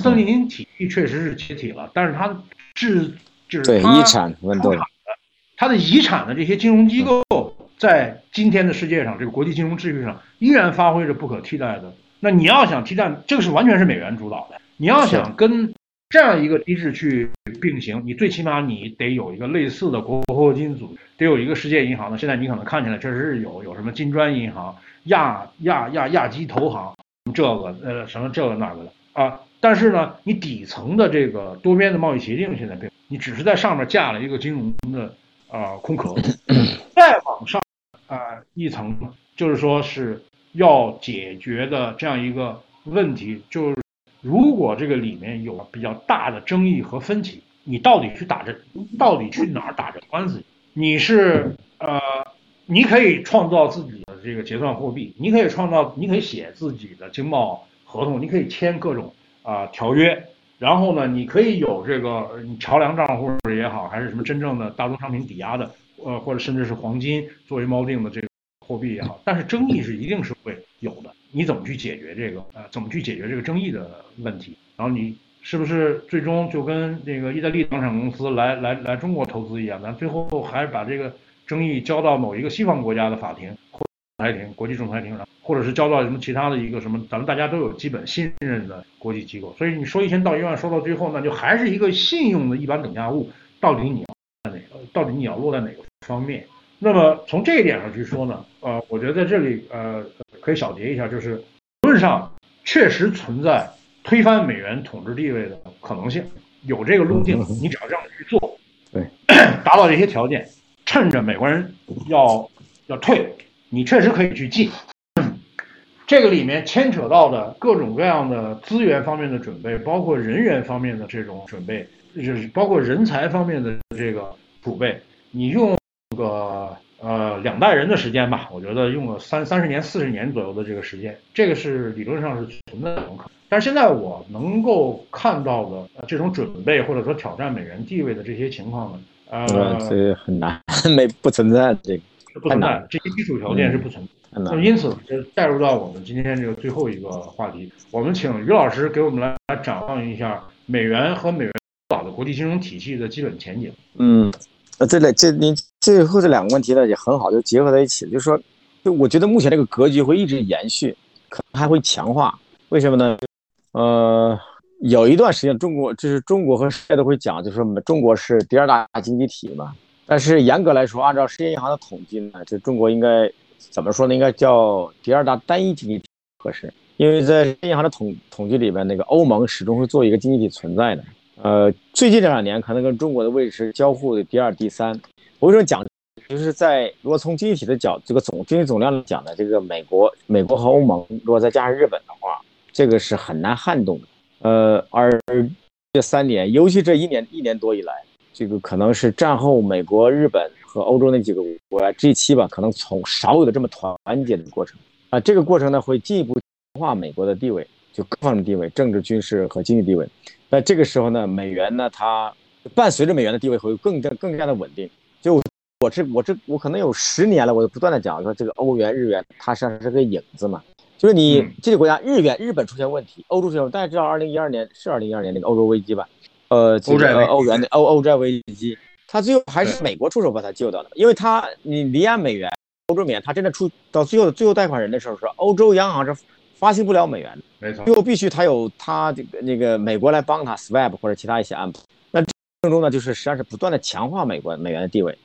[SPEAKER 1] 森林体系确实是解体了，但是它制就是对
[SPEAKER 2] 遗产问题。
[SPEAKER 1] 它的遗产的这些金融机构，在今天的世界上，这个国际金融秩序上，依然发挥着不可替代的。那你要想替代，这个是完全是美元主导的。你要想跟这样一个机制去并行，你最起码你得有一个类似的国货金组，得有一个世界银行的。现在你可能看起来确实是有，有什么金砖银行、亚亚亚亚基投行，这个呃什么这个那个的啊。但是呢，你底层的这个多边的贸易协定现在并，你只是在上面架了一个金融的。啊，空壳，再往上啊一层，就是说是要解决的这样一个问题，就是如果这个里面有比较大的争议和分歧，你到底去打这，到底去哪儿打这官司？你是呃，你可以创造自己的这个结算货币，你可以创造，你可以写自己的经贸合同，你可以签各种啊条约。然后呢，你可以有这个桥梁账户也好，还是什么真正的大宗商品抵押的，呃，或者甚至是黄金作为锚定的这个货币也好，但是争议是一定是会有的。你怎么去解决这个？呃，怎么去解决这个争议的问题？然后你是不是最终就跟那个意大利房产公司来来来中国投资一样，咱最后还是把这个争议交到某一个西方国家的法庭或裁庭、国际仲裁庭上，或者是交到什么其他的一个什么咱们大家都有基本信任的国际机构。所以你说一千道一万，说到最后，那就还是一个信用的一般等价物，到底你要在哪个？到底你要落在哪个方面？那么从这一点上去说呢，呃，我觉得在这里呃可以小结一下，就是理论上确实存在。推翻美元统治地位的可能性，有这个路径，你只要这样去做，
[SPEAKER 2] 对，
[SPEAKER 1] 达到这些条件，趁着美国人要要退，你确实可以去进。这个里面牵扯到的各种各样的资源方面的准备，包括人员方面的这种准备，就是包括人才方面的这个储备，你用个呃两代人的时间吧，我觉得用了三三十年、四十年左右的这个时间，这个是理论上是存在这种可能。但是现在我能够看到的这种准备或者说挑战美元地位的这些情况呢，呃，
[SPEAKER 2] 这很难，没不存在这个，
[SPEAKER 1] 不存在这些基础条件是不存在。那么因此就带入到我们今天这个最后一个话题，我们请于老师给我们来来展望一下美元和美元岛的国际金融体系的基本前景。
[SPEAKER 2] 嗯，呃，这类这您最后这两个问题呢也很好，就结合在一起，就是说，就我觉得目前这个格局会一直延续，可能还会强化。为什么呢？呃，有一段时间，中国就是中国和世界都会讲，就是说中国是第二大经济体嘛。但是严格来说，按照世界银行的统计呢，就中国应该怎么说呢？应该叫第二大单一经济体合适。因为在世界银行的统统计里边，那个欧盟始终是作为一个经济体存在的。呃，最近这两年可能跟中国的位置是交互的第二、第三。我为什么讲？就是在如果从经济体的角，这个总经济总量来讲呢，这个美国、美国和欧盟，如果再加上日本的话。这个是很难撼动的，呃，而这三年，尤其这一年一年多以来，这个可能是战后美国、日本和欧洲那几个国家 G 七吧，可能从少有的这么团结的过程啊，这个过程呢会进一步强化美国的地位，就各方面地位，政治、军事和经济地位。那这个时候呢，美元呢，它伴随着美元的地位会更加更加的稳定。就我这我这我可能有十年了，我就不断的讲说这个欧元、日元，它实际上是个影子嘛。就是你这个国家，日元、日本出现问题，欧洲出现，大家知道，二零一二年是二零一二年那个欧洲危机吧？呃，这个欧元的欧欧债危机，他最后还是美国出手把他救到的，因为他你离岸美元，欧洲美元，他真的出到最后的最后贷款人的时候，是欧洲央行是发行不了美元的，
[SPEAKER 1] 没错，
[SPEAKER 2] 最后必须他有他这个那个美国来帮他 swap 或者其他一些安排。那这过程中呢，就是实际上是不断的强化美国美元的地位。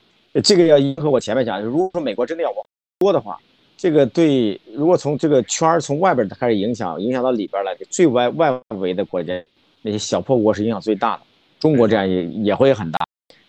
[SPEAKER 2] 这个要迎合我前面讲，如果说美国真的要往多的话。这个对，如果从这个圈儿从外边开始影响，影响到里边来，最外外围的国家，那些小破国是影响最大的。中国这样也也会很大，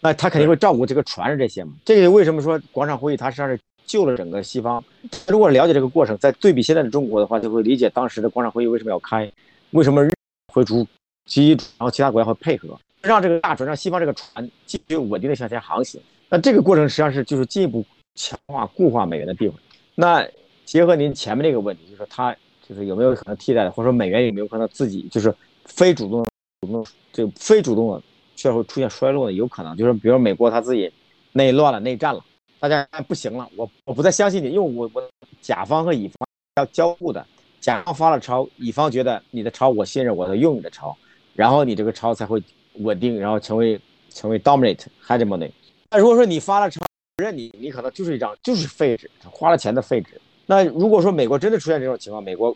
[SPEAKER 2] 那他肯定会照顾这个船上这些嘛。这个为什么说广场会议它实际上是救了整个西方？如果了解这个过程，在对比现在的中国的话，就会理解当时的广场会议为什么要开，为什么日会主机，然后其他国家会配合，让这个大船让西方这个船继续稳定的向前航行。那这个过程实际上是就是进一步强化固化美元的地位。那结合您前面那个问题，就是说它就是有没有可能替代的，或者说美元有没有可能自己就是非主动、主动这非主动的，却会出现衰落的，有可能就是比如美国它自己内乱了、内战了，大家不行了，我我不再相信你，因为我我甲方和乙方要交互的，甲方发了钞，乙方觉得你的钞我信任，我要用你的钞，然后你这个钞才会稳定，然后成为成为 dominate hegemony。那如果说你发了钞不，认你，你可能就是一张就是废纸，花了钱的废纸。那如果说美国真的出现这种情况，美国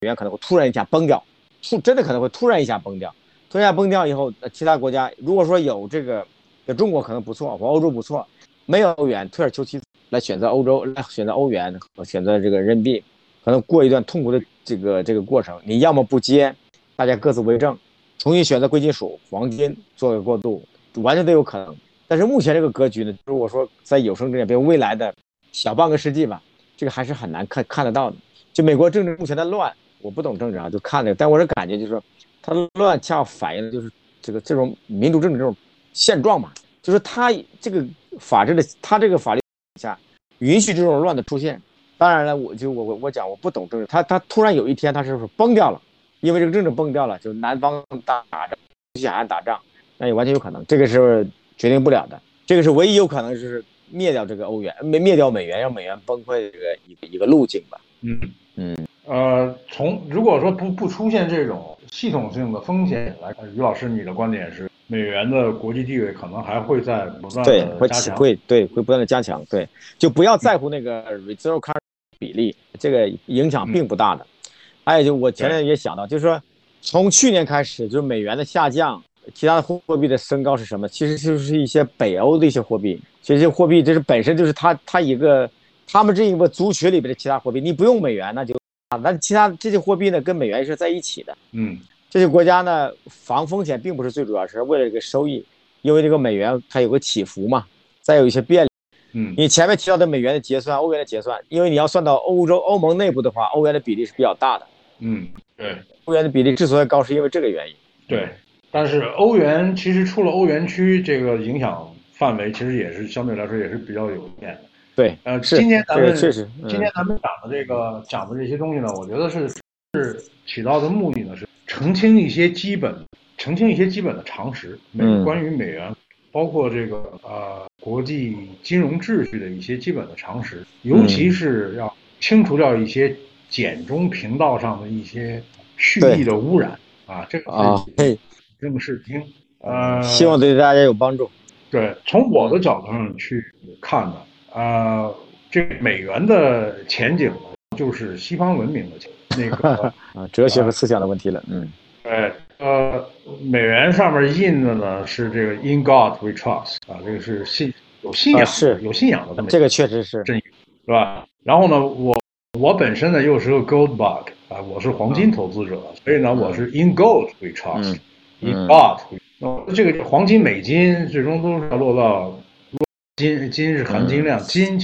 [SPEAKER 2] 美元可能会突然一下崩掉，突真的可能会突然一下崩掉。突然一下崩掉以后，那其他国家如果说有这个，中国可能不错，或欧洲不错，没有欧元，退而求其次来选择欧洲，来选择欧元和选择这个人民币，可能过一段痛苦的这个这个过程。你要么不接，大家各自为政，重新选择贵金属、黄金作为过渡，完全都有可能。但是目前这个格局呢，如果说在有生之年，比如未来的小半个世纪吧，这个还是很难看看得到的。就美国政治目前的乱，我不懂政治啊，就看那个，但我是感觉就是说，它乱恰好反映的就是这个这种民主政治这种现状嘛，就是它这个法治的，它这个法律下允许这种乱的出现。当然了，我就我我我讲我不懂政治，它它突然有一天它是不是崩掉了？因为这个政治崩掉了，就南方打打仗，西海岸打仗，那也完全有可能。这个是。决定不了的，这个是唯一有可能就是灭掉这个欧元，灭灭掉美元，让美元崩溃的这个一个一个路径吧。
[SPEAKER 1] 嗯嗯，呃，从如果说不不出现这种系统性的风险来看，于老师，你的观点是美元的国际地位可能还会在不断的加强，
[SPEAKER 2] 会对会不断的加强，对，就不要在乎那个 reserve currency 比例，这个影响并不大的。还有就我前面也想到，就是说从去年开始，就是美元的下降，其他的货币的升高是什么？其实就是一些北欧的一些货币，其实货币这是本身就是它它一个他们这一个族群里边的其他货币，你不用美元那就。啊，那其他这些货币呢，跟美元是在一起的。
[SPEAKER 1] 嗯，
[SPEAKER 2] 这些国家呢，防风险并不是最主要，是为了这个收益，因为这个美元它有个起伏嘛，再有一些变。
[SPEAKER 1] 嗯，
[SPEAKER 2] 你前面提到的美元的结算、欧元的结算，因为你要算到欧洲欧盟内部的话，欧元的比例是比较大的。
[SPEAKER 1] 嗯，对，
[SPEAKER 2] 欧元的比例之所以高，是因为这个原因。
[SPEAKER 1] 对，但是欧元其实出了欧元区，这个影响范围其实也是相对来说也是比较有限的。
[SPEAKER 2] 对，
[SPEAKER 1] 呃，今天咱们
[SPEAKER 2] 确实，
[SPEAKER 1] 今天咱们讲的这个讲的这些东西呢，我觉得是是起到的目的呢，是澄清一些基本，澄清一些基本的常识，美关于美元，包括这个呃国际金融秩序的一些基本的常识，尤其是要清除掉一些简中频道上的一些蓄意的污染啊，这个
[SPEAKER 2] 啊，
[SPEAKER 1] 正视听，呃，
[SPEAKER 2] 希望对大家有帮助。
[SPEAKER 1] 对，从我的角度上去看呢。呃，这美元的前景就是西方文明的前那个
[SPEAKER 2] 啊，哲学和思想的问题了。嗯，
[SPEAKER 1] 对，呃，美元上面印的呢是这个 In God We Trust 啊，这个是信有信仰
[SPEAKER 2] 是
[SPEAKER 1] 有信仰的，
[SPEAKER 2] 这个确实是
[SPEAKER 1] 真是吧？然后呢，我我本身呢又是个 Gold Bug 啊，我是黄金投资者，所以呢我是 In Gold We Trust，In God，那这个黄金美金最终都是要落到。金金是含金量，金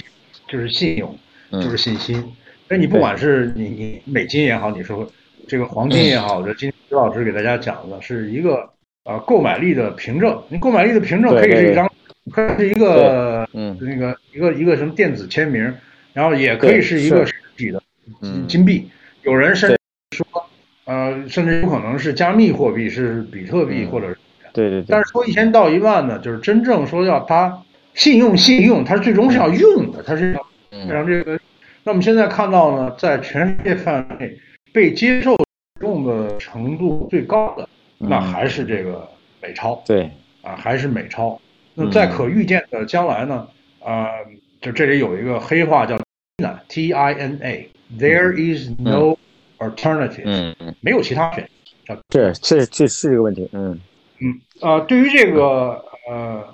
[SPEAKER 1] 就是信用，就是信心。那你不管是你你美金也好，你说这个黄金也好，这今天徐老师给大家讲的是一个呃购买力的凭证。你购买力的凭证可以是一张，可以是一个嗯那个一个一个什么电子签名，然后也可以是一个实体的金币。有人甚至说，呃，甚至有可能是加密货币，是比特币或者
[SPEAKER 2] 对对对。
[SPEAKER 1] 但是说一千到一万呢，就是真正说要它。信用，信用，它最终是要用的，它是要让这个。那我们现在看到呢，在全世界范围内被接受用的程度最高的，那还是这个美钞。
[SPEAKER 2] 对，
[SPEAKER 1] 啊，还是美钞。那在可预见的将来呢，啊，就这里有一个黑话叫 Tina，T I N A，There is no alternative，没有其他选项。
[SPEAKER 2] 对，这这是一个问题。嗯
[SPEAKER 1] 嗯啊，对于这个呃。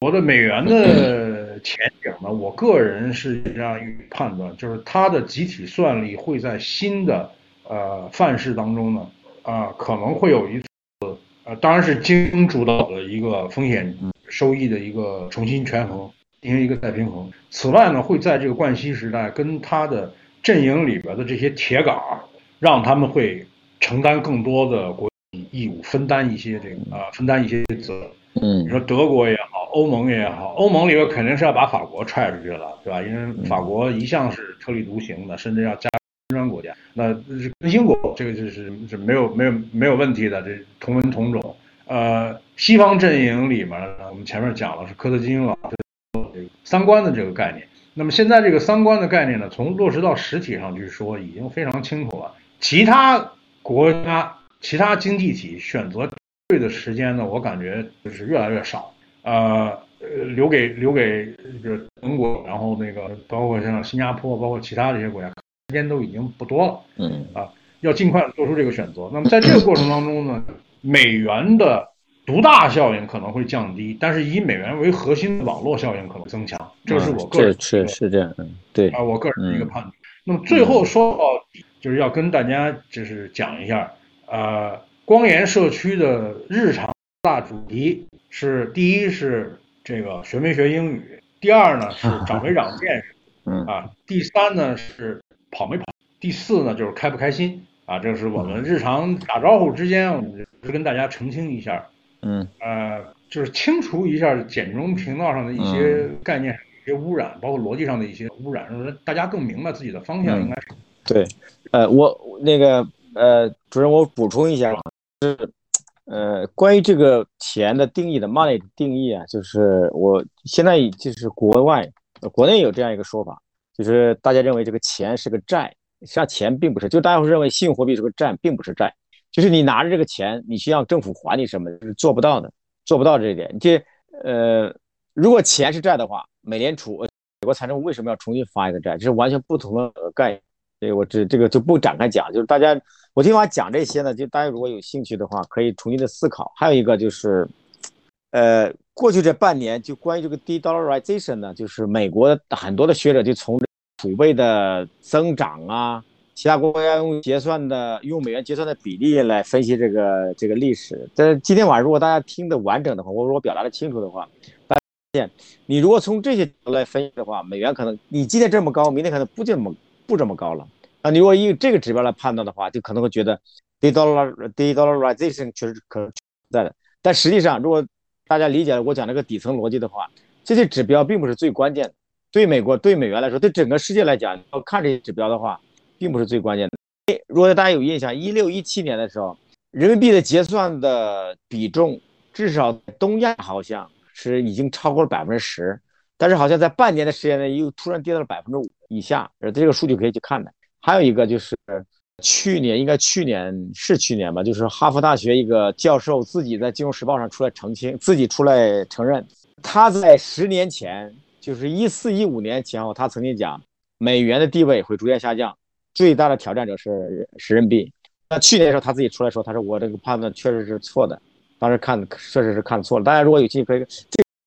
[SPEAKER 1] 我的美元的前景呢？我个人是这样一判断，就是它的集体算力会在新的呃范式当中呢，啊可能会有一次，呃当然是精英主导的一个风险收益的一个重新权衡，进行一个再平衡。此外呢，会在这个冠希时代跟他的阵营里边的这些铁杆，让他们会承担更多的国际义务，分担一些这个啊分担一些责任。
[SPEAKER 2] 嗯，
[SPEAKER 1] 你说德国也好，欧盟也好，欧盟里边肯定是要把法国踹出去了，对吧？因为法国一向是特立独行的，甚至要加专国家。那跟英国这个就是是没有没有没有问题的，这同文同种。呃，西方阵营里面呢，我们前面讲了是科特金老师三观的这个概念。那么现在这个三观的概念呢，从落实到实体上去说，已经非常清楚了。其他国家、其他经济体选择。对的时间呢，我感觉就是越来越少，呃，留给留给就是中国，然后那个包括像新加坡，包括其他这些国家，时间都已经不多了，
[SPEAKER 2] 嗯
[SPEAKER 1] 啊，要尽快做出这个选择。那么在这个过程当中呢，美元的独大效应可能会降低，但是以美元为核心的网络效应可能增强，这是我个人
[SPEAKER 2] 是是这样，嗯，对
[SPEAKER 1] 啊，我个人的一个判断。那么最后说到底，就是要跟大家就是讲一下，呃。光研社区的日常大主题是：第一是这个学没学英语，第二呢是长没长见识，
[SPEAKER 2] 嗯
[SPEAKER 1] 啊，第三呢是跑没跑，第四呢就是开不开心啊。这是我们日常打招呼之间，我们是跟大家澄清一下，
[SPEAKER 2] 嗯
[SPEAKER 1] 呃，就是清除一下简中频道上的一些概念、一些污染，包括逻辑上的一些污染，让大家更明白自己的方向应该是。
[SPEAKER 2] 对，呃，我那个呃，主任，我补充一下。是，呃，关于这个钱的定义的 money 的定义啊，就是我现在就是国外、国内有这样一个说法，就是大家认为这个钱是个债实际上钱并不是，就大家会认为信用货币是个债，并不是债，就是你拿着这个钱，你需要政府还你什么，是做不到的，做不到这一点。这呃，如果钱是债的话，美联储、美国财政部为什么要重新发一个债？这是完全不同的概念。所以我这这个就不展开讲，就是大家我今晚讲这些呢，就大家如果有兴趣的话，可以重新的思考。还有一个就是，呃，过去这半年就关于这个 de-dollarization 呢，就是美国很多的学者就从储备的增长啊，其他国家用结算的用美元结算的比例来分析这个这个历史。但是今天晚上如果大家听的完整的话，或者我表达的清楚的话，发现你如果从这些来分析的话，美元可能你今天这么高，明天可能不这么。不这么高了啊！你如果以这个指标来判断的话，就可能会觉得 de-dollar de-dollarization 确实可能存在的。但实际上，如果大家理解我讲这个底层逻辑的话，这些指标并不是最关键的。对美国、对美元来说，对整个世界来讲，要看这些指标的话，并不是最关键的。如果大家有印象，一六一七年的时候，人民币的结算的比重，至少东亚好像是已经超过了百分之十。但是好像在半年的时间内又突然跌到了百分之五以下，呃，这个数据可以去看的。还有一个就是去年，应该去年是去年吧，就是哈佛大学一个教授自己在《金融时报》上出来澄清，自己出来承认，他在十年前，就是一四一五年前后，他曾经讲美元的地位会逐渐下降，最大的挑战者是是人民币。那去年的时候他自己出来说，他说我这个判断确实是错的，当时看确实是看错了。大家如果有兴趣可以，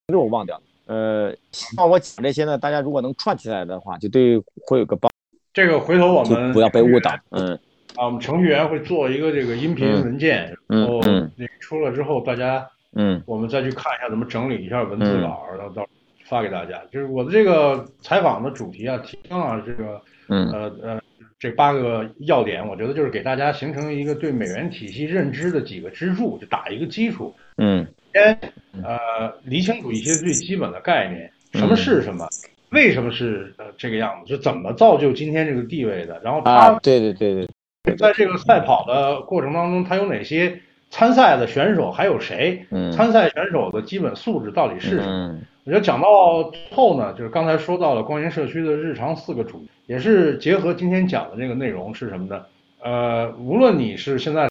[SPEAKER 2] 这个我忘掉了。呃，希望我讲这些呢，大家如果能串起来的话，就对会有个帮。
[SPEAKER 1] 这个回头我们
[SPEAKER 2] 不要被误导。嗯。
[SPEAKER 1] 啊，我们程序员会做一个这个音频文件，然后那出了之后，大家
[SPEAKER 2] 嗯，
[SPEAKER 1] 我们再去看一下怎么整理一下文字稿，然后到发给大家。就是我的这个采访的主题啊，提纲啊，这个
[SPEAKER 2] 嗯
[SPEAKER 1] 呃呃这八个要点，我觉得就是给大家形成一个对美元体系认知的几个支柱，就打一个基础。
[SPEAKER 2] 嗯。
[SPEAKER 1] 先呃理清楚一些最基本的概念，什么是什么，为什么是呃这个样子，是怎么造就今天这个地位的。然后他
[SPEAKER 2] 对对对
[SPEAKER 1] 对，在这个赛跑的过程当中，他有哪些参赛的选手，还有谁？参赛选手的基本素质到底是什么？我觉得讲到后呢，就是刚才说到了光源社区的日常四个主题，也是结合今天讲的这个内容是什么呢？呃，无论你是现在。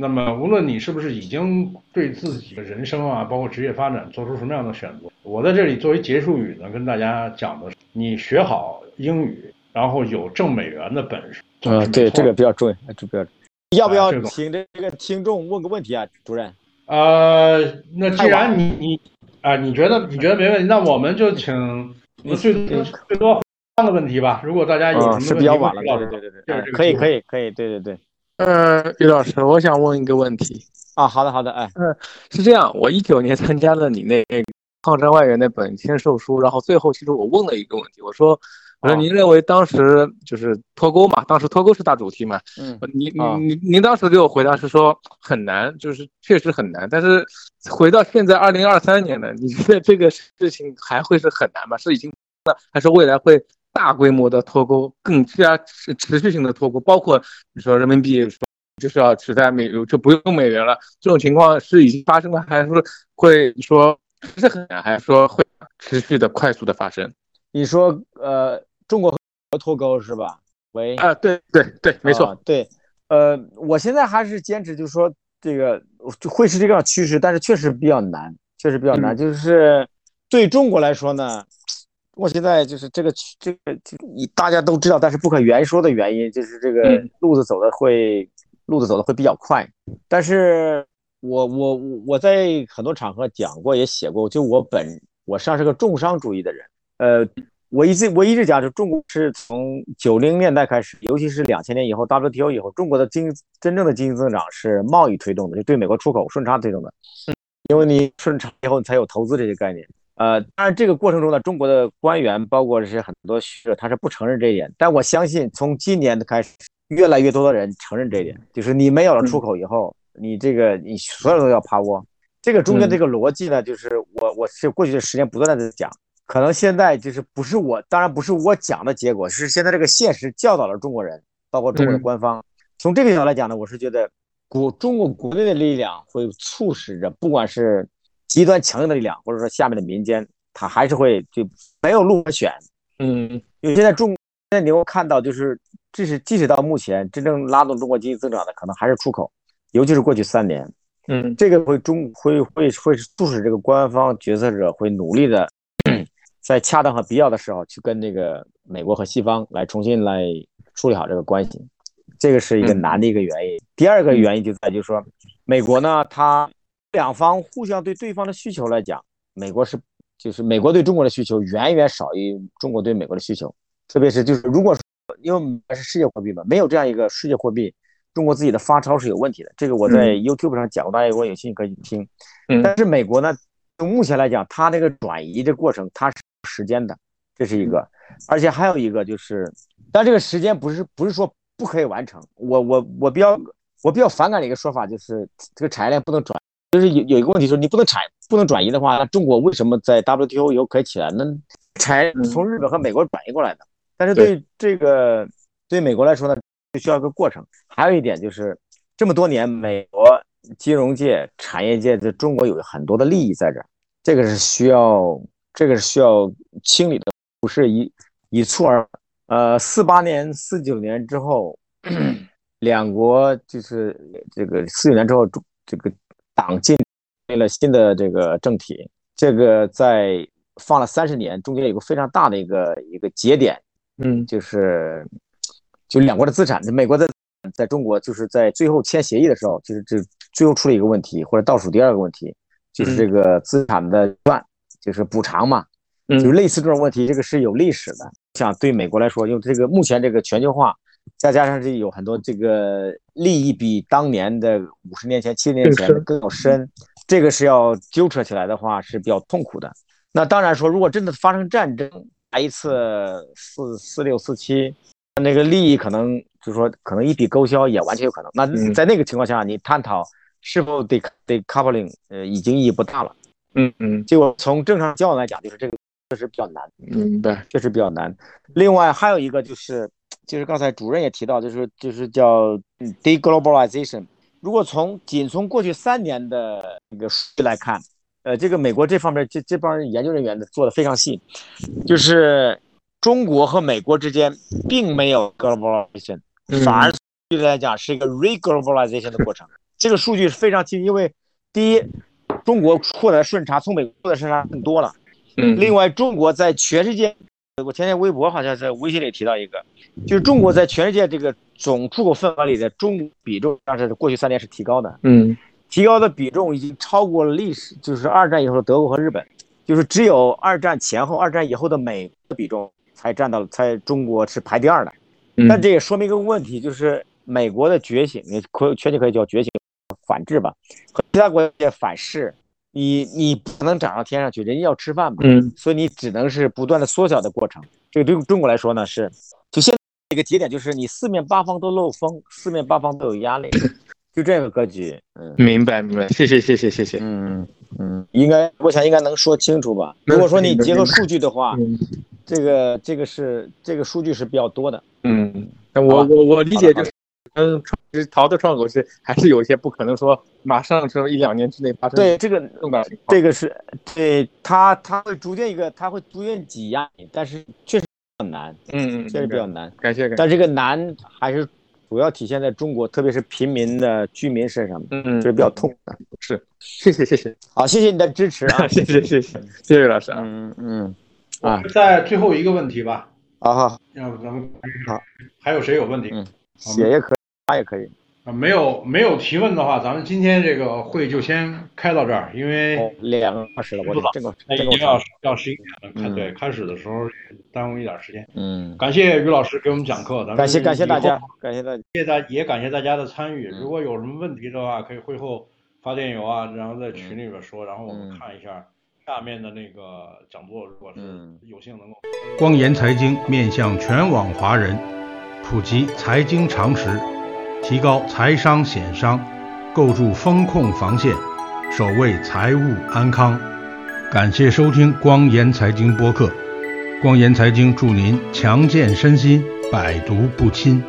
[SPEAKER 1] 那么，无论你是不是已经对自己的人生啊，包括职业发展做出什么样的选择，我在这里作为结束语呢，跟大家讲的是：你学好英语，然后有挣美元的本事。
[SPEAKER 2] 嗯，对，这个比较重要，这比较。要不要请这个听众问个问题啊，主任？
[SPEAKER 1] 呃，那既然你你啊，你觉得你觉得没问题，那我们就请你最多最多三个问题吧。如果大家有什么问题，
[SPEAKER 2] 是比较晚了，对对对对，可以可以可以，对对对。
[SPEAKER 3] 呃，于老师，我想问一个问题
[SPEAKER 2] 啊。好的，好的，哎，
[SPEAKER 3] 嗯，是这样，我一九年参加了你那抗战外援那本签售书，然后最后其实我问了一个问题，我说，我说您认为当时就是脱钩嘛？当时脱钩是大主题嘛？
[SPEAKER 2] 嗯，
[SPEAKER 3] 您您您您当时给我回答是说很难，就是确实很难。但是回到现在二零二三年了，你觉得这个事情还会是很难吗？是已经那，还是未来会？大规模的脱钩，更加持持续性的脱钩，包括你说人民币说就是要取代美就不用美元了，这种情况是已经发生了，还是会说是很难，还是说会持续的快速的发生？
[SPEAKER 2] 你说呃，中国和脱钩是吧？喂，
[SPEAKER 3] 啊，对对对，没错，
[SPEAKER 2] 对，呃，我现在还是坚持，就是说这个会是这个趋势，但是确实比较难，确实比较难，就是对中国来说呢。我现在就是这个这个，你大家都知道，但是不可言说的原因，就是这个路子走的会路子走的会比较快。但是我我我在很多场合讲过，也写过，就我本我实际上是个重商主义的人。呃，我一直我一直讲，就中国是从九零年代开始，尤其是两千年以后 WTO 以后，中国的经真正的经济增长是贸易推动的，就对美国出口顺差推动的。因为你顺差以后，你才有投资这些概念。呃，当然这个过程中呢，中国的官员包括是很多学者，他是不承认这一点。但我相信，从今年的开始，越来越多的人承认这一点，就是你没有了出口以后，你这个你所有都要趴窝。这个中间这个逻辑呢，就是我我是过去的时间不断的在讲，可能现在就是不是我，当然不是我讲的结果，是现在这个现实教导了中国人，包括中国的官方。从这个角度来讲呢，我是觉得国中国国内的力量会促使着，不管是。极端强硬的力量，或者说下面的民间，他还是会就没有路可选。
[SPEAKER 3] 嗯，
[SPEAKER 2] 因为现在中现在你会看到，就是这是即使到目前，真正拉动中国经济增长的，可能还是出口，尤其是过去三年。
[SPEAKER 3] 嗯，
[SPEAKER 2] 这个会中会会会促使这个官方决策者会努力的，在恰当和必要的时候去跟这个美国和西方来重新来处理好这个关系，这个是一个难的一个原因。第二个原因就在就是说，美国呢，它两方互相对对方的需求来讲，美国是就是美国对中国的需求远远少于中国对美国的需求，特别是就是如果说因为是世界货币嘛，没有这样一个世界货币。中国自己的发钞是有问题的，这个我在 YouTube 上讲过，大家如果有兴趣可以听。
[SPEAKER 3] 嗯，
[SPEAKER 2] 但是美国呢，从目前来讲，它这个转移的过程它是时间的，这是一个，而且还有一个就是，但这个时间不是不是说不可以完成。我我我比较我比较反感的一个说法就是，这个产业链不能转，就是有有一个问题说你不能产不能转移的话，那中国为什么在 WTO 以后可以起来？呢？才从日本和美国转移过来的，但是对这个对美国来说呢？就需要一个过程，还有一点就是，这么多年，美国金融界、产业界在中国有很多的利益在这儿，这个是需要，这个是需要清理的，不是一一蹴而。呃，四八年、四九年之后，两国就是这个四九年之后，这个党建立了新的这个政体，这个在放了三十年，中间有个非常大的一个一个节点，
[SPEAKER 3] 嗯，
[SPEAKER 2] 就是。就两国的资产，美国在在中国就是在最后签协议的时候，就是这最后出了一个问题，或者倒数第二个问题，就是这个资产的断，就是补偿嘛，就是类似这种问题，这个是有历史的。像对美国来说，用这个目前这个全球化，再加上这有很多这个利益比当年的五十年前、七十年前更要深，这个是要纠扯起来的话是比较痛苦的。那当然说，如果真的发生战争，来一次四四六四七。那个利益可能就是说，可能一笔勾销也完全有可能。那在那个情况下，你探讨是否得得 coupling，呃，已经意义不大了。
[SPEAKER 3] 嗯嗯，
[SPEAKER 2] 就从正常交往来讲，就是这个确实比较难。
[SPEAKER 3] 明白，
[SPEAKER 2] 确实比较难。另外还有一个就是，就是刚才主任也提到，就是就是叫 deglobalization。如果从仅从过去三年的一个数据来看，呃，这个美国这方面这这帮研究人员的做的非常细，就是。中国和美国之间并没有 globalization，反而对来讲是一个 reglobalization 的过程。这个数据是非常清，因为第一，中国获得顺差从美国的顺差更多了。
[SPEAKER 3] 嗯。
[SPEAKER 2] 另外，中国在全世界，我前天微博好像在微信里提到一个，就是中国在全世界这个总出口份额里的中比重，但是过去三年是提高的。
[SPEAKER 3] 嗯。
[SPEAKER 2] 提高的比重已经超过了历史，就是二战以后的德国和日本，就是只有二战前后、二战以后的美的比重。才占到了，才中国是排第二的，但这也说明一个问题，就是美国的觉醒，你可确切可以叫觉醒反制吧，和其他国家反噬，你你不能长到天上去，人家要吃饭嘛，
[SPEAKER 3] 嗯，
[SPEAKER 2] 所以你只能是不断的缩小的过程。这个对中国来说呢，是就现在一个节点，就是你四面八方都漏风，四面八方都有压力，就这个格局。嗯，
[SPEAKER 3] 明白明白，谢谢谢谢谢谢。
[SPEAKER 2] 嗯嗯，应该我想应该能说清楚吧？如果说你结合数据的话。这个这个是这个数据是比较多的，
[SPEAKER 3] 嗯，我我我理解就是，嗯，其实淘的创口是还是有一些不可能说马上说一两年之内发生
[SPEAKER 2] 对这个
[SPEAKER 3] 重大情
[SPEAKER 2] 况，这个是对他他会逐渐一个他会逐渐挤压你，但是确实很难，
[SPEAKER 3] 嗯嗯，
[SPEAKER 2] 确实比较难，
[SPEAKER 3] 感谢感谢，
[SPEAKER 2] 但这个难还是主要体现在中国，特别是平民的居民身上，
[SPEAKER 3] 嗯嗯，
[SPEAKER 2] 这是比较痛的，
[SPEAKER 3] 是，谢谢谢谢，
[SPEAKER 2] 好，谢谢你的支持啊，
[SPEAKER 3] 谢谢谢谢谢谢老师啊，
[SPEAKER 2] 嗯嗯。
[SPEAKER 1] 啊，在最后一个问题吧。
[SPEAKER 2] 好好，
[SPEAKER 1] 要不咱们
[SPEAKER 2] 好，
[SPEAKER 1] 还有谁有问题？
[SPEAKER 2] 嗯，写也可以，发也可以。
[SPEAKER 1] 啊，没有没有提问的话，咱们今天这个会就先开到这儿，因为
[SPEAKER 2] 两个小时了，我这个
[SPEAKER 1] 那已经要要十一点了。开对，开始的时候耽误一点时间。
[SPEAKER 2] 嗯，
[SPEAKER 1] 感谢于老师给我们讲课，咱们
[SPEAKER 2] 感谢感谢大家，感谢大
[SPEAKER 1] 家，谢大也感谢大家的参与。如果有什么问题的话，可以会后发电邮啊，然后在群里边说，然后我们看一下。下面的那个讲座，如果是有幸能够，
[SPEAKER 4] 光言财经面向全网华人，普及财经常识，提高财商险商，构筑风控防线，守卫财务安康。感谢收听光言财经播客，光言财经祝您强健身心，百毒不侵。